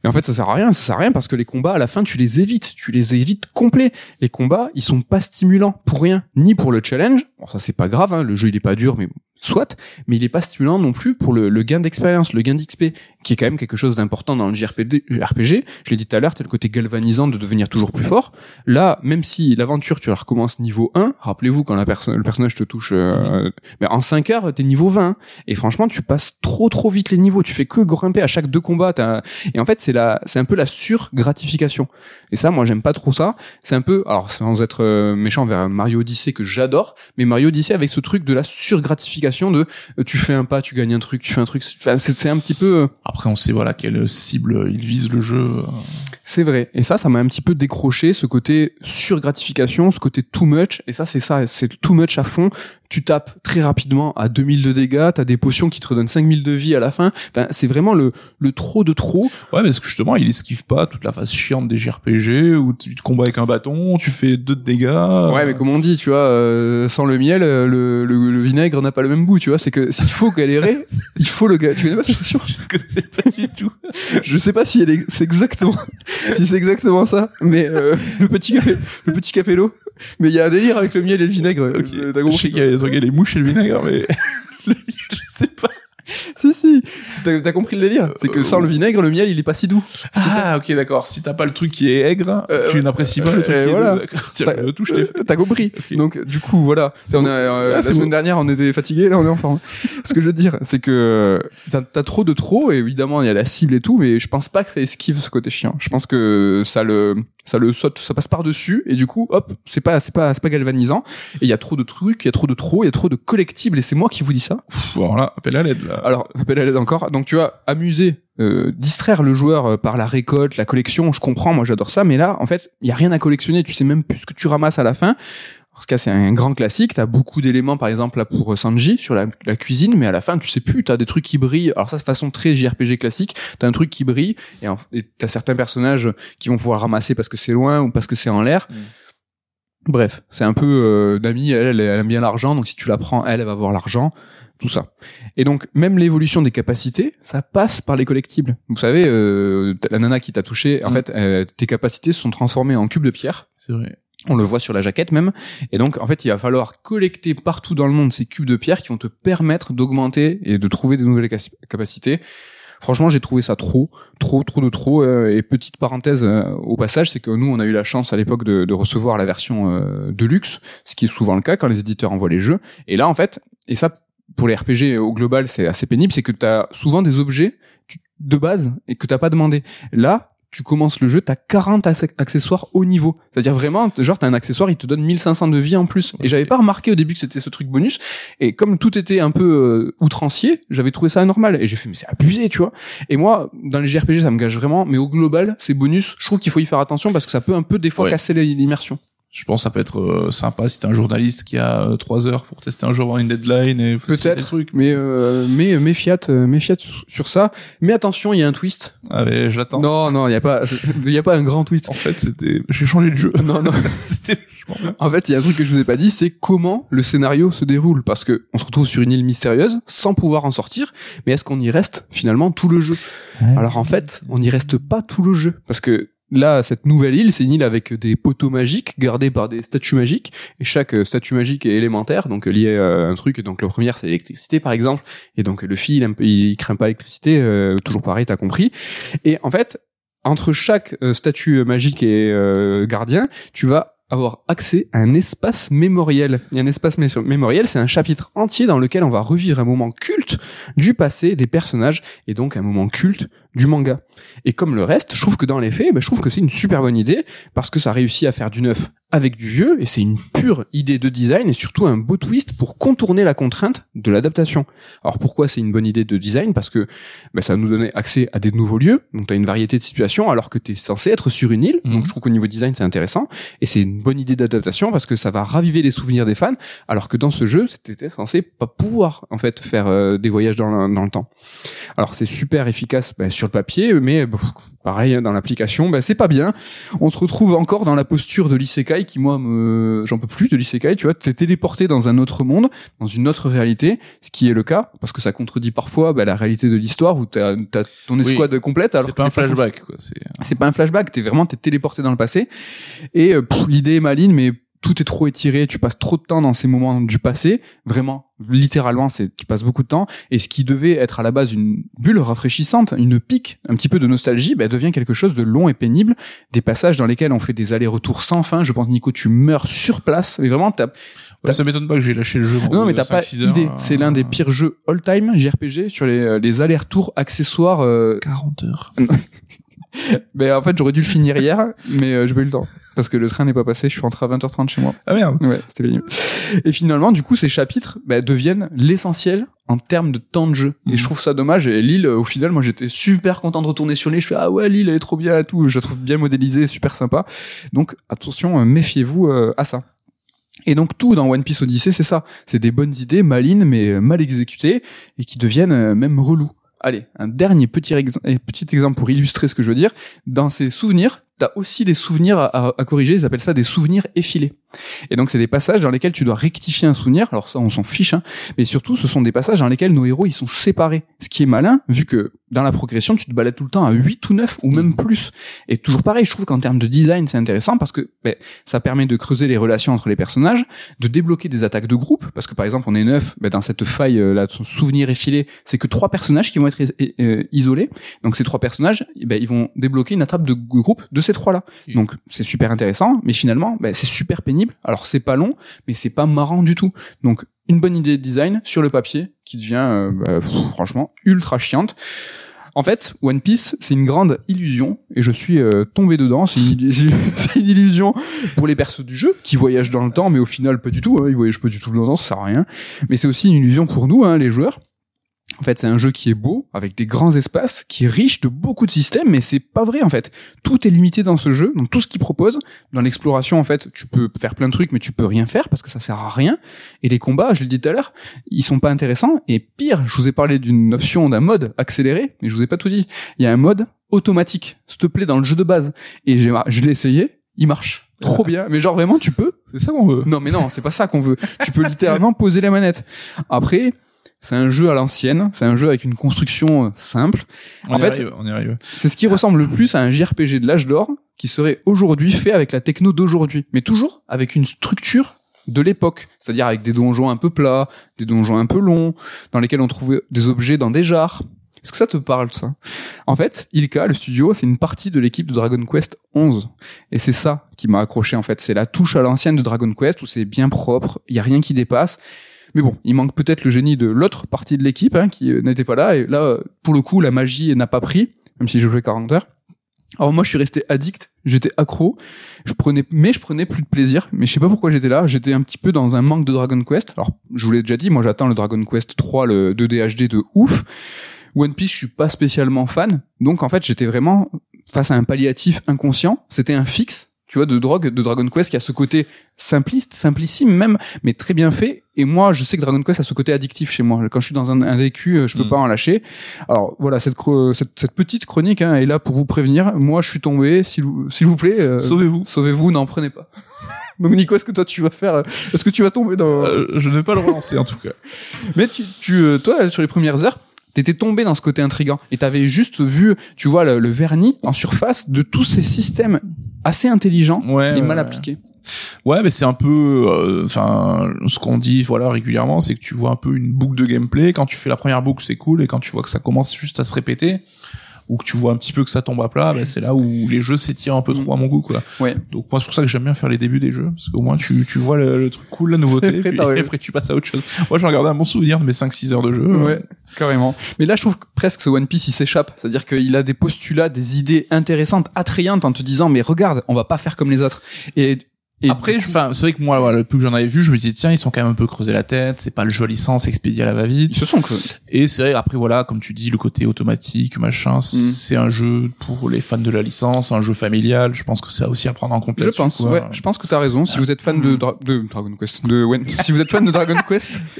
Et en fait, ça sert à rien, ça sert à rien parce que les combats, à la fin, tu les évites, tu les évites complets. Les combats, ils sont pas stimulants pour rien, ni pour le challenge. Bon, ça c'est pas grave, hein, le jeu il est pas dur, mais soit, mais il est pas stimulant non plus pour le, le gain d'expérience, le gain d'XP, qui est quand même quelque chose d'important dans le JRPG. RPG. Je l'ai dit tout à l'heure, c'est le côté galvanisant de devenir toujours plus fort. Là, même si l'aventure, tu la recommences niveau 1, rappelez-vous quand la personne, le personnage te touche, euh, mais en 5 heures, t'es niveau 20. Et franchement, tu passes trop trop vite les niveaux. Tu fais que grimper à chaque deux combats. t'as- Et en fait, c'est la, c'est un peu la surgratification. Et ça, moi, j'aime pas trop ça. C'est un peu, alors sans être euh, méchant vers Mario Odyssey que j'adore, mais Mario Odyssey avec ce truc de la surgratification de, euh, tu fais un pas, tu gagnes un truc, tu fais un truc. C'est un petit peu. euh, Après, on sait voilà quelle cible il vise le jeu. C'est vrai. Et ça, ça m'a un petit peu décroché ce côté surgratification, ce côté too much. Et ça, c'est ça, c'est too much à fond. Tu tapes très rapidement à 2000 de dégâts, t'as des potions qui te redonnent 5000 de vie à la fin. Enfin, c'est vraiment le, le trop de trop. Ouais, mais justement, il esquive pas toute la phase chiante des JRPG où tu te combats avec un bâton, tu fais deux de dégâts. Ouais, mais comme on dit, tu vois, euh, sans le miel, euh, le, le, le vinaigre n'a pas le même goût, tu vois. C'est que s'il faut galérer, il faut le gars. Tu connais pas cette expression Je connais pas du tout. Je sais pas si elle est, c'est exactement, si c'est exactement ça, mais euh, le petit le petit capello. Mais il y a un délire avec le miel et le vinaigre. Ok. Euh, T'as Je compris sais qu'il y a les mouches et le vinaigre, mais le miel, je sais pas. Si si. T'as compris le délire. C'est que sans le vinaigre, le miel il est pas si doux. Ah, ok, d'accord. Si t'as pas le truc qui est aigre, Euh, tu n'apprécies pas le truc euh, qui voilà. est doux, T'as-. Euh, compris. Donc du coup voilà. On a, euh, Ah, la semaine bon. dernière on était fatigué, là on est en forme. Ce que je veux dire, c'est que euh, t'as as trop de trop. Et évidemment il y a la cible et tout, mais je pense pas que ça esquive ce côté chiant. Je pense que ça le ça le saute, ça passe par dessus et du coup hop c'est pas c'est pas c'est pas galvanisant. Et il y a trop de trucs, il y a trop de trop, il y a trop de collectibles et c'est moi qui vous dis ça. Bon, alors là, appelle à l'aide, là. Alors, encore. Donc, tu vois, amuser, euh, distraire le joueur euh, par la récolte, la collection, je comprends, moi j'adore ça, mais là, en fait, il y a rien à collectionner, tu sais même plus ce que tu ramasses à la fin. En ce cas, c'est un grand classique. T'as beaucoup d'éléments, par exemple, là, pour euh, Sanji, sur la, la cuisine, mais à la fin, tu sais plus, t'as des trucs qui brillent. Alors ça, c'est façon très JRPG classique. T'as un truc qui brille, et, t'as certains personnages qui vont pouvoir ramasser parce que c'est loin ou parce que c'est en l'air. Bref, c'est un peu euh, Nami, elle, elle, elle aime bien l'argent, donc si tu la prends, elle, elle va avoir l'argent, tout ça. Et donc, même l'évolution des capacités, ça passe par les collectibles. Vous savez, euh, la nana qui t'a touché, en Mm. fait, euh, tes capacités se sont transformées en cubes de pierre. C'est vrai. On le voit sur la jaquette même. Et donc, en fait, il va falloir collecter partout dans le monde ces cubes de pierre qui vont te permettre d'augmenter et de trouver des nouvelles capacités. Franchement, j'ai trouvé ça trop, trop, trop de trop. euh, et petite parenthèse euh, au passage, c'est que nous, on a eu la chance à l'époque de, de recevoir la version euh, de luxe, ce qui est souvent le cas quand les éditeurs envoient les jeux. Et là, en fait, et ça, pour les RPG au global, c'est assez pénible, c'est que tu as souvent des objets de base et que t'as pas demandé. Là, tu commences le jeu, t'as 40 ac- accessoires au niveau. C'est-à-dire vraiment, genre t'as un accessoire, il te donne 1500 de vie en plus. Et j'avais pas remarqué au début que c'était ce truc bonus. Et comme tout était un peu euh, outrancier, j'avais trouvé ça anormal. Et j'ai fait, mais c'est abusé, tu vois. Et moi, dans les JRPG, ça me gâche vraiment. Mais au global, ces bonus, je trouve qu'il faut y faire attention parce que ça peut un peu des fois Ouais. casser l'immersion. Je pense que ça peut être euh, sympa si t'es un journaliste qui a euh, trois heures pour tester un jeu avant une deadline et Peut-être. trucs. Mais euh, mais mais fiat, euh, mais fiat sur- sur ça. Mais attention, il y a un twist. Allez, je l'attends. Non, non, il y a pas, il y a pas un grand twist. En fait, c'était, j'ai changé de jeu. Non, non. c'était. En fait, il y a un truc que je vous ai pas dit, c'est comment le scénario se déroule. Parce que on se retrouve sur une île mystérieuse, sans pouvoir en sortir. Mais est-ce qu'on y reste finalement tout le jeu? Alors en fait, on n'y reste pas tout le jeu. Parce que là, cette nouvelle île, c'est une île avec des poteaux magiques gardés par des statues magiques. Et chaque euh, statue magique est élémentaire, donc euh, lié à un truc. Donc la première, c'est l'électricité, par exemple. Et donc le fil, il, craint pas l'électricité. euh, toujours pareil, t'as compris. Et en fait, entre chaque euh, statue magique et euh, gardien, tu vas avoir accès à un espace mémoriel. Et un espace mé- mémoriel, c'est un chapitre entier dans lequel on va revivre un moment culte du passé des personnages et donc un moment culte du manga. Et comme le reste, je trouve que dans les faits, bah, je trouve que c'est une super bonne idée parce que ça réussit à faire du neuf avec du vieux et c'est une pure idée de design et surtout un beau twist pour contourner la contrainte de l'adaptation. Alors pourquoi c'est une bonne idée de design? Parce que bah, ça va nous donner accès à des nouveaux lieux, donc tu as une variété de situations alors que tu es censé être sur une île, donc Mhm. je trouve qu'au niveau design c'est intéressant et c'est une bonne idée d'adaptation parce que ça va raviver les souvenirs des fans alors que dans ce jeu c'était censé pas pouvoir en fait faire euh, des voyages dans le, dans le temps. Alors c'est super efficace bah, sur le papier mais pff, pareil hein, dans l'application bah, c'est pas bien. On se retrouve encore dans la posture de l'isekai qui moi me j'en peux plus de l'isekai, tu vois, t'es téléporté dans un autre monde, dans une autre réalité, ce qui est le cas parce que ça contredit parfois bah, la réalité de l'histoire où t'as as ton escouade complète alors C'est pas un flashback, quoi. C'est, c'est pas un flashback, t'es vraiment t'es téléporté dans le passé. Et euh, l'idée est maligne, mais tout est trop étiré. Tu passes trop de temps dans ces moments du passé. Vraiment, littéralement, c'est tu passes beaucoup de temps. Et ce qui devait être à la base une bulle rafraîchissante, une pique, un petit peu de nostalgie, bah, devient quelque chose de long et pénible. Des passages dans lesquels on fait des allers-retours sans fin. Je pense Nico, tu meurs sur place. Mais vraiment, t'as Ouais, ça m'étonne pas que j'ai lâché le jeu. non, mais t'as pas idée. C'est l'un des pires jeux all-time JRPG sur les, euh, les allers-retours accessoires. euh, 40 heures. Mais en fait, j'aurais dû le finir hier, mais euh, j'ai pas eu le temps. Parce que le train n'est pas passé, je suis rentré à 20h30 chez moi. Ah merde. Ouais, c'était pénible. Et finalement, du coup, ces chapitres bah, deviennent l'essentiel en termes de temps de jeu. Et Mhm. je trouve ça dommage. Et Lille, au final, moi, j'étais super content de retourner sur l'île. Je fais, ah ouais, Lille, elle est trop bien et tout. Je la trouve bien modélisée, super sympa. Donc, attention, euh, méfiez-vous euh, à ça. Et donc tout dans One Piece Odyssey, c'est ça. C'est des bonnes idées, malines, mais euh, mal exécutées, et qui deviennent euh, même relous. Allez, un dernier petit, ex- petit exemple pour illustrer ce que je veux dire. Dans ces souvenirs, t'as aussi des souvenirs à corriger, ils appellent ça des souvenirs effilés. Et donc c'est des passages dans lesquels tu dois rectifier un souvenir, alors ça on s'en fiche, hein, mais surtout ce sont des passages dans lesquels nos héros ils sont séparés. Ce qui est malin, vu que dans la progression tu te balades tout le temps à 8 ou 9 ou même plus. Et toujours pareil, je trouve qu'en termes de design c'est intéressant parce que ben, ça permet de creuser les relations entre les personnages, de débloquer des attaques de groupe, parce que par exemple on est neuf, ben, dans cette faille euh, là de son souvenir effilé, c'est que trois personnages qui vont être is- euh, isolés. Donc ces trois personnages, ben, ils vont débloquer une attrape de groupe de ces trois là. Donc c'est super intéressant, mais finalement ben, c'est super pénible. Alors c'est pas long, mais c'est pas marrant du tout. Donc une bonne idée de design sur le papier qui devient euh, bah, franchement ultra chiante. En fait, One Piece, c'est une grande illusion, et je suis euh, tombé dedans. C'est une, c'est une illusion pour les persos du jeu, qui voyagent dans le temps, mais au final, pas du tout. Hein, ils voyagent pas du tout dans le temps, ça sert à rien. Mais c'est aussi une illusion pour nous, hein, les joueurs. En fait, c'est un jeu qui est beau, avec des grands espaces, qui est riche de beaucoup de systèmes, mais c'est pas vrai en fait. Tout est limité dans ce jeu, donc tout ce qu'il propose. Dans l'exploration, en fait, tu peux faire plein de trucs, mais tu peux rien faire parce que ça sert à rien. Et les combats, je l'ai dit tout à l'heure, ils sont pas intéressants. Et pire, je vous ai parlé d'une option d'un mode accéléré, mais je vous ai pas tout dit. Il y a un mode automatique, s'il te plaît, dans le jeu de base. Et j'ai, je l'ai essayé, il marche. Trop bien. Mais genre vraiment, tu peux? C'est ça qu'on veut. Non, mais non, c'est pas ça qu'on veut. Tu peux littéralement poser la manette. Après, c'est un jeu à l'ancienne, c'est un jeu avec une construction euh, simple. On En fait- arrive, on y arrive. C'est ce qui ressemble le plus à un JRPG de l'âge d'or qui serait aujourd'hui fait avec la techno d'aujourd'hui, mais toujours avec une structure de l'époque, c'est-à-dire avec des donjons un peu plats, des donjons un peu longs, dans lesquels on trouvait des objets dans des jars. Est-ce que ça te parle ça? En fait, Ilka, le studio, c'est une partie de l'équipe de Dragon Quest 11, et c'est ça qui m'a accroché en fait. C'est la touche à l'ancienne de Dragon Quest où c'est bien propre, il y a rien qui dépasse. Mais bon, il manque peut-être le génie de l'autre partie de l'équipe hein, qui euh, n'était pas là. Et là, euh, pour le coup, la magie n'a pas pris, même si je jouais 40 heures. Alors moi, je suis resté addict, j'étais accro, je prenais, mais je prenais plus de plaisir. Mais je sais pas pourquoi j'étais là. J'étais un petit peu dans un manque de Dragon Quest. Alors, je vous l'ai déjà dit, moi j'attends le Dragon Quest 3, le 2D HD de ouf. One Piece, je suis pas spécialement fan. Donc en fait, j'étais vraiment face à un palliatif inconscient. C'était un fixe, tu vois, de drogue, de Dragon Quest qui a ce côté simpliste, simplissime même, mais très bien fait. Et moi, je sais que Dragon Quest a ce côté addictif chez moi. Quand je suis dans un, un vécu, euh, je peux Mm. pas en lâcher. Alors voilà, cette, cette, cette petite chronique hein, est là pour vous prévenir. Moi, je suis tombé. S'il vous, s'il vous plaît, euh, Sauvez-vous. sauvez-vous, n'en prenez pas. Donc Nico, est-ce que toi tu vas faire euh, Est-ce que tu vas tomber dans Euh, je ne vais pas le relancer en tout cas. Mais tu, tu toi, sur les premières heures, t'étais tombé dans ce côté intrigant et t'avais juste vu, tu vois, le, le vernis en surface de tous ces systèmes assez intelligents Ouais. et mal ouais. appliqués. Ouais, mais c'est un peu, euh, enfin, ce qu'on dit, voilà, régulièrement, c'est que tu vois un peu une boucle de gameplay. Quand tu fais la première boucle, c'est cool, et quand tu vois que ça commence juste à se répéter, ou que tu vois un petit peu que ça tombe à plat, bah, c'est là où les jeux s'étirent un peu trop à mon goût, quoi. Ouais. Donc moi, c'est pour ça que j'aime bien faire les débuts des jeux, parce qu'au moins tu, tu vois le, le truc cool, la nouveauté, puis après tu passes à autre chose. Moi, j'en gardé un bon souvenir de mes 5-6 heures de jeu. Ouais, carrément. Mais là, je trouve que presque ce One Piece, il s'échappe. C'est-à-dire qu'il a des postulats, des idées intéressantes, attrayantes, en te disant, mais regarde, on va pas faire comme les autres. Et, et Après, je- enfin, c'est vrai que moi, voilà, le plus que j'en avais vu, je me disais tiens, ils sont quand même un peu creusés la tête. C'est pas le jeu à licence expédié à la ils va-vite. se sont que Et c'est vrai, après voilà, comme tu dis, le côté automatique, machin, Mm. c'est un jeu pour les fans de la licence, un jeu familial. Je pense que c'est aussi à prendre en compte. Je pense, quoi. ouais, je pense que t'as raison. Si vous êtes fan de, Dra- de Dragon Quest, de One, si vous êtes fan de Dragon Quest,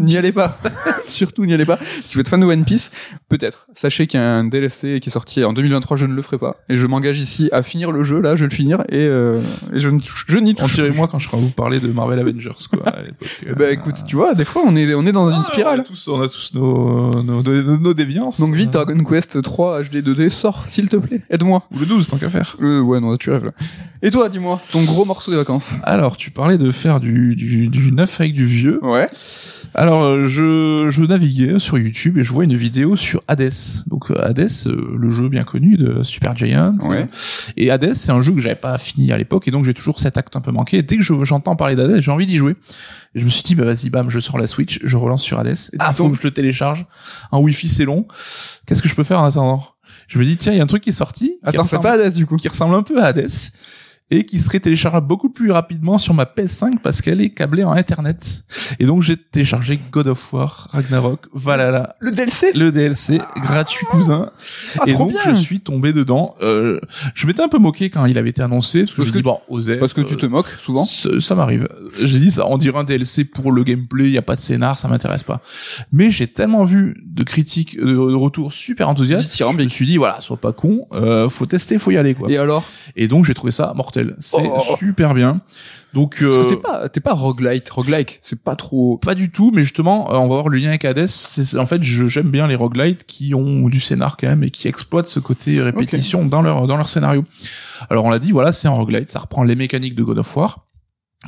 n'y allez pas. Surtout n'y allez pas. Si vous êtes fan de One Piece, peut-être. Sachez qu'il y a un DLC qui est sorti en 2023, je ne le ferai pas. Et je m'engage ici à finir le jeu, là, je vais le finir, et, euh, et je, ne- je n'y touche. dirait moi quand je serai à vous parler de Marvel Avengers, quoi, à l'époque. Bah écoute, tu vois, des fois on est, on est dans une Ah, spirale. On a tous, on a tous nos, nos, nos, nos déviances. Donc vite, Dragon Quest 3 HD 2D, sort, s'il te plaît, aide-moi. Ou le 12, tant qu'à faire. Euh, ouais, non, tu rêves là. Et toi, dis-moi, ton gros morceau des vacances. Alors, tu parlais de faire du, du, du neuf avec du vieux. Ouais. Alors, euh, je, je naviguais sur YouTube et je vois une vidéo sur Hades. Donc, euh, Hades, euh, le jeu bien connu de Super Giant. Ouais. Et Hades, c'est un jeu que j'avais pas fini à l'époque et donc j'ai toujours cet acte un peu manqué. Et dès que je- j'entends parler d'Hades, j'ai envie d'y jouer. Et je me suis dit, bah vas-y, bam, je sors la Switch, je relance sur Hades. Ah, faut donc- que je le télécharge. Un Wi-Fi, c'est long. Qu'est-ce que je peux faire en attendant? Je me dis tiens, il y a un truc qui est sorti. Attends, c'est pas Hades du coup. qui ressemble un peu à Hades et qui serait téléchargeable beaucoup plus rapidement sur ma PS5 parce qu'elle est câblée en Internet. Et donc j'ai téléchargé God of War, Ragnarok, Valhalla, Le DLC le DLC gratuit cousin. Ah, et trop donc bien je suis tombé dedans. Euh, je m'étais un peu moqué quand il avait été annoncé parce que Parce je que dis bon. Parce que tu te moques souvent. Ça, ça m'arrive. J'ai dit ça, on dirait un DLC pour le gameplay, il y a pas de scénar, ça m'intéresse pas. Mais j'ai tellement vu de critiques, de, de retours super enthousiastes, je me suis dit voilà, sois pas con, euh, faut tester, faut y aller quoi. Et alors? Et donc j'ai trouvé ça mortel. C'est Oh. super bien. Donc euh, t'es pas, t'es pas roguelite, roguelike, c'est pas trop. pas du tout, mais justement, euh, on va voir le lien avec Hades. C'est en fait, je- j'aime bien les roguelites qui ont du scénar quand même et qui exploitent ce côté répétition dans leur dans leur scénario. Alors on l'a dit, voilà, c'est un roguelite, ça reprend les mécaniques de God of War.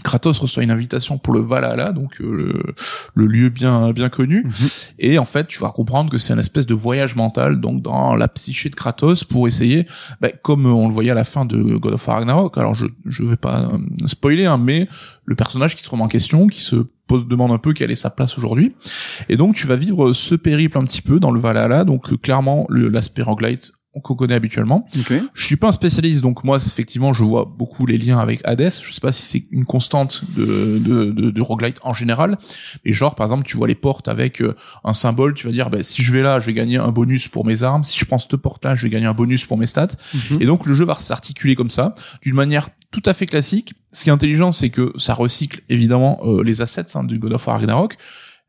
Kratos reçoit une invitation pour le Valhalla, donc euh, le, le lieu bien bien connu. Mhm. Et en fait, tu vas comprendre que c'est une espèce de voyage mental, donc dans la psyché de Kratos, pour essayer, bah, comme on le voyait à la fin de God of War Ragnarok. Alors je je vais pas euh, spoiler, hein, mais le personnage qui se remet en question, qui se pose demande un peu quelle est sa place aujourd'hui. Et donc tu vas vivre ce périple un petit peu dans le Valhalla. Donc euh, clairement l'aspect roguelite qu'on connaît habituellement. Ok. Je suis pas un spécialiste, donc moi, effectivement, je vois beaucoup les liens avec Hades. Je sais pas si c'est une constante de, de, de, de roguelite en général. Mais genre, par exemple, tu vois les portes avec euh, un symbole, tu vas dire, bah, si je vais là, je vais gagner un bonus pour mes armes. Si je prends cette porte-là, je vais gagner un bonus pour mes stats. Mhm. Et donc, le jeu va s'articuler comme ça, d'une manière tout à fait classique. Ce qui est intelligent, c'est que ça recycle, évidemment, euh, les assets hein, du God of War Ragnarok.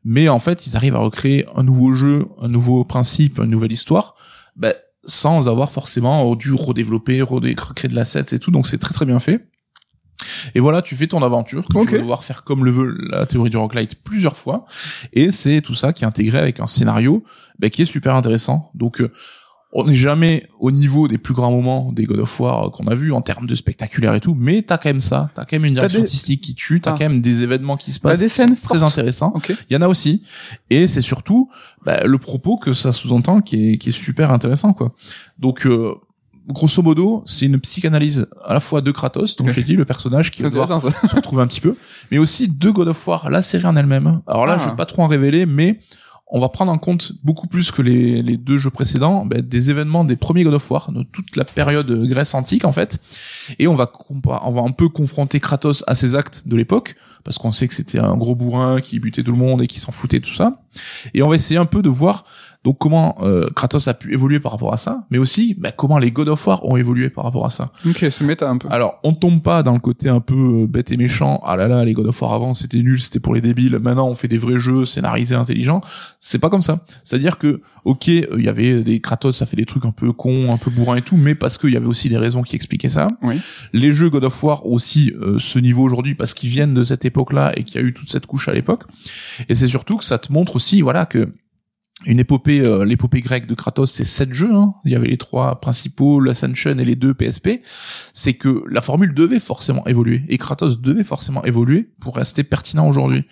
Mais en fait, ils arrivent à recréer un nouveau jeu, un nouveau principe, une nouvelle histoire. Bah, sans avoir forcément dû redévelopper, redé- recréer de l'assets et tout, donc c'est très très bien fait. Et voilà, tu fais ton aventure, que Ok. tu vas devoir faire comme le veut la théorie du roguelite plusieurs fois, et c'est tout ça qui est intégré avec un scénario bah, qui est super intéressant. Donc euh, on n'est jamais au niveau des plus grands moments des God of War qu'on a vu en termes de spectaculaire et tout, mais t'as quand même ça, t'as quand même une direction des- artistique qui tue, t'as Ah. quand même des événements qui se T'as passent des scènes très fortes. intéressants. Il y en a aussi, et c'est surtout bah, le propos que ça sous-entend qui est, qui est super intéressant quoi. Donc euh, grosso modo, c'est une psychanalyse à la fois de Kratos, donc j'ai dit le personnage qui va devoir se retrouver un petit peu, mais aussi de God of War, la série en elle-même. Alors là, Ah. je vais pas trop en révéler, mais on va prendre en compte beaucoup plus que les, deux jeux précédents ben, des événements des premiers God of War, de toute la période Grèce antique en fait, et on va on va un peu confronter Kratos à ses actes de l'époque, parce qu'on sait que c'était un gros bourrin qui butait tout le monde et qui s'en foutait tout ça, et on va essayer un peu de voir donc comment euh, Kratos a pu évoluer par rapport à ça, mais aussi ben, comment les God of War ont évolué par rapport à ça. Ok, c'est méta un peu. Alors, on tombe pas dans le côté un peu euh, bête et méchant. Ah là là, les God of War avant, c'était nul, c'était pour les débiles. Maintenant, on fait des vrais jeux scénarisés, intelligents. C'est pas comme ça. C'est-à-dire que, ok, euh, il y avait des Kratos, ça fait des trucs un peu cons, un peu bourrins et tout, mais parce qu'il y avait aussi des raisons qui expliquaient ça. Oui. Les jeux God of War ont aussi euh, ce niveau aujourd'hui parce qu'ils viennent de cette époque-là et qu'il y a eu toute cette couche à l'époque. Et c'est surtout que ça te montre aussi, voilà, que une épopée, euh, l'épopée grecque de Kratos, c'est sept jeux. Hein. Il y avait les trois principaux, l'Ascension et les deux PSP. C'est que la formule devait forcément évoluer et Kratos devait forcément évoluer pour rester pertinent aujourd'hui.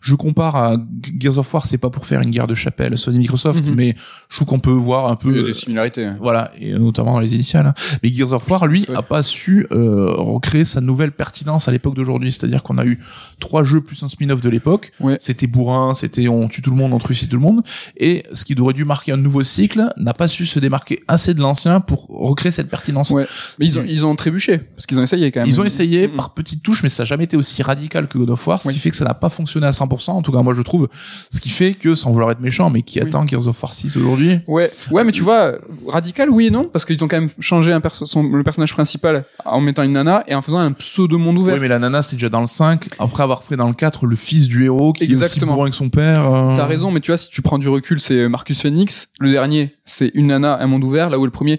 Je compare à Gears of War, c'est pas pour faire une guerre de chapelle Sony Microsoft, Mhm. mais je trouve qu'on peut voir un Il y a peu des similarités. voilà, et notamment dans les initiales. hein. Mais Gears of War, lui, Ouais. a pas su euh, recréer sa nouvelle pertinence à l'époque d'aujourd'hui. C'est-à-dire qu'on a eu trois jeux plus un spin-off de l'époque. Ouais. C'était bourrin, c'était on tue tout le monde, on trucide tout le monde. Et ce qui aurait dû marquer un nouveau cycle n'a pas su se démarquer assez de l'ancien pour recréer cette pertinence. Ouais. Mais ils ont, ils ont trébuché parce qu'ils ont essayé quand même. Ils ont essayé Mhm. par petites touches, mais ça n'a jamais été aussi radical que God of War, ce Oui. qui fait que ça n'a pas fonctionné à 100%. En tout cas, moi, je trouve. Ce qui fait que, sans vouloir être méchant, mais qui Oui. attend Gears of War 6 aujourd'hui, Ouais, ouais, mais tu vois, radical, oui et non, parce qu'ils ont quand même changé un perso son, le personnage principal en mettant une nana et en faisant un pseudo monde ouvert. Oui, mais la nana, c'était déjà dans le 5. Après avoir pris dans le 4 le fils du héros qui est aussi Exactement. bourrin que son père. euh, T'as raison, mais tu vois, si tu prends du recul, c'est Marcus Phoenix. Le dernier, c'est une nana, un monde ouvert, là où le premier.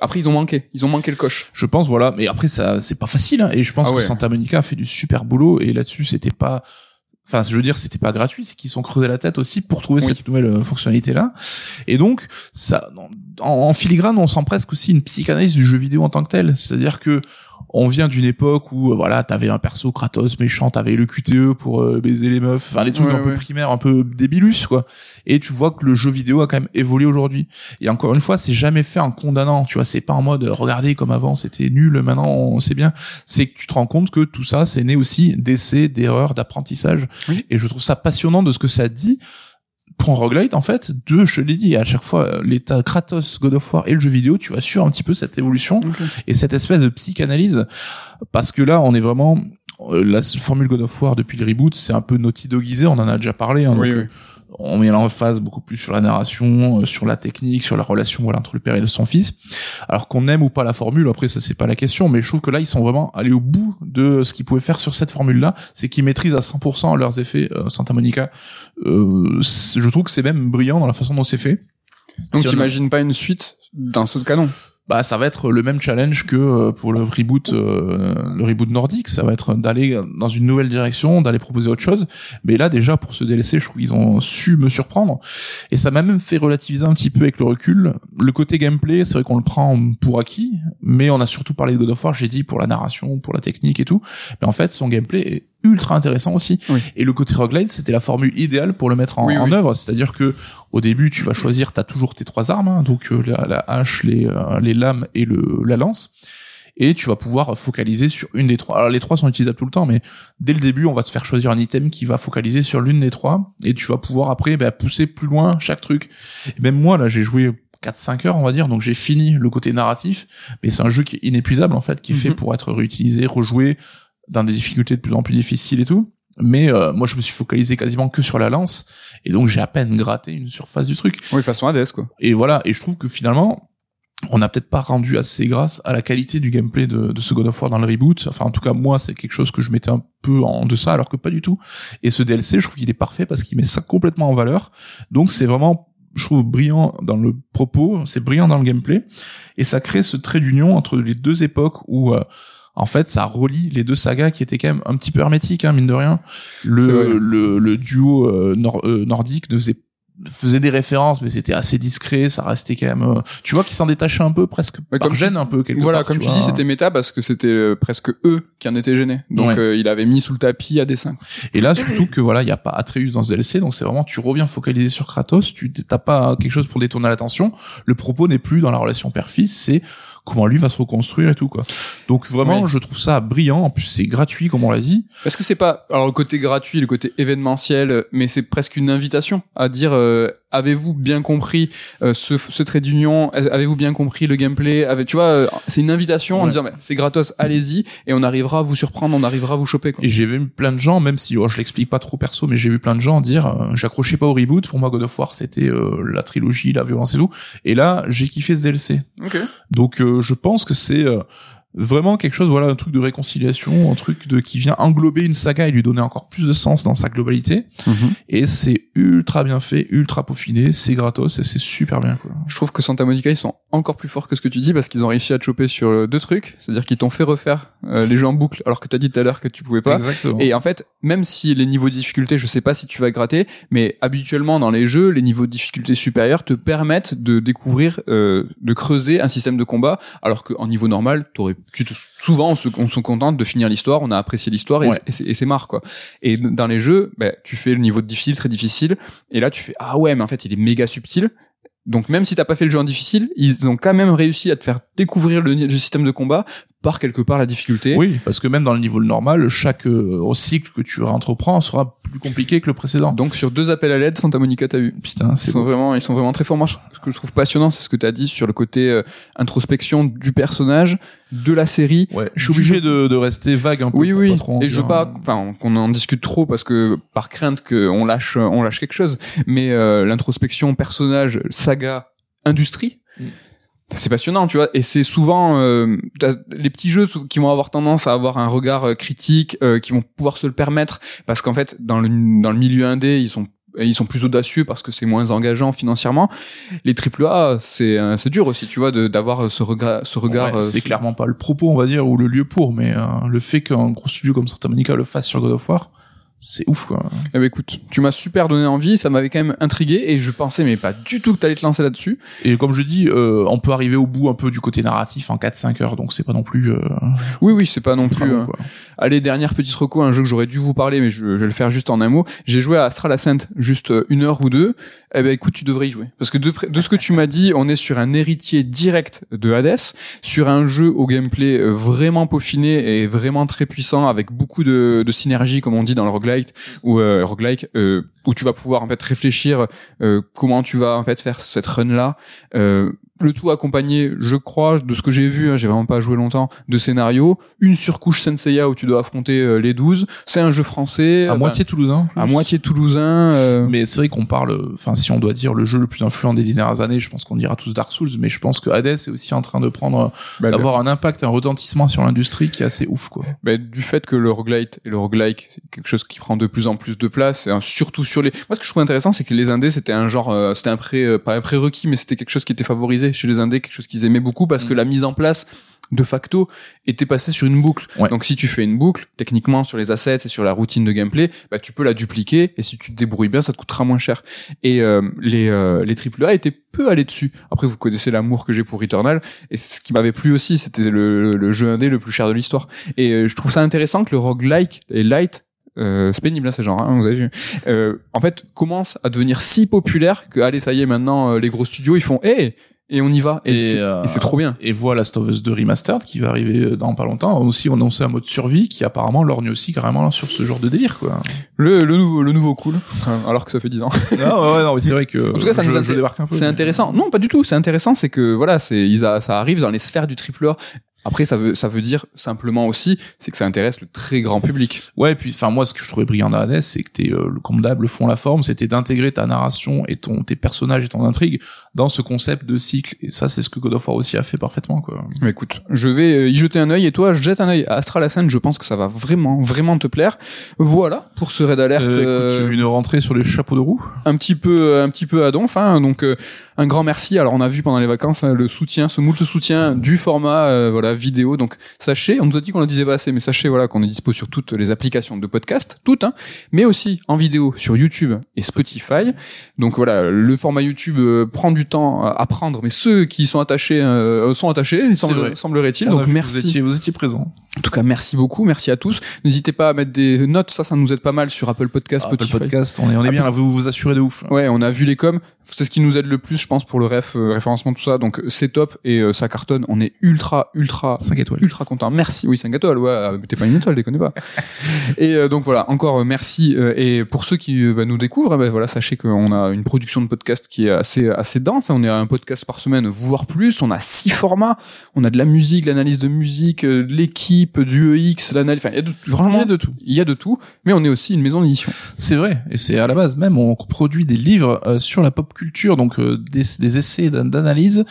Après, ils ont manqué. Ils ont manqué le coche. Je pense, voilà. Mais après, ça, c'est pas facile. hein. Et je pense Ah que. Santa Monica a fait du super boulot. Et là-dessus, c'était pas. Enfin, je veux dire, c'était pas gratuit, c'est qu'ils sont creusés la tête aussi pour trouver Oui. cette nouvelle euh, fonctionnalité-là. Et donc, ça, en, en filigrane, on sent presque aussi une psychanalyse du jeu vidéo en tant que tel. C'est-à-dire que on vient d'une époque où, euh, voilà, t'avais un perso Kratos méchant, t'avais le QTE pour euh, baiser les meufs, enfin, les trucs Ouais, un peu primaires, un peu débilus, quoi. Et tu vois que le jeu vidéo a quand même évolué aujourd'hui. Et encore une fois, c'est jamais fait en condamnant, tu vois, c'est pas en mode, euh, regardez comme avant, c'était nul, maintenant, on sait bien. C'est que tu te rends compte que tout ça, c'est né aussi d'essais, d'erreurs, d'apprentissage. Oui. Et je trouve ça passionnant de ce que ça dit pour un roguelite, en fait, deux, je te l'ai dit, à chaque fois, euh, l'état Kratos, God of War et le jeu vidéo, tu vas suivre un petit peu cette évolution et cette espèce de psychanalyse, parce que là, on est vraiment euh, la formule God of War depuis le reboot, c'est un peu Naughty Dogisé, on en a déjà parlé. Hein, Oui, donc, oui. On met l'emphase beaucoup plus sur la narration, euh, sur la technique, sur la relation voilà entre le père et son fils. Alors qu'on aime ou pas la formule, après ça c'est pas la question, mais je trouve que là ils sont vraiment allés au bout de ce qu'ils pouvaient faire sur cette formule-là, c'est qu'ils maîtrisent à 100% leurs effets euh, Santa Monica. Euh, je trouve que c'est même brillant dans la façon dont c'est fait. Donc Si a- t'imagines pas une suite d'un saut de canon? Bah ça va être le même challenge que euh, pour le reboot euh, le reboot nordique. Ça va être d'aller dans une nouvelle direction d'aller proposer autre chose. Mais là déjà pour ce DLC je trouve qu'ils ont su me surprendre. Et ça m'a même fait relativiser un petit peu avec le recul. Le côté gameplay c'est vrai qu'on le prend pour acquis mais on a surtout parlé de God of War. J'ai dit pour la narration pour la technique et tout. Mais en fait son gameplay est ultra intéressant aussi Oui. et le côté roguelite c'était la formule idéale pour le mettre en, Oui, en oui. œuvre c'est-à-dire que au début, tu vas choisir, t'as toujours tes trois armes, hein, donc euh, la, la hache, les, euh, les lames et le, la lance, et tu vas pouvoir focaliser sur une des trois. Alors les trois sont utilisables tout le temps, mais dès le début, on va te faire choisir un item qui va focaliser sur l'une des trois, et tu vas pouvoir après bah, pousser plus loin chaque truc. Et même moi, là, j'ai joué 4-5 heures, on va dire, donc j'ai fini le côté narratif, mais c'est un jeu qui est inépuisable en fait, qui est fait Mhm. pour être réutilisé, rejoué dans des difficultés de plus en plus difficiles et tout. Mais euh, moi, je me suis focalisé quasiment que sur la lance, et donc j'ai à peine gratté une surface du truc. Oui, façon Hades quoi. Et voilà, et je trouve que finalement, on n'a peut-être pas rendu assez grâce à la qualité du gameplay de, de ce God of War dans le reboot. Enfin, en tout cas, moi, c'est quelque chose que je mettais un peu en deçà, alors que pas du tout. Et ce DLC, je trouve qu'il est parfait parce qu'il met ça complètement en valeur. Donc, c'est vraiment, je trouve, brillant dans le propos, c'est brillant dans le gameplay, et ça crée ce trait d'union entre les deux époques où euh, en fait, ça relie les deux sagas qui étaient quand même un petit peu hermétiques, hein, mine de rien. Le, le, le duo euh, euh, nordique ne faisait faisait des références mais c'était assez discret ça restait quand même euh, tu vois qu'ils s'en détachaient un peu presque Mais par comme gêne un peu quelque Voilà, part, comme tu dis, c'était méta parce que c'était euh, presque eux qui en étaient gênés. Donc Ouais. euh, il avait mis sous le tapis à dessin. et là surtout que voilà il y a pas Atreus dans ce DLC donc c'est vraiment tu reviens focalisé sur Kratos tu t'as pas quelque chose pour détourner l'attention le propos n'est plus dans la relation père-fils c'est comment lui va se reconstruire et tout quoi. Donc vraiment Oui. je trouve ça brillant. En plus c'est gratuit comme on l'a dit. Est-ce que c'est pas alors le côté gratuit, le côté événementiel, mais c'est presque une invitation à dire euh, avez-vous bien compris euh, ce, ce trait d'union? Avez-vous bien compris le gameplay? Avez- Tu vois, euh, c'est une invitation en disant bah, c'est gratos, allez-y et on arrivera à vous surprendre, on arrivera à vous choper. Quoi. Et j'ai vu plein de gens, même si oh, je l'explique pas trop perso, mais j'ai vu plein de gens dire euh, j'accrochais pas au reboot. Pour moi, God of War c'était euh, la trilogie, la violence et tout. Et là, j'ai kiffé ce DLC. Ok. Donc euh, je pense que c'est euh, vraiment quelque chose, voilà, un truc de réconciliation, un truc de qui vient englober une saga et lui donner encore plus de sens dans sa globalité. Et c'est ultra bien fait, ultra peaufiné, c'est gratos et c'est super bien. Quoi. Je trouve que Santa Monica ils sont encore plus forts que ce que tu dis parce qu'ils ont réussi à te choper sur euh, deux trucs, c'est-à-dire qu'ils t'ont fait refaire euh, les jeux en boucle alors que t'as dit tout à l'heure que tu pouvais pas. Exactement. Et en fait, même si les niveaux de difficulté, je sais pas si tu vas gratter, mais habituellement dans les jeux, les niveaux de difficulté supérieurs te permettent de découvrir, euh, de creuser un système de combat, alors qu'en niveau normal, t'aurais, tu te, souvent on se, on se contente de finir l'histoire, on a apprécié l'histoire et, Ouais. et c'est- marre quoi. Et dans les jeux, ben, tu fais le niveau de difficile, très difficile, et là tu fais ah ouais, mais en fait il est méga subtil. Donc même si t'as pas fait le jeu en difficile, ils ont quand même réussi à te faire découvrir le, le système de combat par quelque part la difficulté. Oui, parce que même dans le niveau normal, chaque euh, cycle que tu entreprends sera plus compliqué que le précédent. Donc sur deux appels à l'aide, Santa Monica t'as eu. Putain, Ils c'est sont beau. vraiment, ils sont vraiment très forts. Moi, ce que je trouve passionnant, c'est ce que tu as dit sur le côté euh, introspection du personnage, de la série. Ouais, je suis obligé de, de rester vague un peu. Oui, oui. pas trop en Et je veux pas, enfin, qu'on en discute trop parce que par crainte qu'on lâche, on lâche quelque chose. Mais euh, l'introspection personnage, saga, industrie. Mm. C'est passionnant, tu vois, et c'est souvent euh, les petits jeux qui vont avoir tendance à avoir un regard euh, critique, euh, qui vont pouvoir se le permettre, parce qu'en fait, dans le dans le milieu indé, ils sont ils sont plus audacieux parce que c'est moins engageant financièrement. Les triple A, c'est euh, c'est dur aussi, tu vois, d'avoir ce regard ce regard. ouais, euh, c'est clairement pas le propos, on va dire, ou le lieu pour, mais euh, le fait qu'un gros studio comme Santa Monica le fasse sur God of War, c'est ouf, quoi. Eh ben, écoute, tu m'as super donné envie, ça m'avait quand même intrigué et je pensais mais pas du tout que t'allais te lancer là-dessus. Et comme je dis, euh, on peut arriver au bout un peu du côté narratif en 4-5 heures, donc c'est pas non plus... Euh, Oui, oui, c'est pas non plus. long, euh, quoi. Allez, dernière petite reco, un jeu que j'aurais dû vous parler, mais je, je vais le faire juste en un mot. J'ai joué à Astral Ascent juste euh, une heure ou deux. Eh ben, écoute, tu devrais y jouer. Parce que de, de ce que tu m'as dit, on est sur un héritier direct de Hades, sur un jeu au gameplay euh, vraiment peaufiné et vraiment très puissant, avec beaucoup de, de synergie, comme on dit dans le roguelite, ou euh, roguelike euh, où tu vas pouvoir en fait réfléchir euh, comment tu vas en fait faire cette run là euh, le tout accompagné, je crois, de ce que j'ai vu, hein, j'ai vraiment pas joué longtemps, de scénario, une surcouche Senseiya où tu dois affronter euh, les 12, c'est un jeu français, à enfin, moitié toulousain. à moitié toulousain, euh, Mais c'est vrai qu'on parle, enfin, si on doit dire le jeu le plus influent des dix dernières années, je pense qu'on dira tous Dark Souls, mais je pense que Hades est aussi en train de prendre, bah, le- d'avoir un impact, un retentissement sur l'industrie qui est assez ouf, quoi. bah, du fait que le roguelite et le roguelike, c'est quelque chose qui prend de plus en plus de place, et hein, surtout sur les... Moi, ce que je trouve intéressant, c'est que les indés, c'était un genre, euh, c'était un pré, euh, pas un prérequis, mais c'était quelque chose qui était favorisé chez les indés, quelque chose qu'ils aimaient beaucoup, parce que Mm. la mise en place, de facto, était passée sur une boucle. Ouais. Donc, si tu fais une boucle, techniquement, sur les assets et sur la routine de gameplay, bah, tu peux la dupliquer, et si tu te débrouilles bien, ça te coûtera moins cher. Et euh, les, euh, les AAA étaient peu allés dessus. Après, vous connaissez l'amour que j'ai pour Returnal, et ce qui m'avait plu aussi, c'était le, le jeu indé le plus cher de l'histoire. Et euh, je trouve ça intéressant que le roguelike et light euh, c'est pénible hein, ces genres, hein, vous avez vu. Euh, en fait, commence à devenir si populaire que allez, ça y est, maintenant euh, les gros studios ils font, hé, et on y va. Et, Et, c'est- euh, et c'est trop bien. Et voilà Last of Us 2 Remastered qui va arriver dans pas longtemps. Aussi, on a annoncé un mode survie qui apparemment lorgne aussi carrément sur ce genre de délire, quoi. Le, le nouveau, le nouveau cool. Alors que ça fait 10 ans. non, ouais, ouais, non, mais c'est vrai que En tout cas, ça je, je débarque un peu. C'est mais- intéressant. Non, pas du tout. C'est intéressant, c'est que voilà, c'est ils a- ça arrive dans les sphères du triple A. Après, ça veut ça veut dire simplement aussi, c'est que ça intéresse le très grand public. Ouais, et puis enfin moi ce que je trouvais brillant dans Hades, c'est que t'es euh, le d'hab, le fond la forme, c'était d'intégrer ta narration et ton tes personnages et ton intrigue dans ce concept de cycle. Et ça, c'est ce que God of War aussi a fait parfaitement, quoi. Mais écoute, je vais euh, y jeter un œil et toi, jette un œil à Astral Ascent. Je pense que ça va vraiment, vraiment te plaire. Voilà pour ce raid alert. Euh, écoute, euh, une rentrée sur les chapeaux de roue. un petit peu un petit peu à donf hein. donc euh, un grand merci alors on a vu pendant les vacances hein, le soutien ce moult soutien du format euh, voilà vidéo. Donc sachez on nous a dit qu'on le disait pas assez mais sachez voilà qu'on est dispo sur toutes les applications de podcast toutes hein, mais aussi en vidéo sur YouTube et Spotify. Donc voilà le format YouTube euh, prend du temps à prendre mais ceux qui y sont attachés euh, sont attachés semble- semblerait-il. On a donc merci. Vous étiez, vous étiez présent. En tout cas merci beaucoup merci à tous n'hésitez pas à mettre des notes ça ça nous aide pas mal sur Apple Podcast Apple Spotify Podcast, on est, on est bien là, vous vous assurez de ouf. Ouais, on a vu les coms. C'est ce qui nous aide le plus, je pense, pour le ref, euh, référencement, tout ça. Donc c'est top et euh, ça cartonne. On est ultra, ultra, 5 étoiles. ultra content. Merci. Oui, 5 étoiles. Ouais, euh, t'es pas une étoile, déconne pas. et euh, donc voilà, encore euh, merci. euh, et pour ceux qui bah, nous découvrent, bah, voilà, sachez qu'on a une production de podcast qui est assez, assez dense. On est à un podcast par semaine, voire plus. On a six formats. On a de la musique, l'analyse de musique, euh, du EX, l'analyse. Enfin, il y a de, vraiment Il y a de tout. Il y a de tout. Mais on est aussi une maison d'édition. C'est vrai, et c'est à la base même, on produit des livres euh, sur la pop culture, donc euh, des, des essais d'an- d'analyse.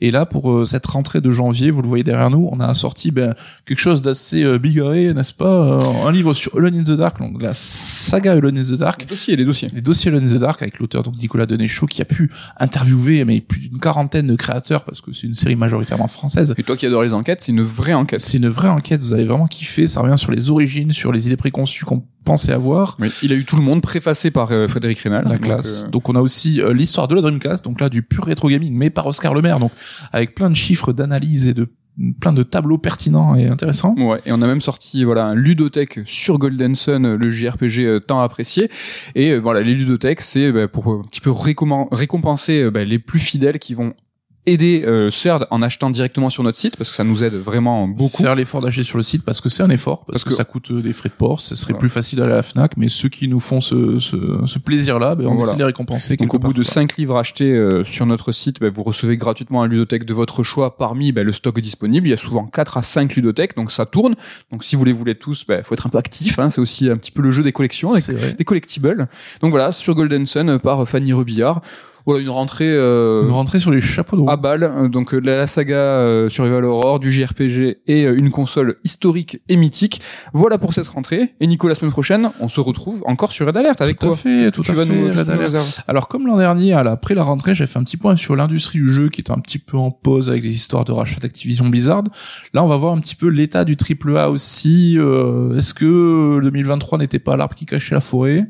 Et là, pour euh, cette rentrée de janvier, vous le voyez derrière nous, on a sorti ben, quelque chose d'assez euh, bigarré, n'est-ce pas euh, Un livre sur Alone in the Dark, donc la saga Alone in the Dark. Les dossiers, les dossiers. Les dossiers Alone in the Dark avec l'auteur donc Nicolas Denéchaud qui a pu interviewer mais plus d'une quarantaine de créateurs parce que c'est une série majoritairement française. Et toi qui adores les enquêtes, c'est une vraie enquête. C'est une vraie enquête, vous allez vraiment kiffer, ça revient sur les origines, sur les idées préconçues qu'on pensait avoir. Oui, il a eu tout le monde préfacé par euh, Frédéric Rénal. La Donc, classe. euh, Donc on a aussi euh, l'histoire de la Dreamcast, donc là du pur rétro gaming, mais par Oscar Lemaire, donc avec plein de chiffres d'analyse et de plein de tableaux pertinents et intéressants. Ouais, et on a même sorti voilà un ludothèque sur Golden Sun, le JRPG tant apprécié. Et euh, voilà, les ludothèques, c'est bah, pour un petit peu récompenser bah, les plus fidèles qui vont aider euh, CERD en achetant directement sur notre site parce que ça nous aide vraiment beaucoup. Faire l'effort d'acheter sur le site parce que c'est un effort, parce, Parce que, que- ça coûte euh, des frais de port, ce serait Voilà. plus facile d'aller à la Fnac, mais ceux qui nous font ce, ce, ce plaisir-là, ben, on Voilà. essaie de les récompenser. Donc au bout de quoi. 5 livres achetés euh, sur notre site, bah, vous recevez gratuitement un ludothèque de votre choix parmi bah, le stock disponible. Il y a souvent 4 à 5 ludothèques, donc ça tourne. Donc si vous les voulez tous, il faut être un peu actif. Hein, c'est aussi un petit peu le jeu des collections, avec des collectibles. Donc voilà, sur Golden Sun euh, par Fanny Rebillard. Voilà une rentrée euh, Une rentrée sur les chapeaux de roue. à balle. Donc euh, la, la saga euh, Survival Horror, du JRPG et euh, une console historique et mythique. Voilà pour cette rentrée. Et Nico, la semaine prochaine, on se retrouve encore sur Red Alert avec Tout fait, que tout tu à vas fait, nous, Red Alert. Alors comme l'an dernier, à la- après la rentrée, j'ai fait un petit point sur l'industrie du jeu qui était un petit peu en pause avec les histoires de rachat d'Activision Blizzard. Là, on va voir un petit peu l'état du triple A aussi. Euh, Est-ce que 2023 n'était pas l'arbre qui cachait la forêt?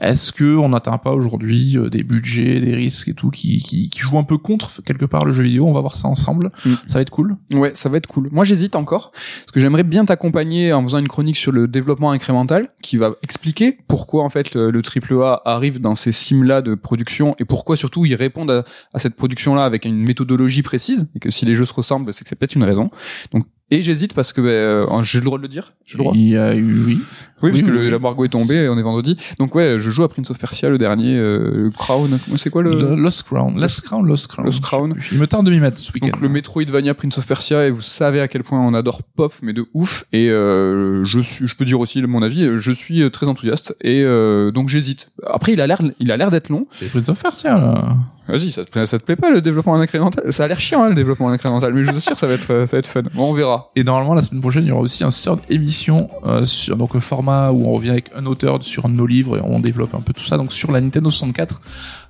Est-ce que on n'atteint pas aujourd'hui euh, des budgets, des risques et tout qui, qui, qui jouent un peu contre quelque part le jeu vidéo? On va voir ça ensemble. Mm. Ça va être cool? Ouais, ça va être cool. Moi, j'hésite encore parce que j'aimerais bien t'accompagner en faisant une chronique sur le développement incrémental qui va expliquer pourquoi en fait le, le AAA arrive dans ces sims-là de production et pourquoi surtout ils répondent à, à cette production-là avec une méthodologie précise et que si les jeux se ressemblent, c'est que c'est peut-être une raison. Donc Et j'hésite parce que bah, j'ai le droit de le dire. J'ai le droit. Il y a eu, oui. Oui, parce Oui, que oui, le- oui. l'embargo est tombé, on est vendredi. Donc ouais, je joue à Prince of Persia, le dernier, euh, le Crown. C'est quoi le The Lost Crown. Lost Crown, Lost Crown. Lost Crown. Il me tarde de m'y mettre ce week-end. Donc le Metroidvania Prince of Persia et vous savez à quel point on adore Pop mais de ouf et euh, je suis je peux dire aussi mon avis je suis euh, très enthousiaste et euh, donc j'hésite. Après il a l'air il a l'air d'être long. C'est Prince of Persia, là. Vas-y ça te ça te plaît pas le développement incrémental? Ça a l'air chiant hein, le développement incrémental mais je suis sûr que ça va être euh, ça va être fun. Bon, on verra. Et normalement, la semaine prochaine, il y aura aussi un sort d'émission euh, sur donc un format où on revient avec un auteur sur un de nos livres et on développe un peu tout ça. Donc sur la Nintendo 64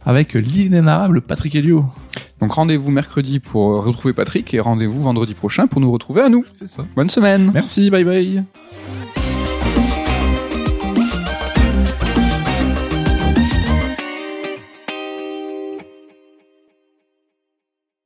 avec l'inénarrable Patrick Helio. Donc rendez-vous mercredi pour euh, retrouver Patrick et rendez-vous vendredi prochain pour nous retrouver à nous. C'est ça. Bonne semaine. Merci, bye bye.